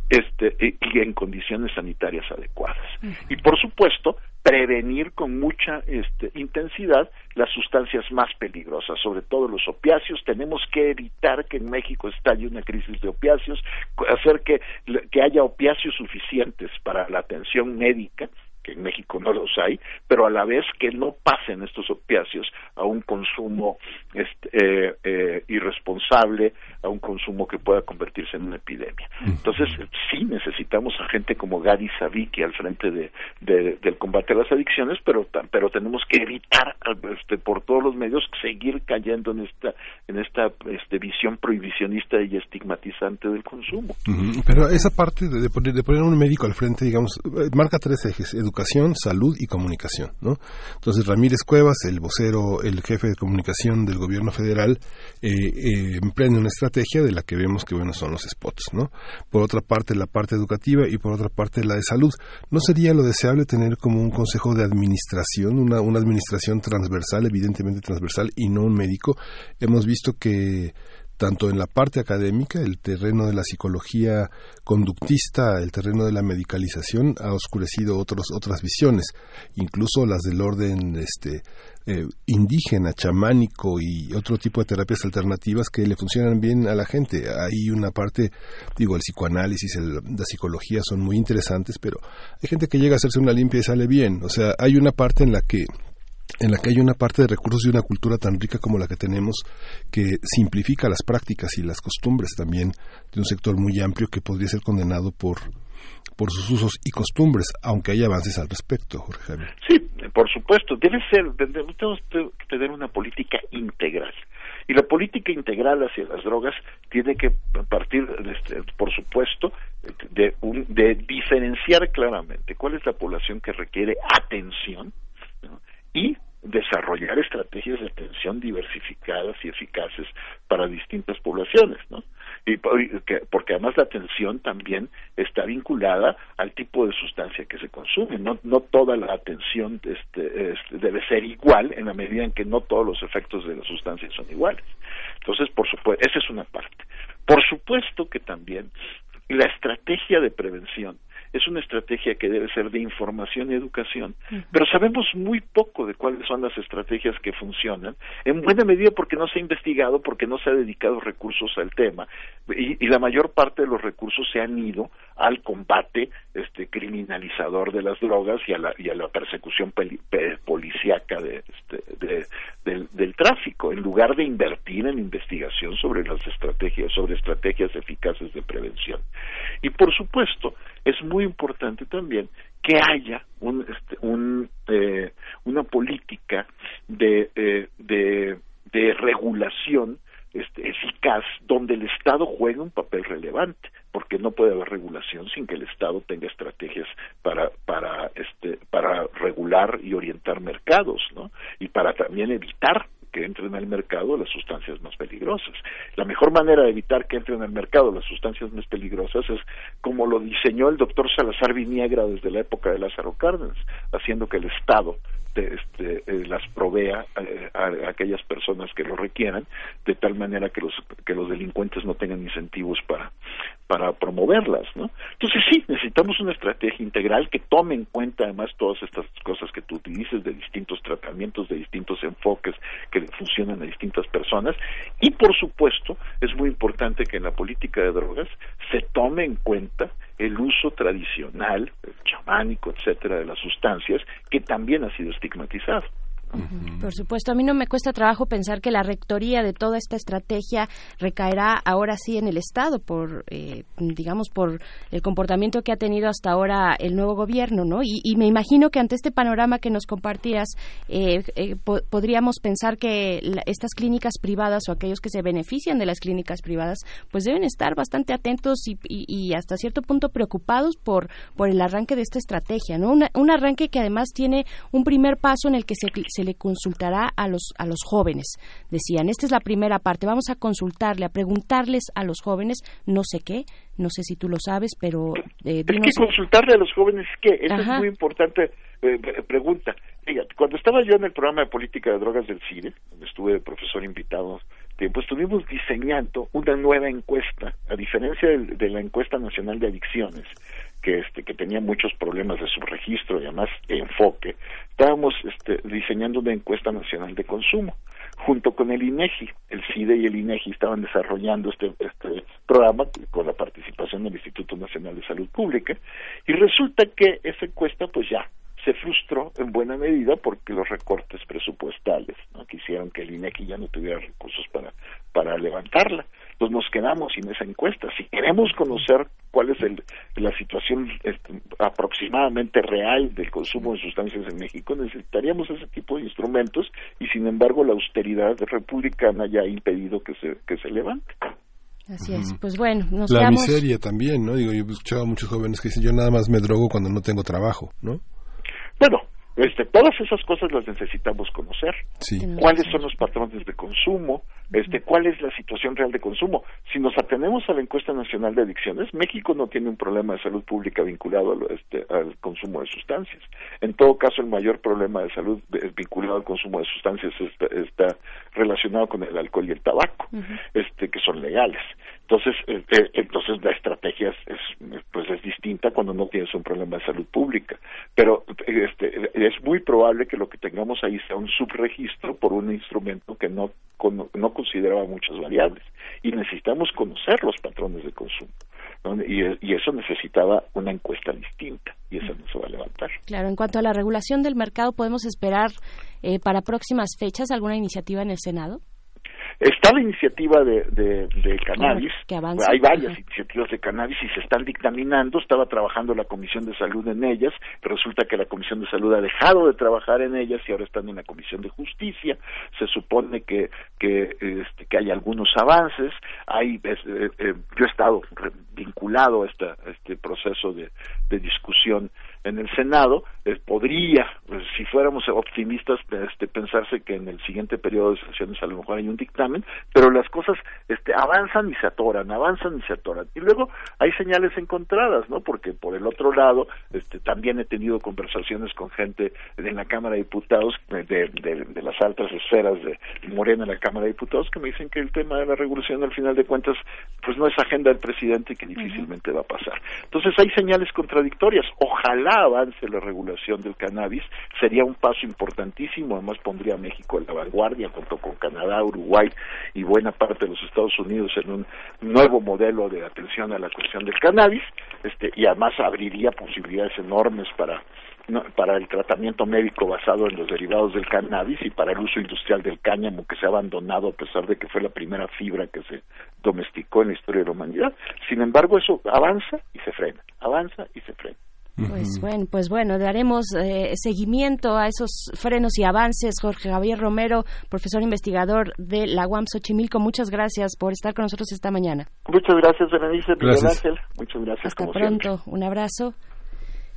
Este, y en condiciones sanitarias adecuadas. Y por supuesto, prevenir con mucha este, intensidad las sustancias más peligrosas, sobre todo los opiáceos. Tenemos que evitar que en México estalle una crisis de opiáceos, hacer que, que haya opiáceos suficientes para la atención médica que en México no los hay, pero a la vez que no pasen estos opiáceos a un consumo este, eh, eh, irresponsable, a un consumo que pueda convertirse en una epidemia. Entonces, sí necesitamos a gente como Gadi Saviki al frente de, del combate a las adicciones, pero, pero tenemos que evitar este, por todos los medios seguir cayendo en esta, en esta este, visión prohibicionista y estigmatizante del consumo. Pero esa parte de, poner, de poner a un médico al frente, digamos, eh, marca tres ejes, educación, salud y comunicación, ¿no? Entonces Ramírez Cuevas, el vocero, el jefe de comunicación del gobierno federal, eh, eh, emprende una estrategia de la que vemos que bueno son los spots, ¿no? Por otra parte la parte educativa y por otra parte la de salud. ¿No sería lo deseable tener como un consejo de administración, una administración transversal, evidentemente transversal y no un médico? Hemos visto que tanto en la parte académica, el terreno de la psicología conductista, el terreno de la medicalización ha oscurecido otros, otras visiones, incluso las del orden este, eh, indígena, chamánico y otro tipo de terapias alternativas que le funcionan bien a la gente. Hay una parte, digo, el psicoanálisis, la psicología son muy interesantes, pero hay gente que llega a hacerse una limpia y sale bien. O sea, hay una parte en la que en la que hay una parte de recursos y una cultura tan rica como la que tenemos que simplifica las prácticas y las costumbres también de un sector muy amplio que podría ser condenado por por sus usos y costumbres, aunque hay avances al respecto, Jorge Javier. Sí, por supuesto, debe ser, tenemos que tener una política integral. Y la política integral hacia las drogas tiene que partir, este, por supuesto, de, de diferenciar claramente cuál es la población que requiere atención y desarrollar estrategias de atención diversificadas y eficaces para distintas poblaciones, ¿no? Y porque además la atención también está vinculada al tipo de sustancia que se consume. No, no toda la atención este, debe ser igual en la medida en que no todos los efectos de la sustancia son iguales. Entonces, por supuesto, esa es una parte. Por supuesto que también la estrategia de prevención es una estrategia que debe ser de información y educación, pero sabemos muy poco de cuáles son las estrategias que funcionan, en buena medida porque no se ha investigado, porque no se ha dedicado recursos al tema, y, la mayor parte de los recursos se han ido al combate este, criminalizador de las drogas y a la, y a la persecución policíaca de, este, del, del tráfico, en lugar de invertir en investigación sobre las estrategias, sobre estrategias eficaces de prevención. Y por supuesto, es muy importante también que haya un, este, un, eh, una política de, eh, de, de regulación este, eficaz donde el Estado juegue un papel relevante porque no puede haber regulación sin que el Estado tenga estrategias para para este para regular y orientar mercados no y para también evitar que entren al mercado las sustancias más peligrosas. La mejor manera de evitar que entren al mercado las sustancias más peligrosas es como lo diseñó el doctor Salazar Viniegra desde la época de Lázaro Cárdenas, haciendo que el Estado este, eh, las provea eh, a, aquellas personas que lo requieran, de tal manera que los, que los delincuentes no tengan incentivos para, para promoverlas, ¿no? Entonces sí, necesitamos una estrategia integral que tome en cuenta además todas estas cosas que tú utilices de distintos tratamientos, de distintos enfoques que funcionan a distintas personas y por supuesto es muy importante que en la política de drogas se tome en cuenta el uso tradicional, el chamánico, etcétera, de las sustancias, que también ha sido estigmatizado. Por supuesto, a mí no me cuesta trabajo pensar que la rectoría de toda esta estrategia recaerá ahora sí en el Estado por, eh, digamos, por el comportamiento que ha tenido hasta ahora el nuevo gobierno, ¿no? Y, me imagino que ante este panorama que nos compartías, eh, eh, podríamos pensar que estas clínicas privadas o aquellos que se benefician de las clínicas privadas, pues deben estar bastante atentos y, hasta cierto punto preocupados por, por el arranque de esta estrategia, ¿no? un arranque que además tiene un primer paso en el que se le consultará a los, a los jóvenes. Decían, esta es la primera parte, vamos a consultarle, a preguntarles a los jóvenes, no sé qué, no sé si tú lo sabes, pero... Eh, es que consultarle a los jóvenes, ¿qué? Esa es muy importante eh, pregunta. cuando estaba yo en el programa de política de drogas del CIDE, donde estuve de profesor invitado tiempo, estuvimos diseñando una nueva encuesta, a diferencia de la encuesta nacional de adicciones, que este que tenía muchos problemas de subregistro y además de enfoque estábamos este, diseñando una encuesta nacional de consumo junto con el INEGI el CIDE y el INEGI estaban desarrollando este este programa con la participación del Instituto Nacional de Salud Pública y resulta que esa encuesta pues ya se frustró en buena medida porque los recortes presupuestales ¿no? quisieron que el INEGI ya no tuviera recursos para para levantarla pues nos quedamos sin esa encuesta. Si queremos conocer cuál es el, la situación este, aproximadamente real del consumo de sustancias en México, necesitaríamos ese tipo de instrumentos y sin embargo la austeridad republicana ya ha impedido que se, que se levante. Así es, pues bueno, nos La miseria también, ¿no? Digo, yo he escuchado a muchos jóvenes que dicen, yo nada más me drogo cuando no tengo trabajo, ¿no? Bueno, este, todas esas cosas las necesitamos conocer. ¿Cuáles son los patrones de consumo? Este, ¿Cuál es la situación real de consumo? Si nos atenemos a la encuesta nacional de adicciones, México no tiene un problema de salud pública vinculado este, al consumo de sustancias. En todo caso, el mayor problema de salud vinculado al consumo de sustancias está, relacionado con el alcohol y el tabaco, este, que son legales. Entonces, eh, eh, entonces la estrategia es, pues es distinta cuando no tienes un problema de salud pública. Pero este, es muy probable que lo que tengamos ahí sea un subregistro por un instrumento que no, no consideraba muchas variables. Y necesitamos conocer los patrones de consumo. Y, eso necesitaba una encuesta distinta y esa no se va a levantar. Claro, en cuanto a la regulación del mercado, ¿podemos esperar eh, para próximas fechas alguna iniciativa en el Senado? Está la iniciativa de, de, cannabis, hay varias iniciativas de cannabis y se están dictaminando, estaba trabajando la Comisión de Salud en ellas, resulta que la Comisión de Salud ha dejado de trabajar en ellas y ahora están en la Comisión de Justicia, se supone que, que, este, que hay algunos avances, hay, eh, eh, yo he estado vinculado a, esta, este proceso de, de discusión en el Senado, eh, podría, pues, si fuéramos optimistas, este, pensarse que en el siguiente periodo de sesiones a lo mejor hay un dictamen, pero las cosas este, avanzan y se atoran, avanzan y se atoran. Y luego hay señales encontradas, ¿no? Porque por el otro lado, este, también he tenido conversaciones con gente en la Cámara de Diputados, de, de, las altas esferas de Morena en la Cámara de Diputados, que me dicen que el tema de la regulación, al final de cuentas, pues no es agenda del presidente y que difícilmente va a pasar. Entonces hay señales contradictorias. Ojalá avance la regulación del cannabis, sería un paso importantísimo, además pondría a México en la vanguardia junto con Canadá, Uruguay y buena parte de los Estados Unidos en un nuevo modelo de atención a la cuestión del cannabis, este, y además abriría posibilidades enormes para para el tratamiento médico basado en los derivados del cannabis y para el uso industrial del cáñamo que se ha abandonado a pesar de que fue la primera fibra que se domesticó en la historia de la humanidad. Sin embargo, eso avanza y se frena, avanza y se frena. Pues bueno, pues bueno, daremos eh, seguimiento a esos frenos y avances. Jorge Javier Romero, profesor investigador de la UAM Xochimilco, muchas gracias por estar con nosotros esta mañana. Muchas gracias, Berenice, Miguel Ángel. Muchas gracias. Hasta pronto, un abrazo.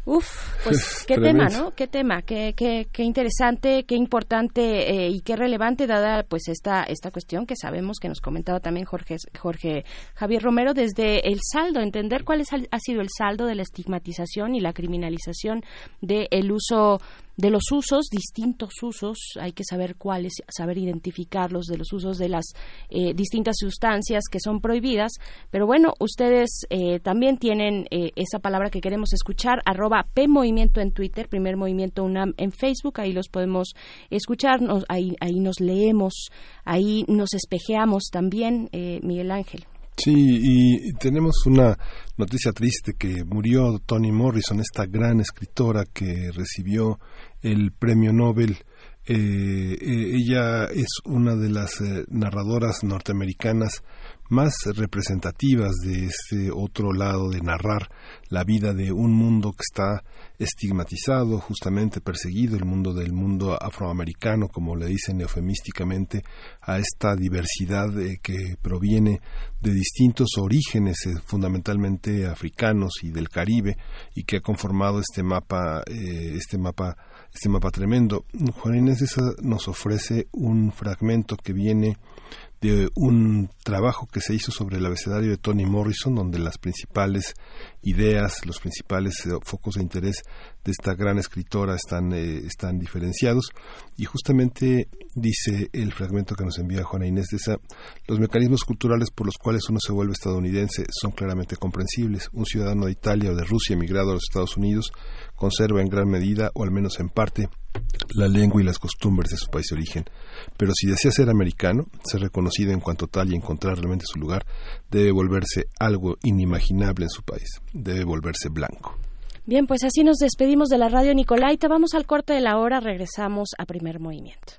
Uf, pues (laughs) qué tema, ¿no? Qué tema, qué, qué, qué interesante, qué importante eh, y qué relevante dada pues esta esta cuestión que sabemos que nos comentaba también Jorge Jorge Javier Romero desde el saldo, entender cuál es, ha sido el saldo de la estigmatización y la criminalización del uso de los usos, distintos usos, hay que saber cuáles, saber identificarlos, de los usos de las eh, distintas sustancias que son prohibidas. Pero bueno, ustedes eh, también tienen eh, esa palabra que queremos escuchar, arroba P Movimiento en Twitter, Primer Movimiento UNAM en Facebook, ahí los podemos escuchar, ahí, ahí nos leemos, ahí nos espejeamos también, Miguel Ángel. Sí, y tenemos una noticia triste que murió Toni Morrison, esta gran escritora que recibió el premio Nobel. Eh, eh, ella es una de las eh, narradoras norteamericanas más representativas de este otro lado de narrar la vida de un mundo que está estigmatizado, justamente perseguido, el mundo del mundo afroamericano, como le dicen eufemísticamente, a esta diversidad que proviene de distintos orígenes, eh, fundamentalmente africanos y del Caribe, y que ha conformado este mapa, eh, este mapa este mapa tremendo. Juan Inés nos ofrece un fragmento que viene de un trabajo que se hizo sobre el abecedario de Toni Morrison, donde las principales ideas, los principales eh, focos de interés de esta gran escritora están, eh, están diferenciados. Y justamente dice el fragmento que nos envía Juana Inés de esa, los mecanismos culturales por los cuales uno se vuelve estadounidense son claramente comprensibles. Un ciudadano de Italia o de Rusia emigrado a los Estados Unidos conserva en gran medida, o al menos en parte, la lengua y las costumbres de su país de origen. Pero si desea ser americano, ser reconocido en cuanto tal y encontrar realmente su lugar, debe volverse algo inimaginable en su país, debe volverse blanco. Bien, pues así nos despedimos de la radio Nicolaita. Vamos al corte de la hora, regresamos a primer movimiento.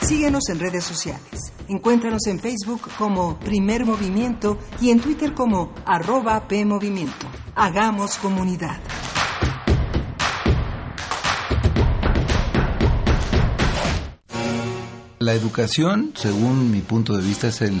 Síguenos en redes sociales. Encuéntranos en Facebook como Primer Movimiento y en Twitter como arroba PMovimiento. Hagamos comunidad. La educación, según mi punto de vista, es el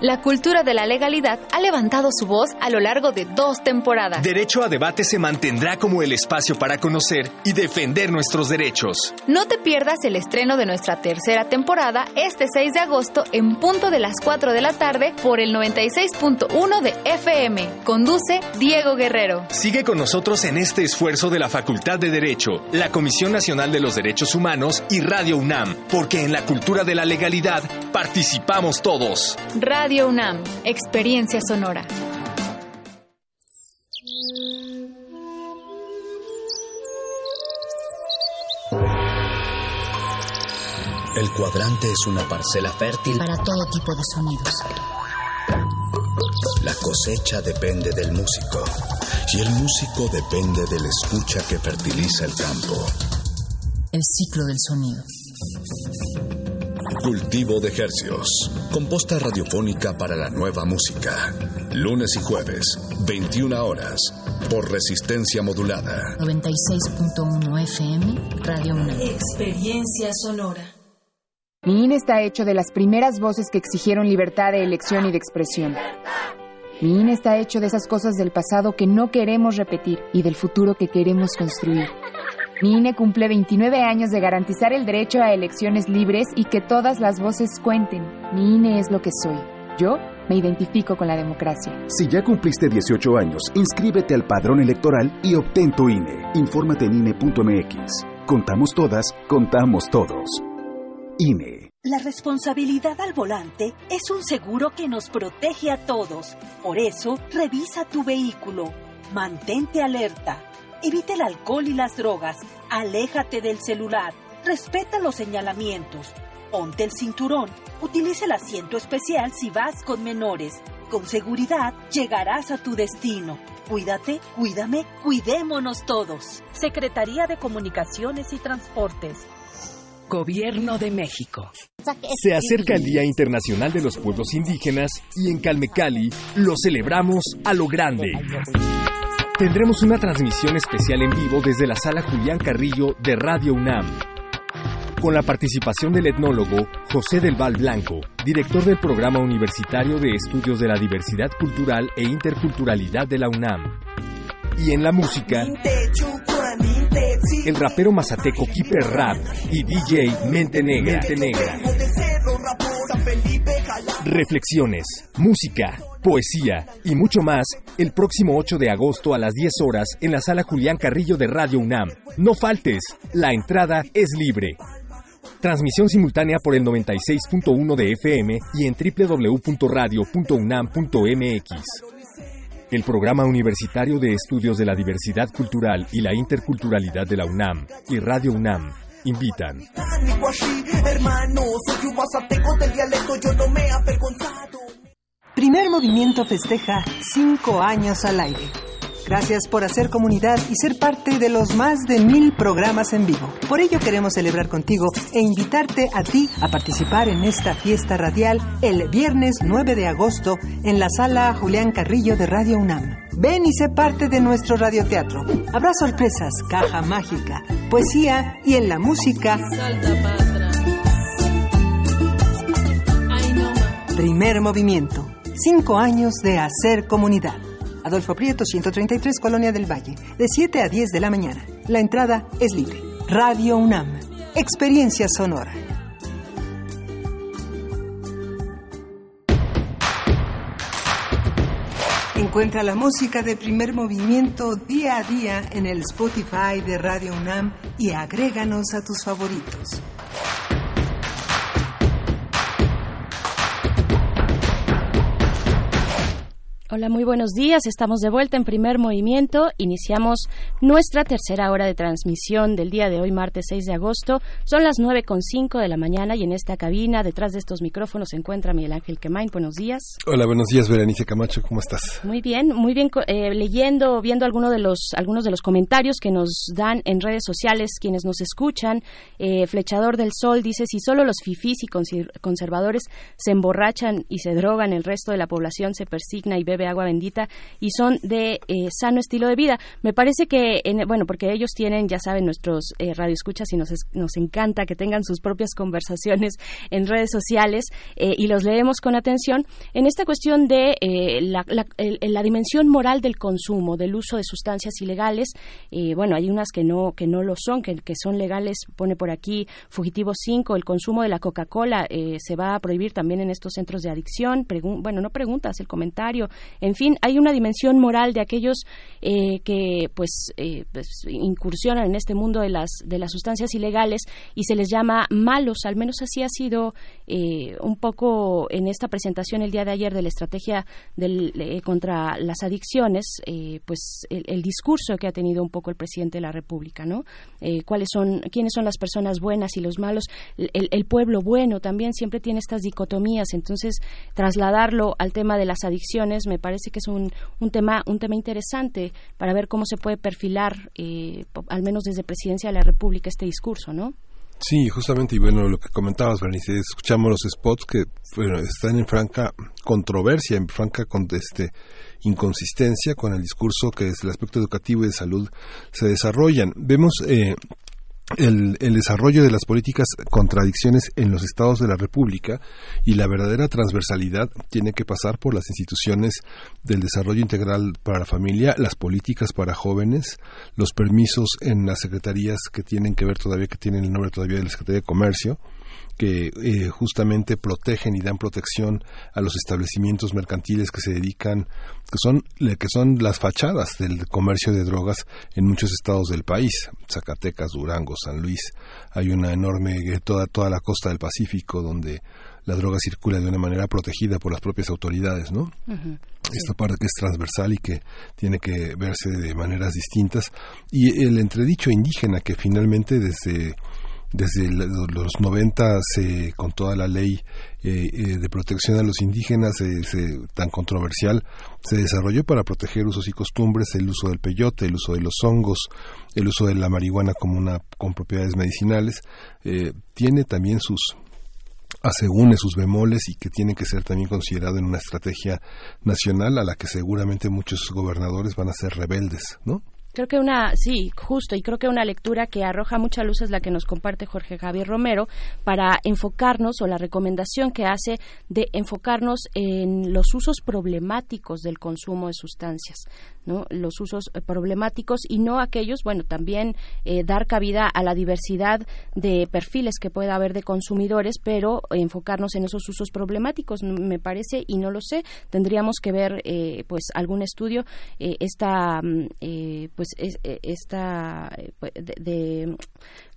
La cultura de la legalidad ha levantado su voz a lo largo de dos temporadas. Derecho a debate se mantendrá como el espacio para conocer y defender nuestros derechos. No te pierdas el estreno de nuestra tercera temporada este 6 de agosto en punto de las 4 de la tarde por el 96.1 de FM. Conduce Diego Guerrero. Sigue con nosotros en este esfuerzo de la Facultad de Derecho, la Comisión Nacional de los Derechos Humanos y Radio UNAM, porque en la cultura de la legalidad participamos todos. Radio UNAM, Experiencia Sonora. El cuadrante es una parcela fértil para todo tipo de sonidos. La cosecha depende del músico y el músico depende de la escucha que fertiliza el campo. El ciclo del sonido. Cultivo de Hercios. Composta radiofónica para la nueva música. Lunes y jueves, 21 horas. Por resistencia modulada. 96.1 FM, Radio 1. Experiencia sonora. Mi INE está hecho de las primeras voces que exigieron libertad de elección y de expresión. Mi INE está hecho de esas cosas del pasado que no queremos repetir y del futuro que queremos construir. Mi INE cumple 29 años de garantizar el derecho a elecciones libres y que todas las voces cuenten. Mi INE es lo que soy. Yo me identifico con la democracia. Si ya cumpliste 18 años, inscríbete al padrón electoral y obtén tu INE. Infórmate en INE.mx. Contamos todas, contamos todos. INE. La responsabilidad al volante es un seguro que nos protege a todos. Por eso, revisa tu vehículo. Mantente alerta. Evita el alcohol y las drogas. Aléjate del celular. Respeta los señalamientos. Ponte el cinturón. Utiliza el asiento especial si vas con menores. Con seguridad llegarás a tu destino. Cuídate, cuídame, cuidémonos todos. Secretaría de Comunicaciones y Transportes. Gobierno de México. Se acerca el Día Internacional de los Pueblos Indígenas y en Calmecali lo celebramos a lo grande. Tendremos una transmisión especial en vivo desde la sala Julián Carrillo de Radio UNAM. Con la participación del etnólogo José del Val Blanco, director del Programa Universitario de Estudios de la Diversidad Cultural e Interculturalidad de la UNAM. Y en la música, el rapero mazateco Keeper Rap y DJ Mente Negra. Mente Negra. Reflexiones, música, poesía y mucho más el próximo 8 de agosto a las 10 horas en la sala Julián Carrillo de Radio UNAM. No faltes, la entrada es libre. Transmisión simultánea por el 96.1 de FM y en www.radio.unam.mx. El Programa Universitario de Estudios de la Diversidad Cultural y la Interculturalidad de la UNAM y Radio UNAM invitan. Primer movimiento festeja cinco años al aire. Gracias por hacer comunidad y ser parte de los más de mil programas en vivo. Por ello queremos celebrar contigo e invitarte a ti a participar en esta fiesta radial el viernes 9 de agosto en la sala Julián Carrillo de Radio UNAM. Ven y sé parte de nuestro radioteatro. Habrá sorpresas, caja mágica, poesía y en la música. Primer movimiento. Cinco años de hacer comunidad. Adolfo Prieto, 133, Colonia del Valle. De 7 a 10 de la mañana. La entrada es libre. Radio UNAM. Experiencia sonora. Encuentra la música de primer movimiento día a día en el Spotify de Radio UNAM y agréganos a tus favoritos. Hola, muy buenos días. Estamos de vuelta en primer movimiento. Iniciamos nuestra tercera hora de transmisión del día de hoy, martes 6 de agosto. Son las 9.05 de la mañana y en esta cabina, detrás de estos micrófonos, se encuentra Miguel Ángel Quemain. Buenos días. Hola, buenos días, Berenice Camacho. ¿Cómo estás? Muy bien, muy bien. Eh, leyendo, viendo algunos de, los, algunos de los comentarios que nos dan en redes sociales quienes nos escuchan. Eh, Flechador del Sol dice, si solo los fifís y conservadores se emborrachan y se drogan, el resto de la población se persigna y bebe agua bendita y son de eh, sano estilo de vida. Me parece que, en, bueno, porque ellos tienen, ya saben, nuestros eh, radioescuchas y nos, nos encanta que tengan sus propias conversaciones (laughs) en redes sociales eh, y los leemos con atención. En esta cuestión de eh, la, la, la, dimensión moral del consumo, del uso de sustancias ilegales, bueno, hay unas que no, que no lo son, que, que son legales, pone por aquí Fugitivo 5, el consumo de la Coca-Cola se va a prohibir también en estos centros de adicción. bueno, no preguntas, el comentario. En fin, hay una dimensión moral de aquellos eh, que pues, eh, pues, incursionan en este mundo de las de las sustancias ilegales y se les llama malos. Al menos así ha sido eh, un poco en esta presentación el día de ayer de la estrategia del, contra las adicciones, pues el, discurso que ha tenido un poco el presidente de la República, ¿no? cuáles son quiénes son las personas buenas y los malos. El, el pueblo bueno también siempre tiene estas dicotomías. Entonces trasladarlo al tema de las adicciones me parece que es un, un, tema, un tema interesante para ver cómo se puede perfilar, eh, al menos desde Presidencia de la República, este discurso, ¿no? Sí, justamente, y bueno, lo que comentabas, Bernice, escuchamos los spots que están en franca controversia, en franca con, este, inconsistencia con el discurso que desde el aspecto educativo y de salud se desarrollan. Vemos eh, el, el, desarrollo de las políticas contradicciones en los estados de la República y la verdadera transversalidad tiene que pasar por las instituciones del desarrollo integral para la familia, las políticas para jóvenes, los permisos en las secretarías que tienen que ver todavía, que tienen el nombre todavía de la Secretaría de Comercio, que eh, justamente protegen y dan protección a los establecimientos mercantiles que se dedican, que son, que son las fachadas del comercio de drogas en muchos estados del país, Zacatecas, Durango, San Luis. Hay una enorme, eh, toda, toda la costa del Pacífico donde la droga circula de una manera protegida por las propias autoridades, ¿no? Esta parte que es transversal y que tiene que verse de maneras distintas. Y el entredicho indígena que finalmente desde desde los 90 con toda la ley eh, eh, de protección a los indígenas tan controversial se desarrolló para proteger usos y costumbres el uso del peyote el uso de los hongos el uso de la marihuana como una con propiedades medicinales eh, tiene también sus asegune sus bemoles y que tiene que ser también considerado en una estrategia nacional a la que seguramente muchos gobernadores van a ser rebeldes, ¿no? Creo que una, sí, justo, y creo que una lectura que arroja mucha luz es la que nos comparte Jorge Javier Romero para enfocarnos, o la recomendación que hace de enfocarnos en los usos problemáticos del consumo de sustancias, ¿no? Los usos eh, problemáticos y no aquellos, bueno, también eh, dar cabida a la diversidad de perfiles que pueda haber de consumidores, pero enfocarnos en esos usos problemáticos, me parece, y no lo sé, tendríamos que ver, eh, pues, algún estudio, esta, mm, pues, es, esta, pues, de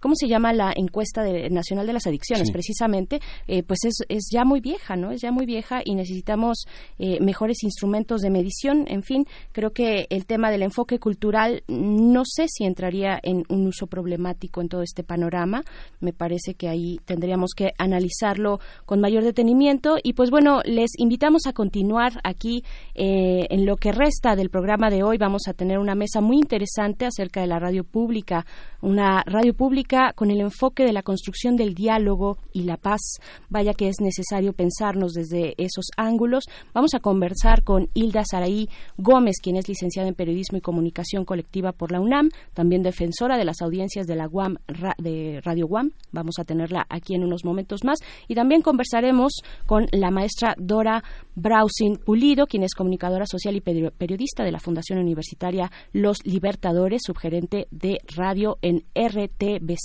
¿cómo se llama la encuesta nacional de las adicciones? Precisamente, eh, pues es, es ya muy vieja, ¿no? Es ya muy vieja y necesitamos eh, mejores instrumentos de medición. En fin, creo que el tema del enfoque cultural no sé si entraría en un uso problemático en todo este panorama. Me parece que ahí tendríamos que analizarlo con mayor detenimiento y pues bueno, les invitamos a continuar aquí eh, en lo que resta del programa de hoy. Vamos a tener una mesa muy interesante acerca de la radio pública, una radio pública con el enfoque de la construcción del diálogo y la paz. Vaya que es necesario pensarnos desde esos ángulos. Vamos a conversar con Hilda Saraí Gómez, quien es licenciada en Periodismo y Comunicación Colectiva por la UNAM, también defensora de las audiencias de la UAM, de Radio UAM. Vamos a tenerla aquí en unos momentos más. Y también conversaremos con la maestra Dora Browsing Pulido, quien es comunicadora social y periodista de la Fundación Universitaria Los Libertadores, subgerente de radio en RTBC,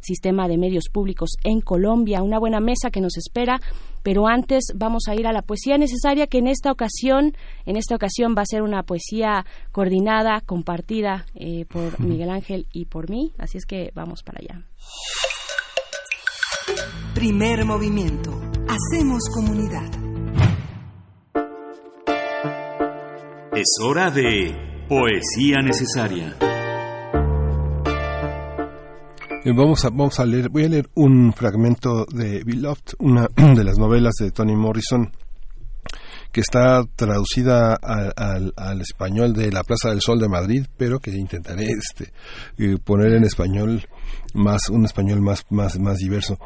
Sistema de Medios Públicos en Colombia. Una buena mesa que nos espera, pero antes vamos a ir a la poesía necesaria que en esta ocasión, en esta ocasión va a ser una poesía coordinada, compartida eh, por Miguel Ángel y por mí, así es que vamos para allá. Primer movimiento. Hacemos comunidad. Es hora de poesía necesaria. Eh, vamos a, vamos a leer, voy a leer un fragmento de Beloved, una (clears throat) de las novelas de Toni Morrison, que está traducida al, al, español de la Plaza del Sol de Madrid, pero que intentaré este eh, poner en español más un español más más más diverso.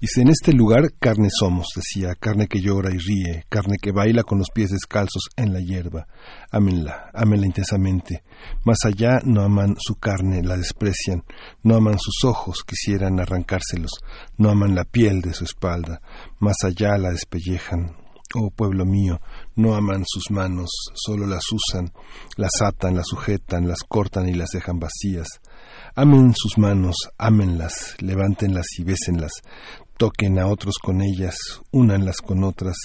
Dice, en este lugar carne somos, decía, carne que llora y ríe, carne que baila con los pies descalzos en la hierba. Ámenla, ámenla intensamente. Más allá no aman su carne, la desprecian, no aman sus ojos, quisieran arrancárselos, no aman la piel de su espalda, más allá la despellejan, Oh pueblo mío, no aman sus manos, solo las usan, las atan, las sujetan, las cortan y las dejan vacías. Amen sus manos, ámenlas, levántenlas y bésenlas, toquen a otros con ellas, únanlas con otras,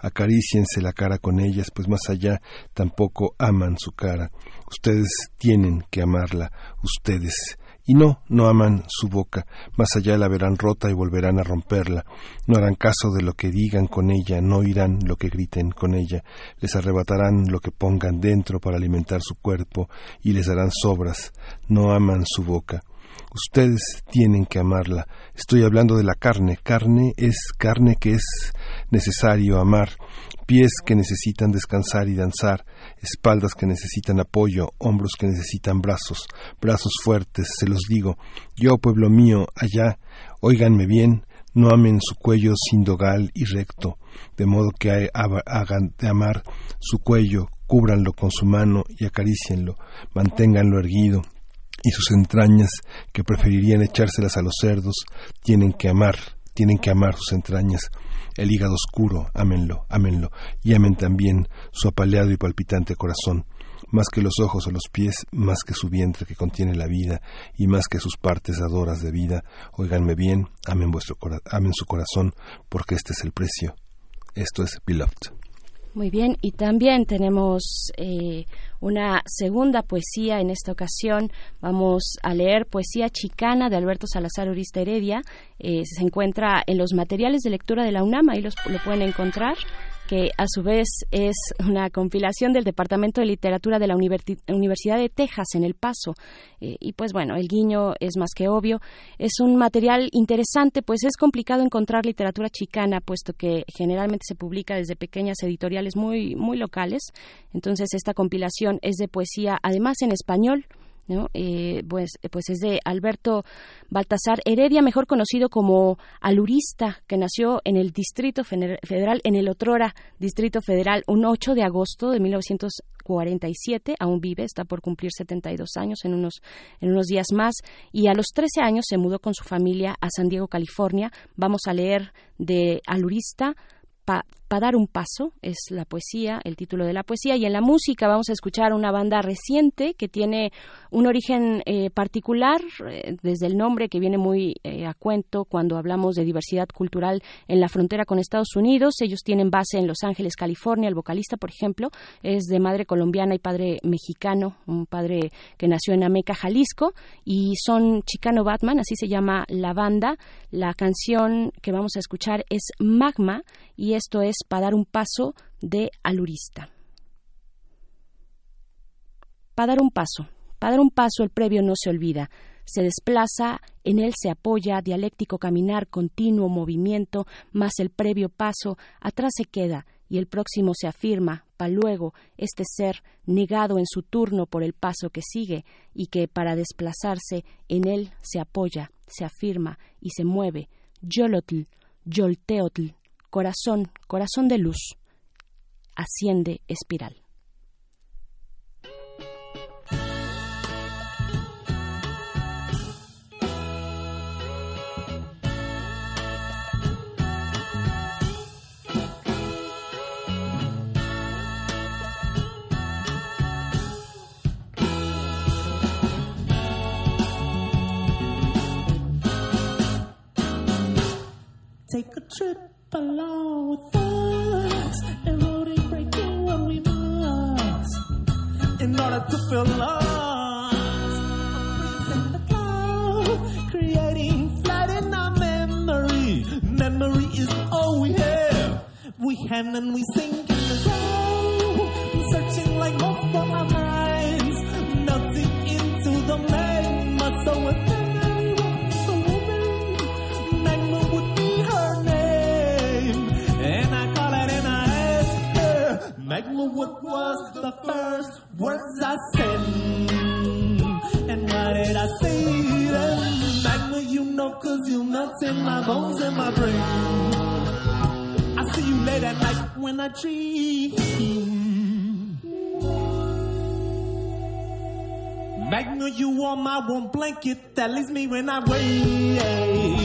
acariciense la cara con ellas, pues más allá tampoco aman su cara. Ustedes tienen que amarla, ustedes y no, no aman su boca, más allá la verán rota y volverán a romperla, no harán caso de lo que digan con ella, no oirán lo que griten con ella, les arrebatarán lo que pongan dentro para alimentar su cuerpo y les darán sobras, no aman su boca. Ustedes tienen que amarla. Estoy hablando de la carne. Carne es carne que es necesario amar pies que necesitan descansar y danzar, espaldas que necesitan apoyo, hombros que necesitan brazos, brazos fuertes, se los digo, yo pueblo mío, allá, óiganme bien, no amen su cuello sin dogal y recto, de modo que hagan de amar su cuello, cúbranlo con su mano y acarícienlo, manténganlo erguido, y sus entrañas, que preferirían echárselas a los cerdos, tienen que amar, tienen que amar sus entrañas, el hígado oscuro, ámenlo, ámenlo, y amen también su apaleado y palpitante corazón, más que los ojos o los pies, más que su vientre que contiene la vida, y más que sus partes adoras de vida, oiganme bien, amen, vuestro amen su corazón, porque este es el precio. Esto es Beloved. Muy bien, y también tenemos eh, una segunda poesía en esta ocasión. Vamos a leer Poesía Chicana de Alberto Salazar Urista Heredia. Eh, se encuentra en los materiales de lectura de la UNAM, ahí los, lo pueden encontrar que a su vez es una compilación del Departamento de Literatura de la Universidad de Texas en El Paso. Eh, y pues bueno, el guiño es más que obvio. Es un material interesante, pues es complicado encontrar literatura chicana, puesto que generalmente se publica desde pequeñas editoriales muy, muy locales. Entonces esta compilación es de poesía, además en español. Eh, pues, pues es de Alberto Baltasar Heredia, mejor conocido como alurista, que nació en el Distrito Federal, en el Otrora Distrito Federal, un 8 de agosto de 1947, aún vive, está por cumplir 72 años en unos, en unos días más, y a los 13 años se mudó con su familia a San Diego, California. Vamos a leer de alurista para dar un paso es la poesía, el título de la poesía. Y en la música vamos a escuchar una banda reciente que tiene un origen eh, particular, eh, desde el nombre que viene muy eh, a cuento cuando hablamos de diversidad cultural en la frontera con Estados Unidos. Ellos tienen base en Los Ángeles, California. El vocalista, por ejemplo, es de madre colombiana y padre mexicano, un padre que nació en Ameca, Jalisco. Y son Chicano Batman, así se llama la banda. La canción que vamos a escuchar es Magma y esto es para dar un paso de alurista. Para dar un paso, para dar un paso el previo no se olvida, se desplaza, en él se apoya, dialéctico caminar, continuo movimiento, más el previo paso, atrás se queda, y el próximo se afirma, para luego este ser negado en su turno por el paso que sigue, y que para desplazarse en él se apoya, se afirma y se mueve, yolotl, yolteotl, corazón, corazón de luz, asciende espiral. Take a trip with us, eroding, breaking what we must in order to feel lost. Present the cloud, creating flight in our memory. Memory is all we have. We hand and we sink in the ground, searching like hope for our minds, melting into the magma. So within What was the first words I said? And why did I say them? Magma, you know, cause you melt in my bones and my brain. I see you late at night when I dream. Magma, you are my warm blanket that leaves me when I wait.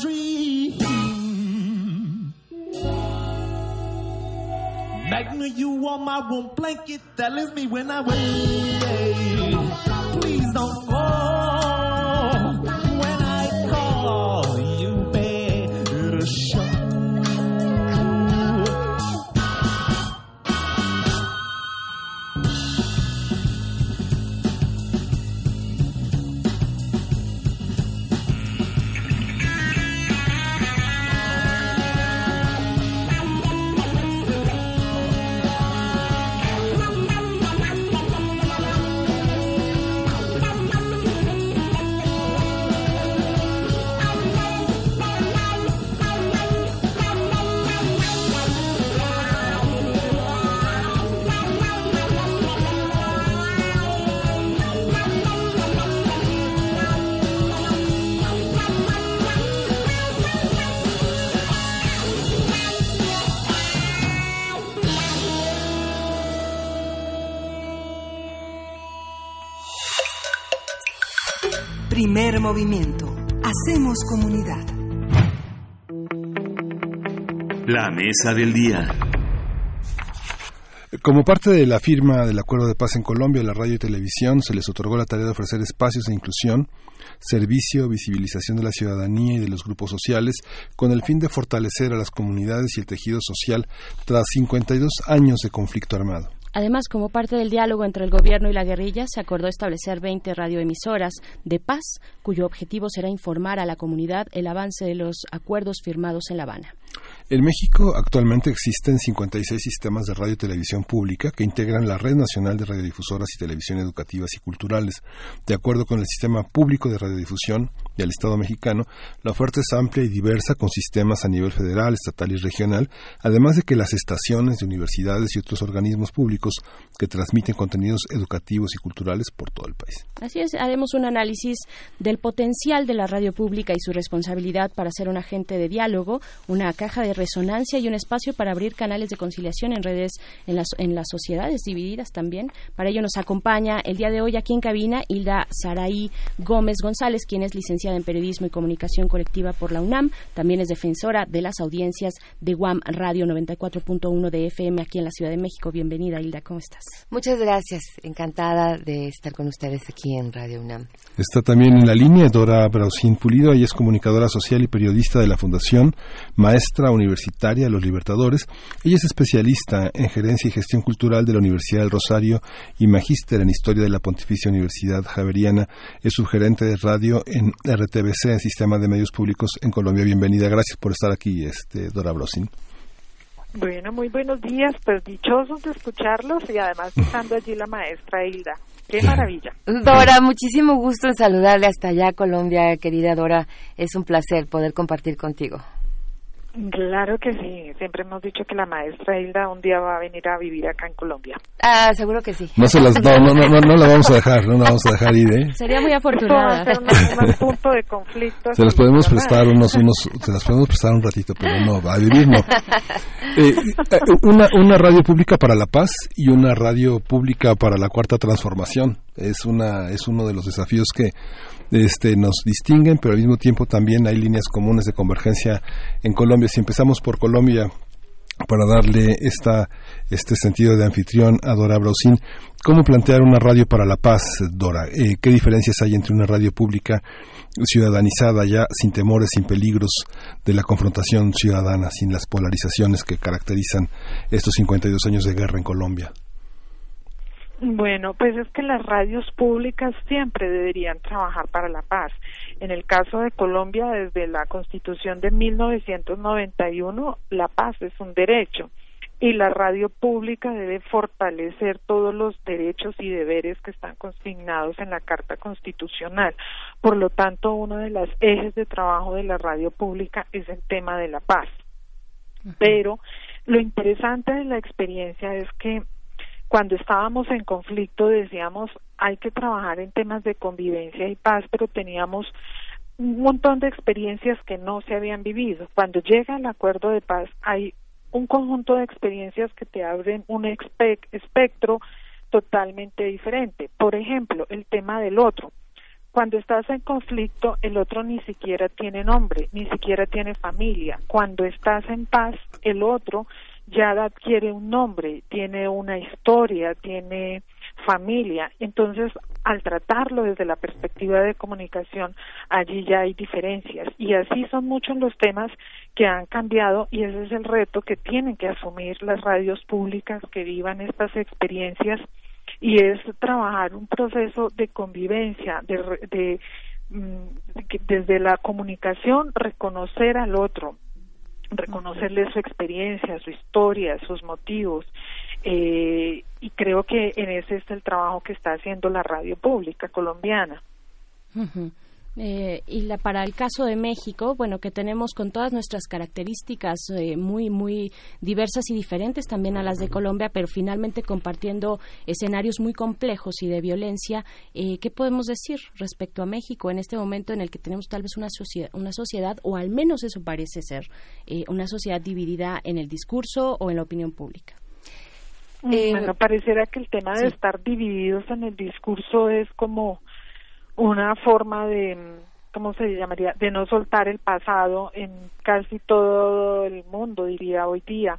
Dream. Magna, you are my warm blanket that leaves me when I wake. Mesa del día. Como parte de la firma del Acuerdo de Paz en Colombia, la radio y televisión se les otorgó la tarea de ofrecer espacios de inclusión, servicio, visibilización de la ciudadanía y de los grupos sociales, con el fin de fortalecer a las comunidades y el tejido social tras 52 años de conflicto armado. Además, como parte del diálogo entre el gobierno y la guerrilla, se acordó establecer 20 radioemisoras de paz, cuyo objetivo será informar a la comunidad el avance de los acuerdos firmados en La Habana. En México actualmente existen 56 sistemas de radio y televisión pública que integran la Red Nacional de Radiodifusoras y Televisión Educativas y Culturales. De acuerdo con el Sistema Público de Radiodifusión del Estado mexicano, la oferta es amplia y diversa con sistemas a nivel federal, estatal y regional, además de que las estaciones de universidades y otros organismos públicos que transmiten contenidos educativos y culturales por todo el país. Así es, haremos un análisis del potencial de la radio pública y su responsabilidad para ser un agente de diálogo, una caja de resonancia y un espacio para abrir canales de conciliación en redes en las, en las sociedades divididas también. Para ello nos acompaña el día de hoy aquí en cabina Hilda Saraí Gómez González, quien es licenciada en Periodismo y Comunicación Colectiva por la UNAM. También es defensora de las audiencias de UAM Radio 94.1 de FM aquí en la Ciudad de México. Bienvenida, Hilda, ¿cómo estás? Muchas gracias. Encantada de estar con ustedes aquí en Radio UNAM. Está también en la línea Dora Brausín Pulido, ella es comunicadora social y periodista de la Fundación Maestra Universitaria Los Libertadores. Ella es especialista en gerencia y gestión cultural de la Universidad del Rosario y magíster en historia de la Pontificia Universidad Javeriana. Es subgerente de radio en RTBC, Sistema de Medios Públicos en Colombia. Bienvenida, gracias por estar aquí, este, Dora Brausín. Bueno, muy buenos días, pues dichosos de escucharlos y además estando allí la maestra Hilda. Qué maravilla. Dora, muchísimo gusto en saludarle hasta allá, Colombia, querida Dora. Es un placer poder compartir contigo. Claro que sí, siempre hemos dicho que la maestra Hilda un día va a venir a vivir acá en Colombia. Ah, seguro que sí. No, se las, no, no, no, no, la vamos a dejar, no la vamos a dejar ir, ¿eh? Sería muy afortunada. Esto va a ser un, un punto de conflicto. Se las podemos prestar unos, unos, se las podemos prestar un ratito, pero no, a vivir no. Eh, una, una radio pública para la paz y una radio pública para la cuarta transformación. Es una, es uno de los desafíos que este, nos distinguen, pero al mismo tiempo también hay líneas comunes de convergencia en Colombia. Si empezamos por Colombia, para darle esta, este sentido de anfitrión a Dora Brausín, ¿cómo plantear una radio para la paz, Dora? Eh, ¿Qué diferencias hay entre una radio pública ciudadanizada ya, sin temores, sin peligros de la confrontación ciudadana, sin las polarizaciones que caracterizan estos 52 años de guerra en Colombia? Bueno, pues es que las radios públicas siempre deberían trabajar para la paz. En el caso de Colombia, desde la Constitución de 1991, la paz es un derecho y la radio pública debe fortalecer todos los derechos y deberes que están consignados en la Carta Constitucional. Por lo tanto, uno de los ejes de trabajo de la radio pública es el tema de la paz. Pero lo interesante de la experiencia es que cuando estábamos en conflicto decíamos hay que trabajar en temas de convivencia y paz, pero teníamos un montón de experiencias que no se habían vivido. Cuando llega el acuerdo de paz hay un conjunto de experiencias que te abren un espectro totalmente diferente. Por ejemplo, el tema del otro. Cuando estás en conflicto, el otro ni siquiera tiene nombre, ni siquiera tiene familia. Cuando estás en paz, el otro ya adquiere un nombre, tiene una historia, tiene familia. Entonces, al tratarlo desde la perspectiva de comunicación, allí ya hay diferencias. Y así son muchos los temas que han cambiado y ese es el reto que tienen que asumir las radios públicas que vivan estas experiencias y es trabajar un proceso de convivencia, de, de mm, desde la comunicación reconocer al otro, reconocerle su experiencia, su historia, sus motivos. Eh, y creo que en ese es el trabajo que está haciendo la radio pública colombiana. Eh, y la, para el caso de México, bueno, que tenemos con todas nuestras características eh, muy, muy diversas y diferentes también a las de Colombia, pero finalmente compartiendo escenarios muy complejos y de violencia, eh, ¿qué podemos decir respecto a México en este momento en el que tenemos tal vez una sociedad, una sociedad o al menos eso parece ser, una sociedad dividida en el discurso o en la opinión pública? bueno, pareciera que el tema de estar divididos en el discurso es como una forma de ¿cómo se llamaría? De no soltar el pasado en casi todo el mundo, diría hoy día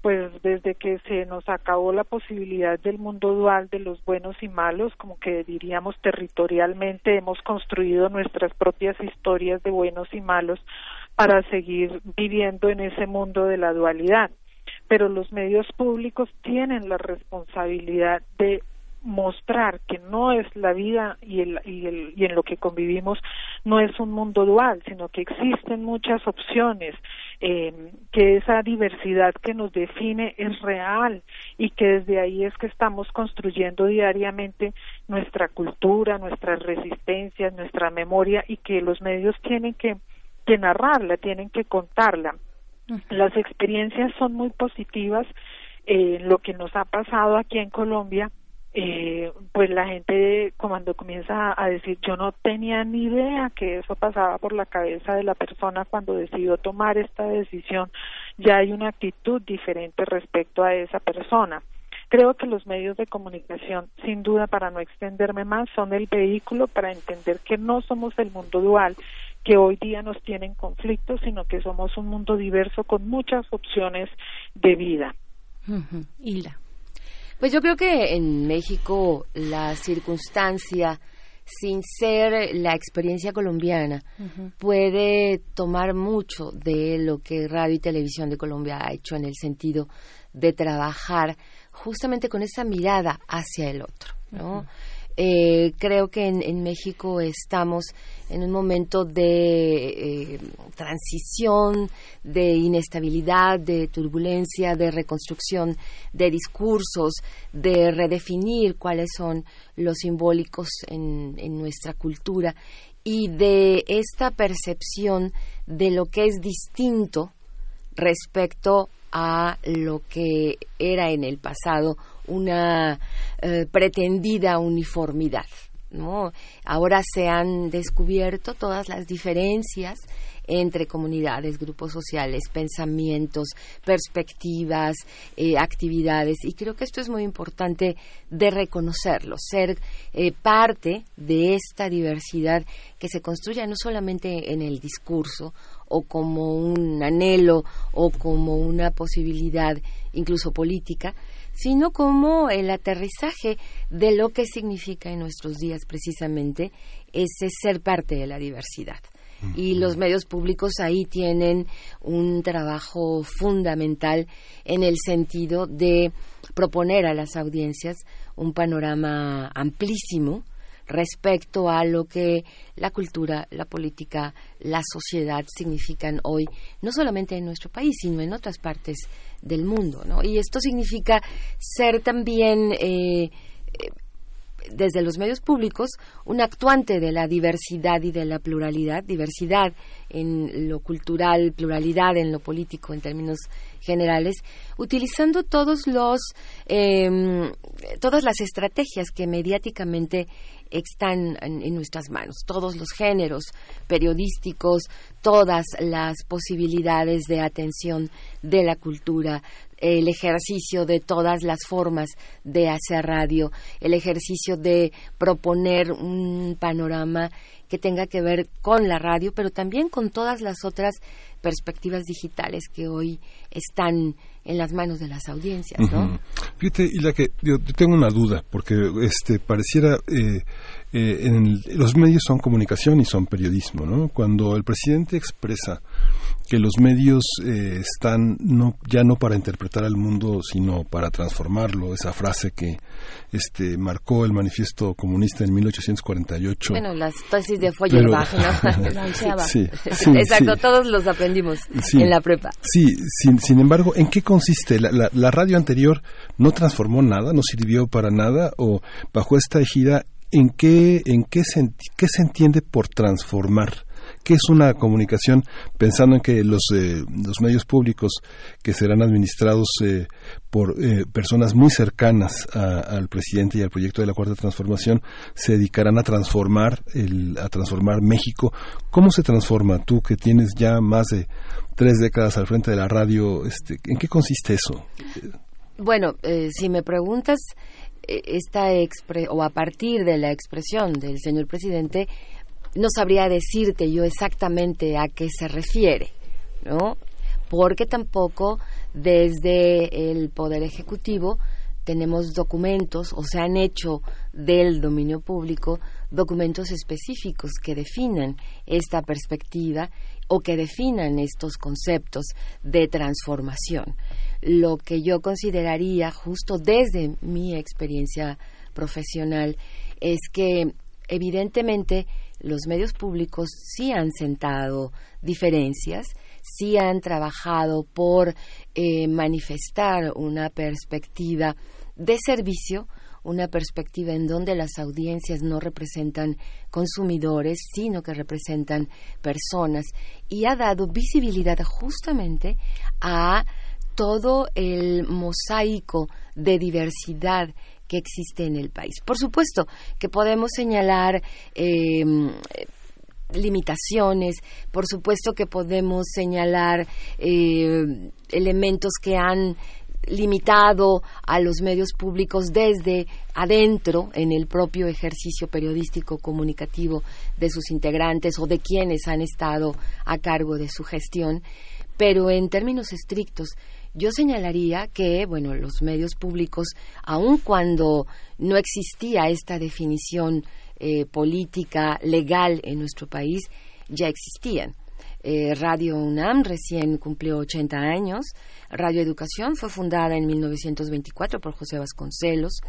pues desde que se nos acabó la posibilidad del mundo dual de los buenos y malos, como que diríamos territorialmente hemos construido nuestras propias historias de buenos y malos para seguir viviendo en ese mundo de la dualidad. Pero los medios públicos tienen la responsabilidad de mostrar que no es la vida y, el, y, el, y en lo que convivimos no es un mundo dual, sino que existen muchas opciones, eh, que esa diversidad que nos define es real y que desde ahí es que estamos construyendo diariamente nuestra cultura, nuestras resistencias, nuestra memoria y que los medios tienen que, que narrarla, tienen que contarla. Las experiencias son muy positivas. Eh, lo que nos ha pasado aquí en Colombia eh, pues la gente cuando comienza a decir yo no tenía ni idea que eso pasaba por la cabeza de la persona cuando decidió tomar esta decisión, ya hay una actitud diferente respecto a esa persona. Creo que los medios de comunicación, sin duda, para no extenderme más, son el vehículo para entender que no somos el mundo dual, que hoy día nos tienen conflictos, sino que somos un mundo diverso con muchas opciones de vida. Pues yo creo que en México la circunstancia, sin ser la experiencia colombiana, puede tomar mucho de lo que Radio y Televisión de Colombia ha hecho en el sentido de trabajar justamente con esa mirada hacia el otro, ¿no? Eh, creo que en, México estamos en un momento de eh, transición, de inestabilidad, de turbulencia, de reconstrucción de discursos, de redefinir cuáles son los simbólicos en, en nuestra cultura y de esta percepción de lo que es distinto respecto a lo que era en el pasado una eh, pretendida uniformidad. ¿no? Ahora se han descubierto todas las diferencias entre comunidades, grupos sociales, pensamientos, perspectivas, eh, actividades. Y creo que esto es muy importante de reconocerlo, ser eh, parte de esta diversidad que se construye no solamente en el discurso o como un anhelo o como una posibilidad incluso política, sino como el aterrizaje de lo que significa en nuestros días precisamente ese ser parte de la diversidad. Y los medios públicos ahí tienen un trabajo fundamental en el sentido de proponer a las audiencias un panorama amplísimo respecto a lo que la cultura, la política, la sociedad significan hoy, no solamente en nuestro país, sino en otras partes del mundo. ¿no? Y esto significa ser también, eh, eh, desde los medios públicos, un actuante de la diversidad y de la pluralidad, diversidad en lo cultural, pluralidad en lo político en términos generales, utilizando todos los, em, todas las estrategias que mediáticamente están en, nuestras manos, todos los géneros periodísticos, todas las posibilidades de atención de la cultura, el ejercicio de todas las formas de hacer radio, el ejercicio de proponer un panorama que tenga que ver con la radio, pero también con todas las otras perspectivas digitales que hoy están en las manos de las audiencias, ¿no? Fíjate, y la que yo, tengo una duda, porque este pareciera eh, eh, en los medios son comunicación y son periodismo, ¿no? Cuando el presidente expresa que los medios eh, están no ya no para interpretar al mundo sino para transformarlo esa frase que este marcó el manifiesto comunista en 1848 bueno las tesis de Feuerbach ¿no? (laughs) (laughs) sí, exacto todos los aprendimos en la prepa. Sí sin, sin embargo en qué consiste la, la radio anterior no transformó nada no sirvió para nada o bajo esta ejida en qué en qué se, entiende por transformar ¿Qué es una comunicación? Pensando en que los, eh, los medios públicos que serán administrados eh, por eh, personas muy cercanas al presidente y al proyecto de la Cuarta Transformación se dedicarán a transformar, el, a transformar México. ¿Cómo se transforma tú que tienes ya más de tres décadas al frente de la radio? Este, ¿En qué consiste eso? Bueno, si me preguntas esta o a partir de la expresión del señor presidente, no sabría decirte yo exactamente a qué se refiere, ¿no? Porque tampoco desde el Poder Ejecutivo tenemos documentos o se han hecho del dominio público documentos específicos que definan esta perspectiva o que definan estos conceptos de transformación. Lo que yo consideraría justo desde mi experiencia profesional es que evidentemente los medios públicos sí han sentado diferencias, sí han trabajado por eh, manifestar una perspectiva de servicio, una perspectiva en donde las audiencias no representan consumidores, sino que representan personas, y ha dado visibilidad justamente a todo el mosaico de diversidad que existe en el país. Por supuesto que podemos señalar em, limitaciones, por supuesto que podemos señalar eh, elementos que han limitado a los medios públicos desde adentro en el propio ejercicio periodístico comunicativo de sus integrantes o de quienes han estado a cargo de su gestión, pero en términos estrictos yo señalaría que, bueno, los medios públicos, aun cuando no existía esta definición eh, política legal en nuestro país, ya existían. Eh, Radio UNAM recién cumplió 80 años. Radio Educación fue fundada en 1924 por José Vasconcelos.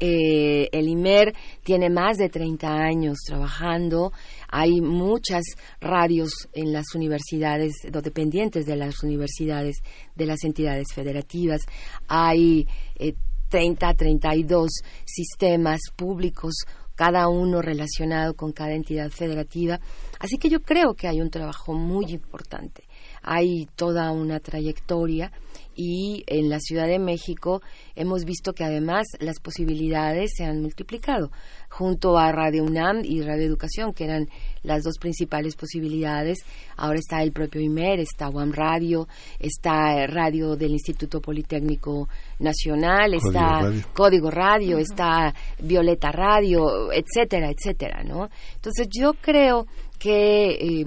Eh, el IMER tiene más de 30 años trabajando. Hay muchas radios en las universidades, dependientes de las universidades, de las entidades federativas. Hay eh, 30, 32 sistemas públicos cada uno relacionado con cada entidad federativa. Así que yo creo que hay un trabajo muy importante. Hay toda una trayectoria y en la Ciudad de México hemos visto que además las posibilidades se han multiplicado junto a Radio UNAM y Radio Educación, que eran las dos principales posibilidades. Ahora está el propio IMER, está UAM Radio, está Radio del Instituto Politécnico Nacional, está Código Radio, está Violeta Radio, etcétera, etcétera, ¿no? Entonces yo creo que eh,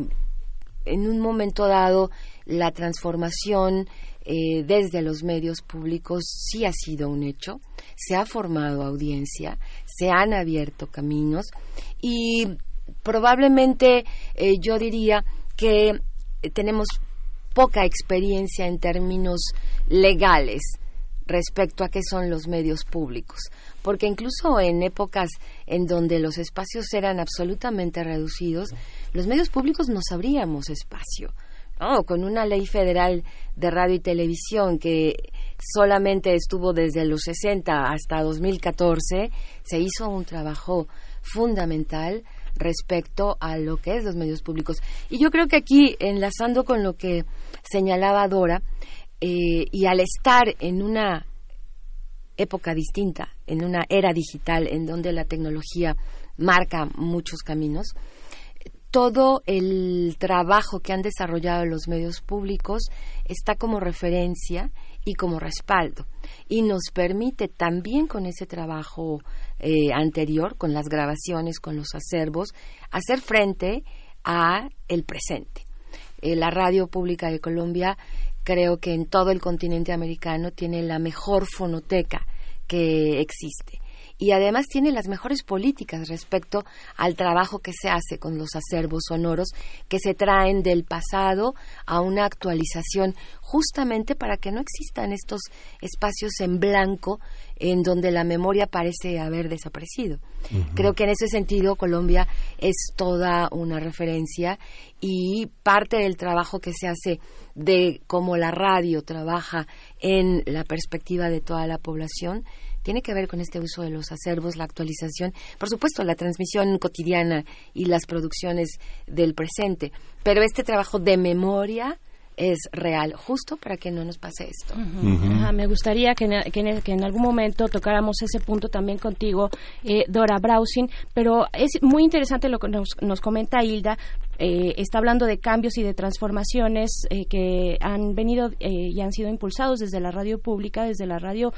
en un momento dado la transformación eh, desde los medios públicos sí ha sido un hecho, se ha formado audiencia, se han abierto caminos y probablemente eh, yo diría que tenemos poca experiencia en términos legales respecto a qué son los medios públicos, porque incluso en épocas en donde los espacios eran absolutamente reducidos, los medios públicos no abríamos espacio. Con una ley federal de radio y televisión que solamente estuvo desde los 60 hasta 2014, se hizo un trabajo fundamental respecto a lo que es los medios públicos. Y yo creo que aquí, enlazando con lo que señalaba Dora, eh, y al estar en una época distinta, en una era digital en donde la tecnología marca muchos caminos, todo el trabajo que han desarrollado los medios públicos está como referencia y como respaldo y nos permite también con ese trabajo eh, anterior, con las grabaciones, con los acervos, hacer frente a el presente. Eh, la radio pública de Colombia creo que en todo el continente americano tiene la mejor fonoteca que existe y además tiene las mejores políticas respecto al trabajo que se hace con los acervos sonoros que se traen del pasado a una actualización justamente para que no existan estos espacios en blanco en donde la memoria parece haber desaparecido. Creo que en ese sentido Colombia es toda una referencia y parte del trabajo que se hace de cómo la radio trabaja en la perspectiva de toda la población tiene que ver con este uso de los acervos, la actualización, por supuesto, la transmisión cotidiana y las producciones del presente. Pero este trabajo de memoria es real, justo para que no nos pase esto. me gustaría que en, algún momento tocáramos ese punto también contigo, eh, Dora Browsing, pero es muy interesante lo que nos, nos comenta Hilda, eh, está hablando de cambios y de transformaciones eh, que han venido y han sido impulsados desde la radio pública, desde la radio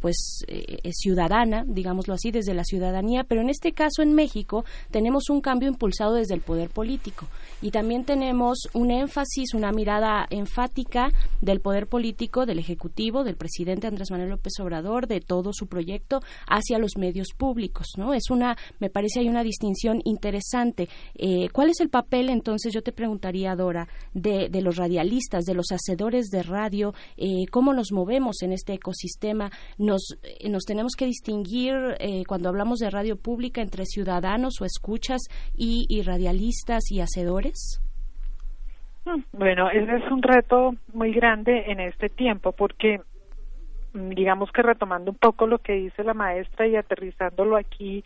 pues ciudadana, digámoslo así, desde la ciudadanía, pero en este caso en México tenemos un cambio impulsado desde el poder político y también tenemos un énfasis, una mirada enfática del poder político, del ejecutivo, del presidente Andrés Manuel López Obrador, de todo su proyecto hacia los medios públicos, ¿no? Es una, me parece hay una distinción interesante. Eh, ¿Cuál es el papel entonces? Yo te preguntaría, Dora, de, los radialistas, de los hacedores de radio, eh, cómo nos movemos en este ecosistema. Nos, eh, nos tenemos que distinguir cuando hablamos de radio pública entre ciudadanos o escuchas y, y radialistas y hacedores. Mm, bueno, ese es un reto muy grande en este tiempo porque mm, digamos que retomando un poco lo que dice la maestra y aterrizándolo aquí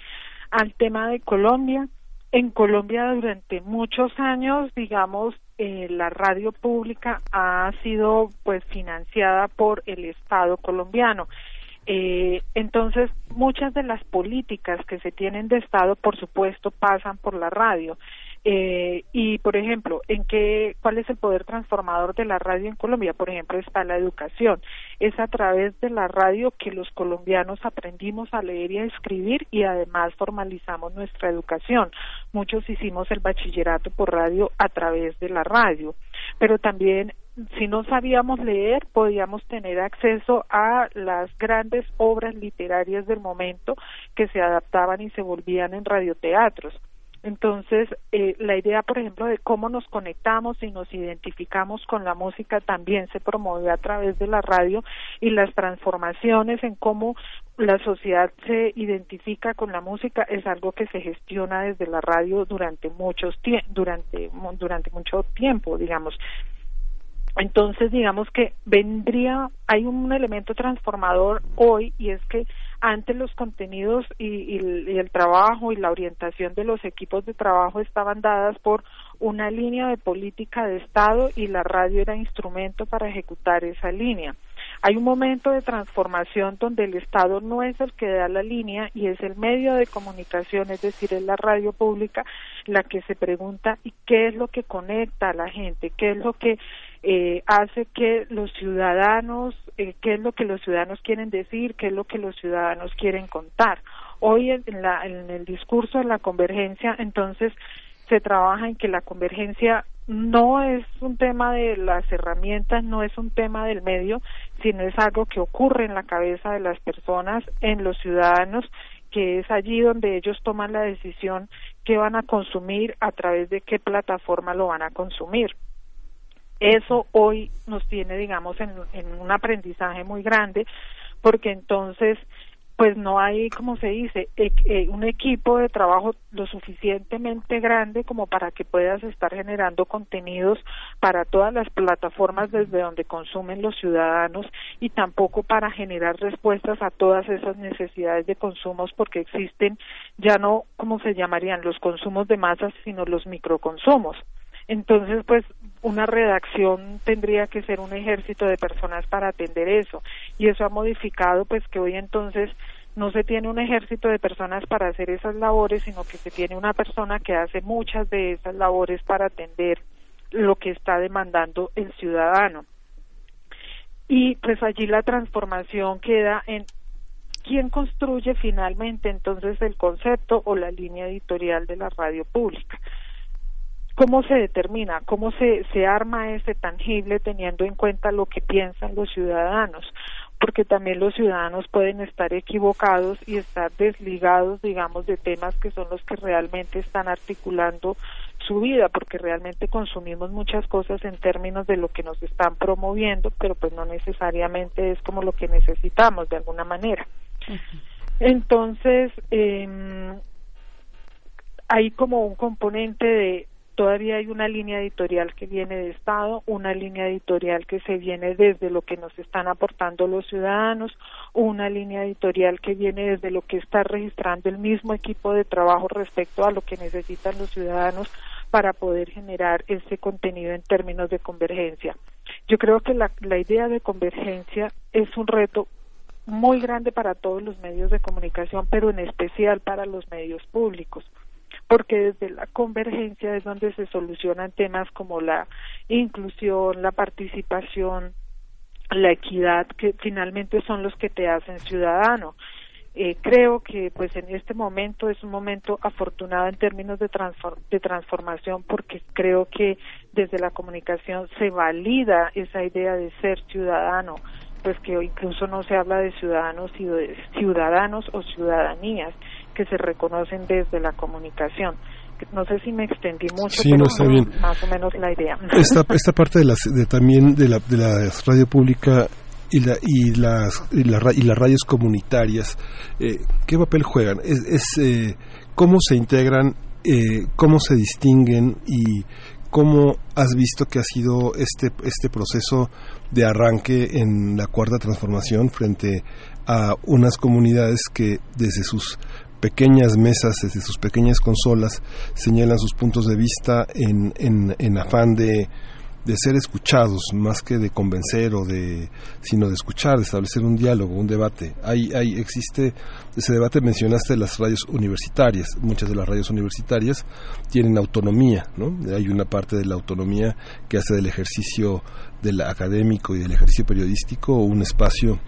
al tema de Colombia, en Colombia durante muchos años, digamos, eh, la radio pública ha sido pues financiada por el Estado colombiano. Eh, entonces, muchas de las políticas que se tienen de Estado, por supuesto, pasan por la radio. Eh, y, por ejemplo, ¿en ¿cuál es el poder transformador de la radio en Colombia? Por ejemplo, está la educación. Es a través de la radio que los colombianos aprendimos a leer y a escribir y además formalizamos nuestra educación. Muchos hicimos el bachillerato por radio a través de la radio, pero también si no sabíamos leer, podíamos tener acceso a las grandes obras literarias del momento que se adaptaban y se volvían en radioteatros. Entonces, eh, la idea, por ejemplo, de cómo nos conectamos y nos identificamos con la música también se promueve a través de la radio y las transformaciones en cómo la sociedad se identifica con la música es algo que se gestiona desde la radio durante muchos durante durante mucho tiempo, digamos. Entonces, digamos que vendría, hay un elemento transformador hoy y es que antes los contenidos y, el trabajo y la orientación de los equipos de trabajo estaban dadas por una línea de política de Estado y la radio era instrumento para ejecutar esa línea. Hay un momento de transformación donde el Estado no es el que da la línea y es el medio de comunicación, es decir, es la radio pública la que se pregunta ¿y qué es lo que conecta a la gente? ¿Qué es lo que eh, hace que los ciudadanos, eh, qué es lo que los ciudadanos quieren decir, qué es lo que los ciudadanos quieren contar. Hoy en, la, en el discurso de la convergencia, entonces, se trabaja en que la convergencia no es un tema de las herramientas, no es un tema del medio, sino es algo que ocurre en la cabeza de las personas, en los ciudadanos, que es allí donde ellos toman la decisión qué van a consumir, a través de qué plataforma lo van a consumir. Eso hoy nos tiene, digamos, en, un aprendizaje muy grande, porque entonces pues no hay, como se dice, e, e, un equipo de trabajo lo suficientemente grande como para que puedas estar generando contenidos para todas las plataformas desde donde consumen los ciudadanos y tampoco para generar respuestas a todas esas necesidades de consumos porque existen ya no, como se llamarían, los consumos de masas, sino los microconsumos. Entonces, pues una redacción tendría que ser un ejército de personas para atender eso y eso ha modificado pues que hoy entonces no se tiene un ejército de personas para hacer esas labores, sino que se tiene una persona que hace muchas de esas labores para atender lo que está demandando el ciudadano. Y pues allí la transformación queda en quién construye finalmente entonces el concepto o la línea editorial de la radio pública cómo se determina, cómo se, se arma ese tangible teniendo en cuenta lo que piensan los ciudadanos, porque también los ciudadanos pueden estar equivocados y estar desligados, digamos, de temas que son los que realmente están articulando su vida, porque realmente consumimos muchas cosas en términos de lo que nos están promoviendo, pero pues no necesariamente es como lo que necesitamos de alguna manera. Entonces, eh, hay como un componente de, todavía hay una línea editorial que viene de Estado, una línea editorial que se viene desde lo que nos están aportando los ciudadanos, una línea editorial que viene desde lo que está registrando el mismo equipo de trabajo respecto a lo que necesitan los ciudadanos para poder generar ese contenido en términos de convergencia. Yo creo que la, la idea de convergencia es un reto muy grande para todos los medios de comunicación, pero en especial para los medios públicos porque desde la convergencia es donde se solucionan temas como la inclusión, la participación, la equidad, que finalmente son los que te hacen ciudadano. Eh, creo que pues en este momento es un momento afortunado en términos de, de transformación porque creo que desde la comunicación se valida esa idea de ser ciudadano pues que incluso no se habla de ciudadanos y de ciudadanos o ciudadanías que se reconocen desde la comunicación no sé si me extendí mucho, pero más o menos la idea. Esta, (laughs) esta parte de, las, de también de la, de la radio pública y, la, y, las, y, y las radios comunitarias, eh, ¿qué papel juegan? Es, es eh, cómo se integran, eh, cómo se distinguen y cómo has visto que ha sido este, este proceso de arranque en la cuarta transformación frente a unas comunidades que desde sus pequeñas mesas, desde sus pequeñas consolas, señalan sus puntos de vista en, en, en afán de, de ser escuchados más que de convencer o de sino de escuchar de establecer un diálogo un debate. Hay hay existe ese debate mencionaste las radios universitarias. Muchas de las radios universitarias tienen autonomía no hay una parte de la autonomía que hace del ejercicio del académico y del ejercicio periodístico un espacio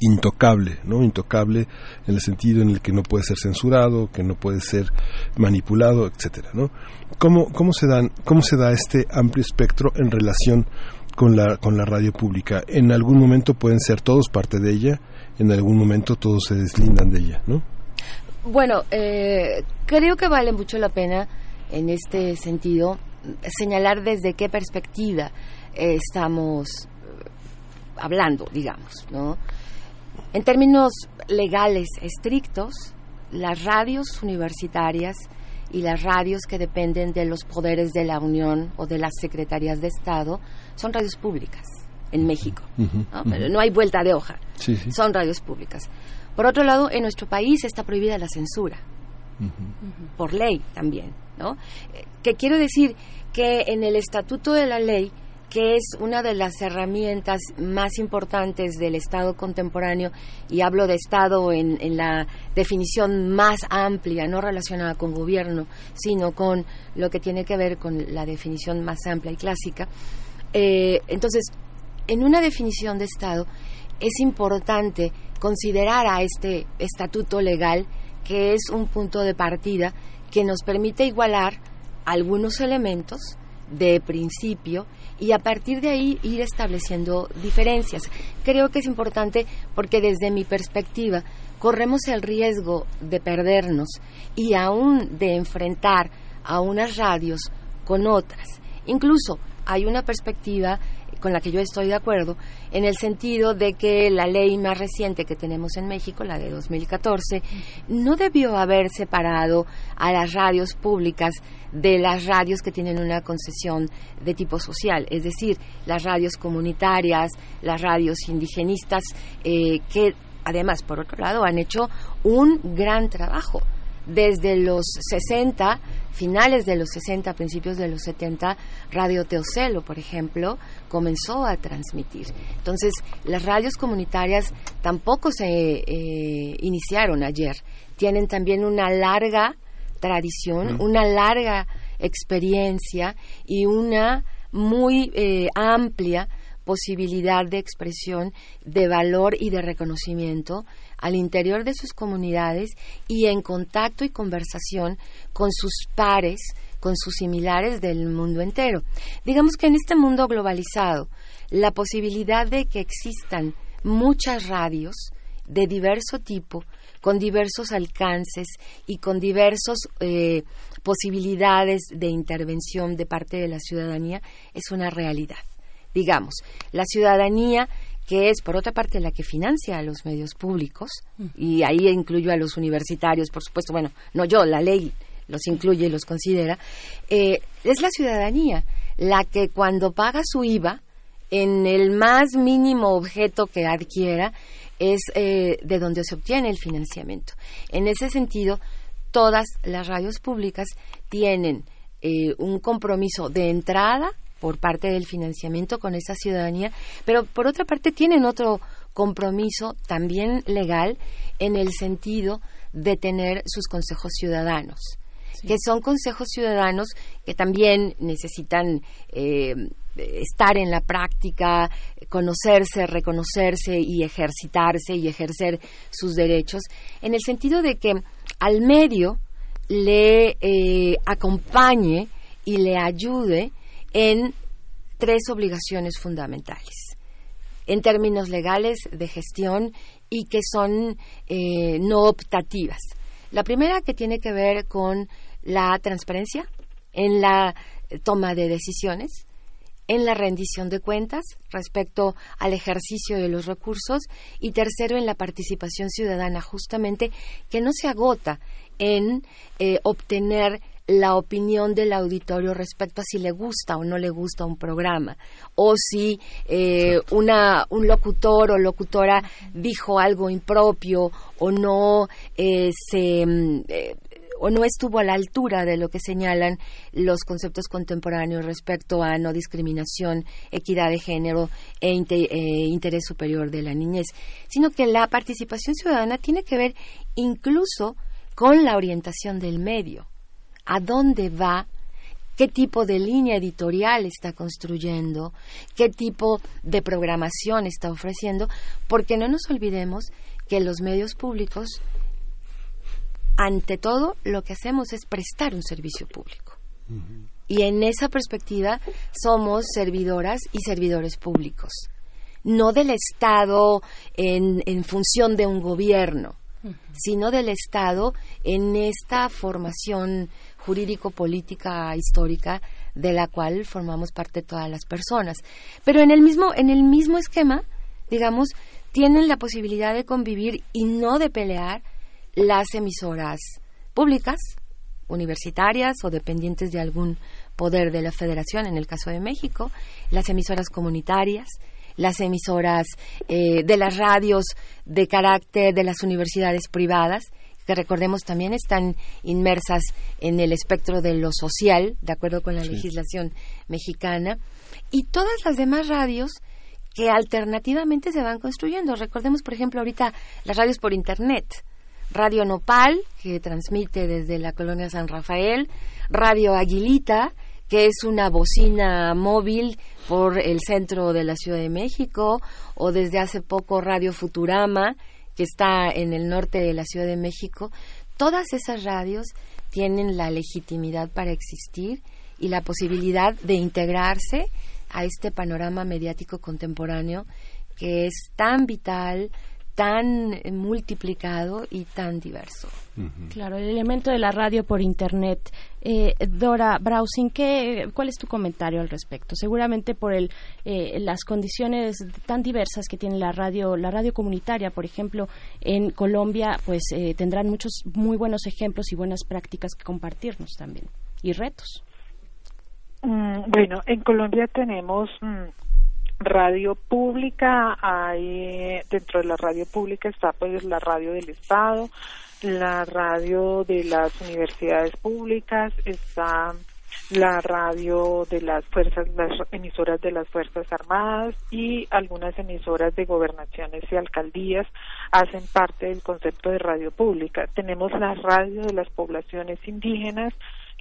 intocable, ¿no? Intocable en el sentido en el que no puede ser censurado, que no puede ser manipulado, etcétera, ¿no? ¿Cómo, cómo se dan, cómo se da este amplio espectro en relación con la con la radio pública? En algún momento pueden ser todos parte de ella, en algún momento todos se deslindan de ella, ¿no? Bueno, eh, creo que vale mucho la pena en este sentido señalar desde qué perspectiva estamos hablando, digamos, ¿no? En términos legales estrictos, las radios universitarias y las radios que dependen de los poderes de la Unión o de las secretarías de Estado son radios públicas en México. ¿no? hay vuelta de hoja. Son radios públicas. Por otro lado, en nuestro país está prohibida la censura. Por ley también. ¿no? Eh, que quiero decir que en el estatuto de la ley que es una de las herramientas más importantes del Estado contemporáneo, y hablo de Estado en, la definición más amplia, no relacionada con gobierno, sino con lo que tiene que ver con la definición más amplia y clásica. Eh, entonces, en una definición de Estado es importante considerar a este estatuto legal que es un punto de partida que nos permite igualar algunos elementos de principio y a partir de ahí ir estableciendo diferencias. Creo que es importante porque desde mi perspectiva corremos el riesgo de perdernos y aún de enfrentar a unas radios con otras. Incluso hay una perspectiva con la que yo estoy de acuerdo, en el sentido de que la ley más reciente que tenemos en México, la de 2014, no debió haber separado a las radios públicas de las radios que tienen una concesión de tipo social, es decir, las radios comunitarias, las radios indigenistas, eh, que además, por otro lado, han hecho un gran trabajo. Desde los 60, finales de los 60, principios de los 70, Radio Teocelo, por ejemplo, comenzó a transmitir. Entonces, las radios comunitarias tampoco se eh, iniciaron ayer. Tienen también una larga tradición, una larga experiencia y una muy eh, amplia posibilidad de expresión, de valor y de reconocimiento al interior de sus comunidades y en contacto y conversación con sus pares, con sus similares del mundo entero. Digamos que en este mundo globalizado, la posibilidad de que existan muchas radios de diverso tipo, con diversos alcances y con diversas eh, posibilidades de intervención de parte de la ciudadanía, es una realidad. Digamos, la ciudadanía que es, por otra parte, la que financia a los medios públicos, y ahí incluyo a los universitarios, por supuesto, bueno, no yo, la ley los incluye y los considera, eh, es la ciudadanía la que cuando paga su IVA, en el más mínimo objeto que adquiera, es eh, de donde se obtiene el financiamiento. En ese sentido, todas las radios públicas tienen eh, un compromiso de entrada por parte del financiamiento con esa ciudadanía, pero por otra parte tienen otro compromiso también legal en el sentido de tener sus consejos ciudadanos. Que son consejos ciudadanos que también necesitan eh, estar en la práctica, conocerse, reconocerse y ejercitarse y ejercer sus derechos, en el sentido de que al medio le eh, acompañe y le ayude en tres obligaciones fundamentales en términos legales de gestión y que son eh, no optativas. La primera que tiene que ver con la transparencia en la toma de decisiones, en la rendición de cuentas respecto al ejercicio de los recursos y tercero en la participación ciudadana justamente que no se agota en eh, obtener la opinión del auditorio respecto a si le gusta o no le gusta un programa o si eh, una, un locutor o locutora dijo algo impropio o no eh, se mm, eh, o no estuvo a la altura de lo que señalan los conceptos contemporáneos respecto a no discriminación, equidad de género e interés superior de la niñez, sino que la participación ciudadana tiene que ver incluso con la orientación del medio. A dónde va, qué tipo de línea editorial está construyendo, qué tipo de programación está ofreciendo, porque no nos olvidemos que los medios públicos, ante todo, lo que hacemos es prestar un servicio público. Y en esa perspectiva somos servidoras y servidores públicos, no del Estado en, en función de un gobierno, sino del Estado en esta formación jurídico-política histórica de la cual formamos parte todas las personas. Pero en el mismo, en el mismo esquema, digamos, tienen la posibilidad de convivir y no de pelear las emisoras públicas, universitarias o dependientes de algún poder de la federación, en el caso de México, las emisoras comunitarias, las emisoras eh, de las radios de carácter de las universidades privadas, que recordemos también están inmersas en el espectro de lo social, de acuerdo con la legislación mexicana, y todas las demás radios que alternativamente se van construyendo. Recordemos, por ejemplo, ahorita las radios por Internet. Radio Nopal, que transmite desde la colonia San Rafael, Radio Aguilita, que es una bocina móvil por el centro de la Ciudad de México, o desde hace poco Radio Futurama, que está en el norte de la Ciudad de México, todas esas radios tienen la legitimidad para existir y la posibilidad de integrarse a este panorama mediático contemporáneo que es tan vital, tan multiplicado y tan diverso. Claro, el elemento de la radio por Internet. Eh, Dora Browsing, ¿qué, ¿cuál es tu comentario al respecto? Seguramente por el, eh, las condiciones tan diversas que tiene la radio, la radio comunitaria, por ejemplo, en Colombia, pues eh, tendrán muchos muy buenos ejemplos y buenas prácticas que compartirnos también y retos. Mm, bueno, en Colombia tenemos mm, radio pública, hay dentro de la radio pública está pues la radio del Estado, la radio de las universidades públicas, está la radio de las fuerzas, las emisoras de las Fuerzas Armadas y algunas emisoras de gobernaciones y alcaldías hacen parte del concepto de radio pública. Tenemos la radio de las poblaciones indígenas,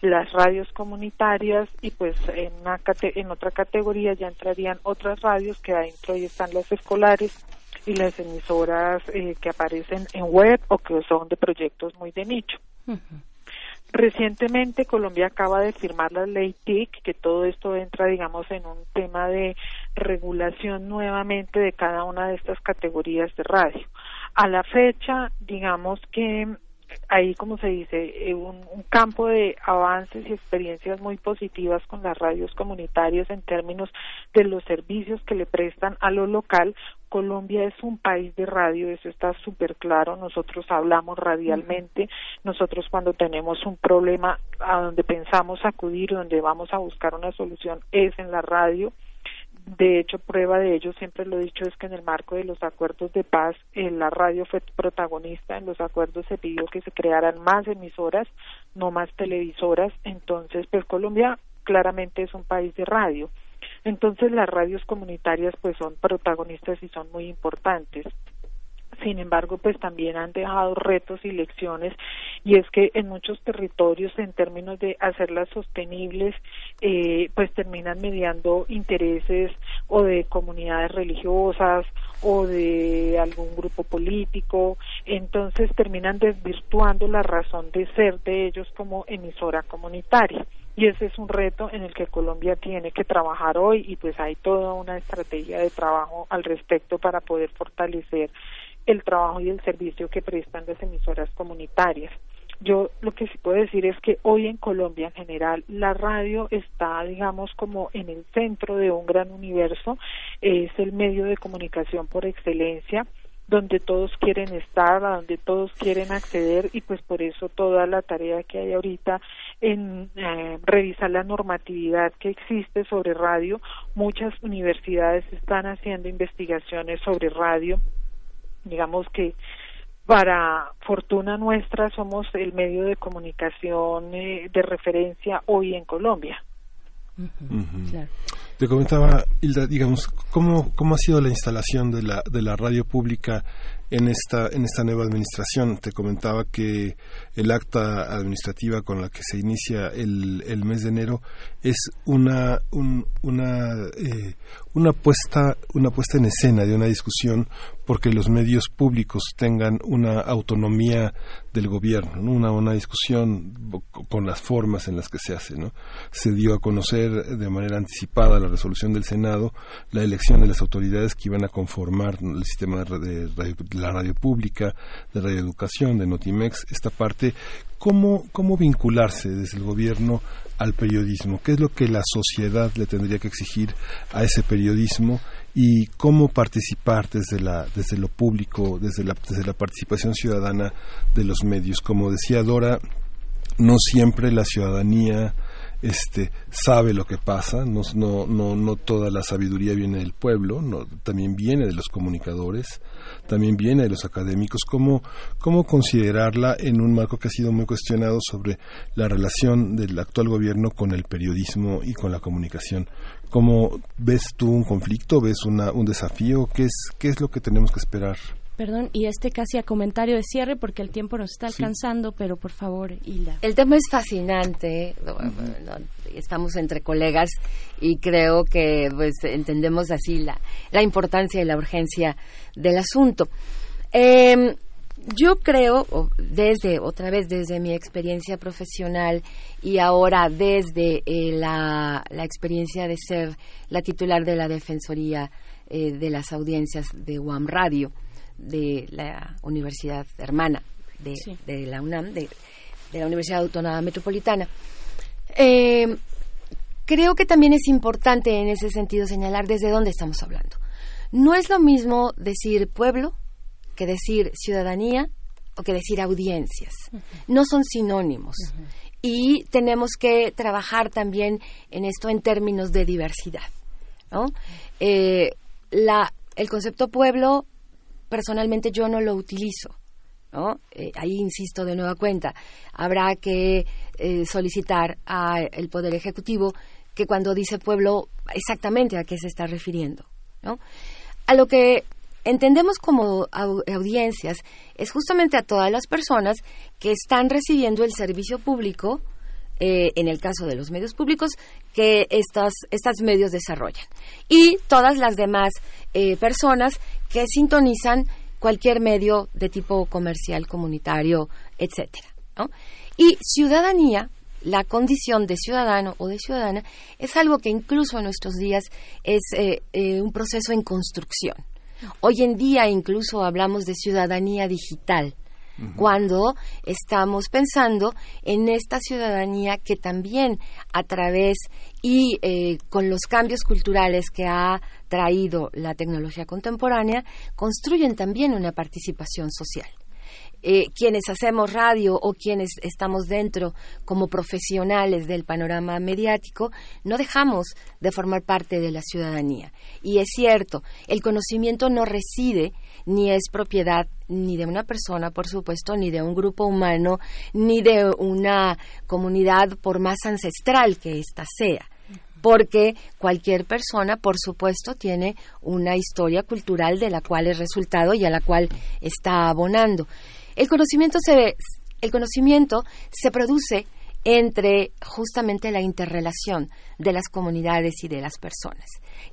las radios comunitarias y pues en, una, en otra categoría ya entrarían otras radios que adentro ahí están las escolares y las emisoras eh, que aparecen en web o que son de proyectos muy de nicho. Recientemente Colombia acaba de firmar la ley TIC, que todo esto entra, digamos, en un tema de regulación nuevamente de cada una de estas categorías de radio. A la fecha, digamos que ahí, como se dice, eh, un, campo de avances y experiencias muy positivas con las radios comunitarias en términos de los servicios que le prestan a lo local. Colombia es un país de radio, eso está súper claro. Nosotros hablamos radialmente. Nosotros cuando tenemos un problema a donde pensamos acudir, donde vamos a buscar una solución, es en la radio de hecho, prueba de ello, siempre lo he dicho, es que en el marco de los acuerdos de paz, eh, la radio fue protagonista. En los acuerdos se pidió que se crearan más emisoras, no más televisoras. Entonces, pues Colombia claramente es un país de radio. Entonces, las radios comunitarias pues son protagonistas y son muy importantes. Sin embargo, pues también han dejado retos y lecciones y es que en muchos territorios, en términos de hacerlas sostenibles, eh, pues terminan mediando intereses o de comunidades religiosas o de algún grupo político, entonces terminan desvirtuando la razón de ser de ellos como emisora comunitaria. Y ese es un reto en el que Colombia tiene que trabajar hoy y pues hay toda una estrategia de trabajo al respecto para poder fortalecer el trabajo y el servicio que prestan las emisoras comunitarias. Yo lo que sí puedo decir es que hoy en Colombia en general la radio está, digamos, como en el centro de un gran universo, es el medio de comunicación por excelencia donde todos quieren estar, a donde todos quieren acceder y pues por eso toda la tarea que hay ahorita en eh, revisar la normatividad que existe sobre radio. Muchas universidades están haciendo investigaciones sobre radio digamos que para fortuna nuestra somos el medio de comunicación eh, de referencia hoy en Colombia. Te comentaba, Hilda, digamos, ¿cómo, ¿cómo ha sido la instalación de la, de la radio pública en esta, en esta nueva administración? Te comentaba que el acta administrativa con la que se inicia el, el mes de enero es una, una, eh, una, puesta, una puesta en escena de una discusión porque los medios públicos tengan una autonomía del gobierno, una, una discusión con las formas en las que se hace. ¿no? Se dio a conocer de manera anticipada la resolución del Senado la elección de las autoridades que iban a conformar el sistema de, la radio pública, de radioeducación, de Notimex, esta parte. ¿Cómo, ¿Cómo vincularse desde el gobierno al periodismo? ¿Qué es lo que la sociedad le tendría que exigir a ese periodismo? y cómo participar desde la desde lo público desde la desde la participación ciudadana de los medios como decía Dora no siempre la ciudadanía este sabe lo que pasa no no no, no toda la sabiduría viene del pueblo no, también viene de los comunicadores también viene de los académicos cómo cómo considerarla en un marco que ha sido muy cuestionado sobre la relación del actual gobierno con el periodismo y con la comunicación ¿Cómo ves tú un conflicto? ¿Ves una, un desafío? ¿Qué es, ¿Qué es lo que tenemos que esperar? Perdón, y este casi a comentario de cierre porque el tiempo nos está alcanzando, pero por favor, Hilda. El tema es fascinante, estamos entre colegas y creo que pues entendemos así la, la importancia y la urgencia del asunto. Eh, yo creo, desde, otra vez desde mi experiencia profesional y ahora desde eh, la, experiencia de ser la titular de la Defensoría eh, de las Audiencias de UAM Radio, de la Universidad Hermana de, de la UNAM, de, la Universidad Autónoma Metropolitana, eh, creo que también es importante en ese sentido señalar desde dónde estamos hablando. No es lo mismo decir pueblo que decir ciudadanía o que decir audiencias. No son sinónimos. Y tenemos que trabajar también en esto en términos de diversidad. Eh, la, el concepto pueblo, personalmente yo no lo utilizo. Eh, ahí insisto de nueva cuenta. Habrá que eh, solicitar al Poder Ejecutivo que cuando dice pueblo, exactamente a qué se está refiriendo. A lo que entendemos como audiencias es justamente a todas las personas que están recibiendo el servicio público, eh, en el caso de los medios públicos, que estos medios desarrollan. Y todas las demás eh, personas que sintonizan cualquier medio de tipo comercial, comunitario, etcétera. Y ciudadanía, la condición de ciudadano o de ciudadana, es algo que incluso en nuestros días es eh, un proceso en construcción. Hoy en día incluso hablamos de ciudadanía digital, cuando estamos pensando en esta ciudadanía que también a través y eh, con los cambios culturales que ha traído la tecnología contemporánea, construyen también una participación social. Eh, quienes hacemos radio o quienes estamos dentro como profesionales del panorama mediático, no dejamos de formar parte de la ciudadanía. Y es cierto, el conocimiento no reside ni es propiedad ni de una persona, por supuesto, ni de un grupo humano, ni de una comunidad, por más ancestral que ésta sea. porque cualquier persona, por supuesto, tiene una historia cultural de la cual es resultado y a la cual está abonando. El conocimiento se, el conocimiento se produce entre justamente la interrelación de las comunidades y de las personas.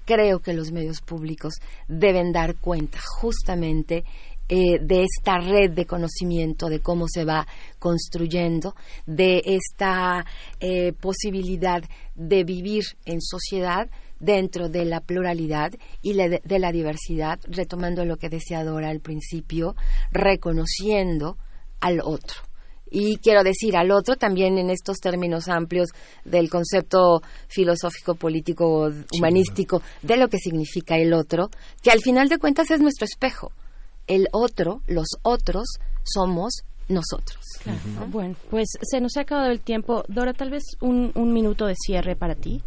Creo que los medios públicos deben dar cuenta justamente eh, de esta red de conocimiento, de cómo se va construyendo, de esta eh, posibilidad de vivir en sociedad dentro de la pluralidad y de la diversidad, retomando lo que decía Dora al principio, reconociendo al otro y quiero decir al otro también en estos términos amplios del concepto filosófico, político, humanístico de lo que significa el otro, que al final de cuentas es nuestro espejo el otro, los otros, somos nosotros. Bueno, pues se nos ha acabado el tiempo. Dora, tal vez un, un minuto de cierre para ti.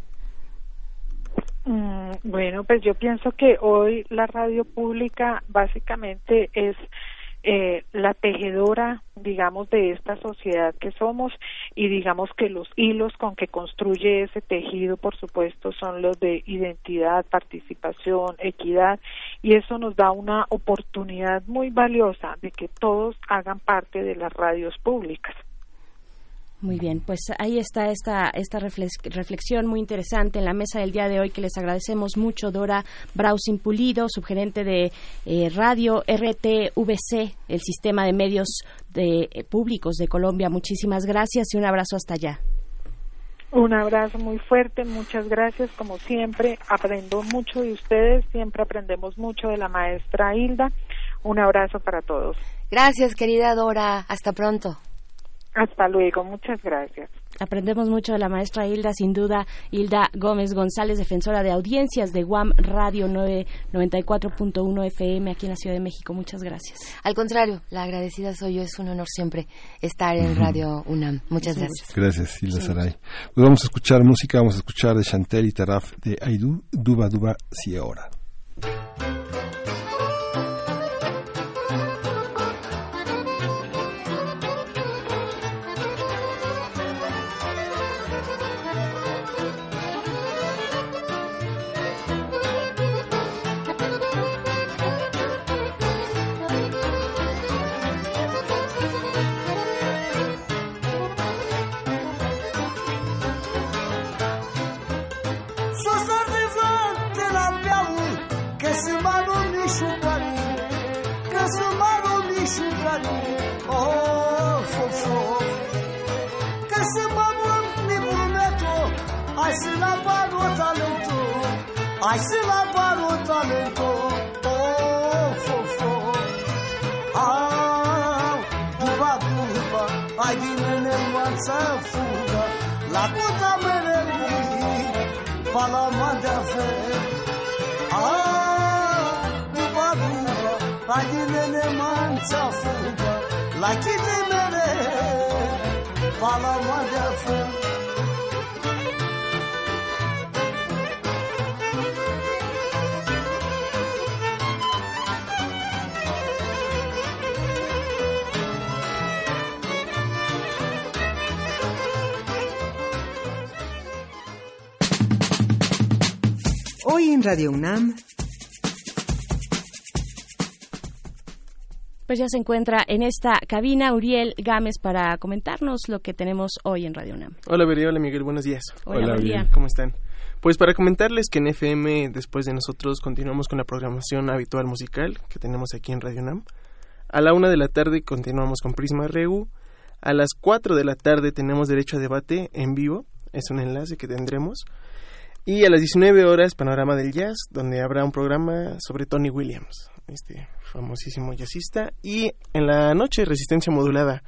Mm, bueno, pues yo pienso que hoy la radio pública básicamente es eh, la tejedora, digamos, de esta sociedad que somos y digamos que los hilos con que construye ese tejido, por supuesto, son los de identidad, participación, equidad y eso nos da una oportunidad muy valiosa de que todos hagan parte de las radios públicas. Muy bien, pues ahí está esta, esta reflexión muy interesante en la mesa del día de hoy que les agradecemos mucho. Dora Brausin Pulido, subgerente de eh, Radio RTVC, el sistema de medios de, eh, públicos de Colombia. Muchísimas gracias y un abrazo hasta allá. Un abrazo muy fuerte, muchas gracias. Como siempre, aprendo mucho de ustedes, siempre aprendemos mucho de la maestra Hilda. Un abrazo para todos. Gracias, querida Dora. Hasta pronto. Hasta luego, muchas gracias. Aprendemos mucho de la maestra Hilda, sin duda, Hilda Gómez González, defensora de audiencias de Guam Radio 994.1 FM aquí en la Ciudad de México. Muchas gracias. Al contrario, la agradecida soy yo, es un honor siempre estar en Radio UNAM. Muchas gracias. Gracias, Hilda Saray. Pues vamos a escuchar música, vamos a escuchar de Chantel y Taraf de Aidú, Duba Duba, Si Ahora. Aşıla barutanın of of of Al duba duba Aydınının varsa fuga. La kuta merebi Palama defe Al duba duba Aydınının varsa fuga La kiti mere Palama defe Hoy en Radio UNAM. Pues ya se encuentra en esta cabina Uriel Gámez para comentarnos lo que tenemos hoy en Radio UNAM. Hola, Bería, hola, Miguel, buenos días. Hola, Uriel. ¿Cómo están? Pues para comentarles que en FM, después de nosotros, continuamos con la programación habitual musical que tenemos aquí en Radio UNAM. A la una de la tarde continuamos con Prisma Reu. A las cuatro de la tarde tenemos derecho a debate en vivo. Es un enlace que tendremos. Y a las 19 horas, Panorama del Jazz, donde habrá un programa sobre Tony Williams, este famosísimo jazzista. Y en la noche, Resistencia Modulada,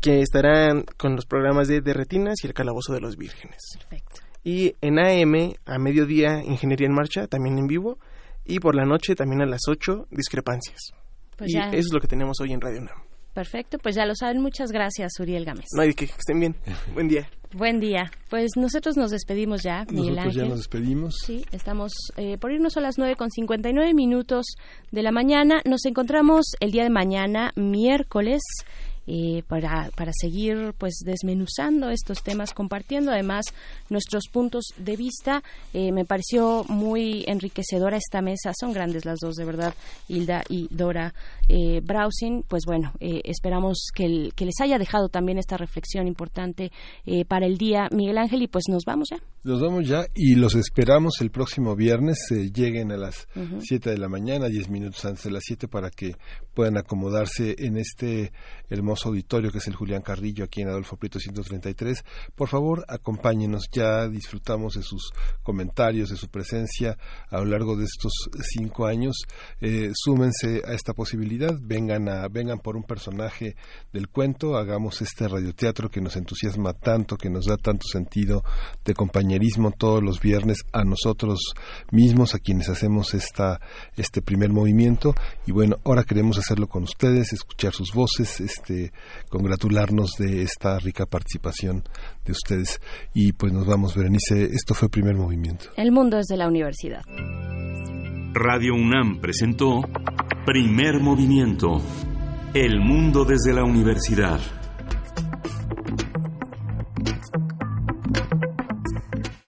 que estarán con los programas de Derretinas y El Calabozo de los Vírgenes. Perfecto. Y en AM, a mediodía, Ingeniería en Marcha, también en vivo. Y por la noche, también a las 8, Discrepancias. Pues y ya. eso es lo que tenemos hoy en Radio UNAM. Perfecto, pues ya lo saben. Muchas gracias, Uriel Gámez. No qué, que estén bien. (laughs) Buen día. Buen día. Pues nosotros nos despedimos ya, Miguel Nosotros ya nos despedimos. Sí, estamos eh, por irnos a las 9 con 59 minutos de la mañana. Nos encontramos el día de mañana, miércoles. Eh, para, para seguir pues desmenuzando estos temas, compartiendo además nuestros puntos de vista. Eh, me pareció muy enriquecedora esta mesa, son grandes las dos, de verdad, Hilda y Dora eh, Browsing. Pues bueno, esperamos que, que, les haya dejado también esta reflexión importante para el día, Miguel Ángel, y pues nos vamos ya. Nos vamos ya y los esperamos el próximo viernes, lleguen a las 7 de la mañana, 10 minutos antes de las 7 para que puedan acomodarse en este hermoso auditorio que es el Julián Carrillo aquí en Adolfo Prieto 133. Por favor, acompáñenos, ya disfrutamos de sus comentarios, de su presencia a lo largo de estos cinco años. Eh, súmense a esta posibilidad, vengan, a, vengan por un personaje del cuento, hagamos este radioteatro que nos entusiasma tanto, que nos da tanto sentido de compañerismo todos los viernes a nosotros mismos, a quienes hacemos esta, este primer movimiento. Y bueno, ahora queremos hacerlo con ustedes, escuchar sus voces, este, congratularnos de esta rica participación de ustedes. Y pues nos vamos, Berenice, esto fue primer movimiento. El mundo desde la universidad. Radio UNAM presentó Primer Movimiento. El mundo desde la universidad.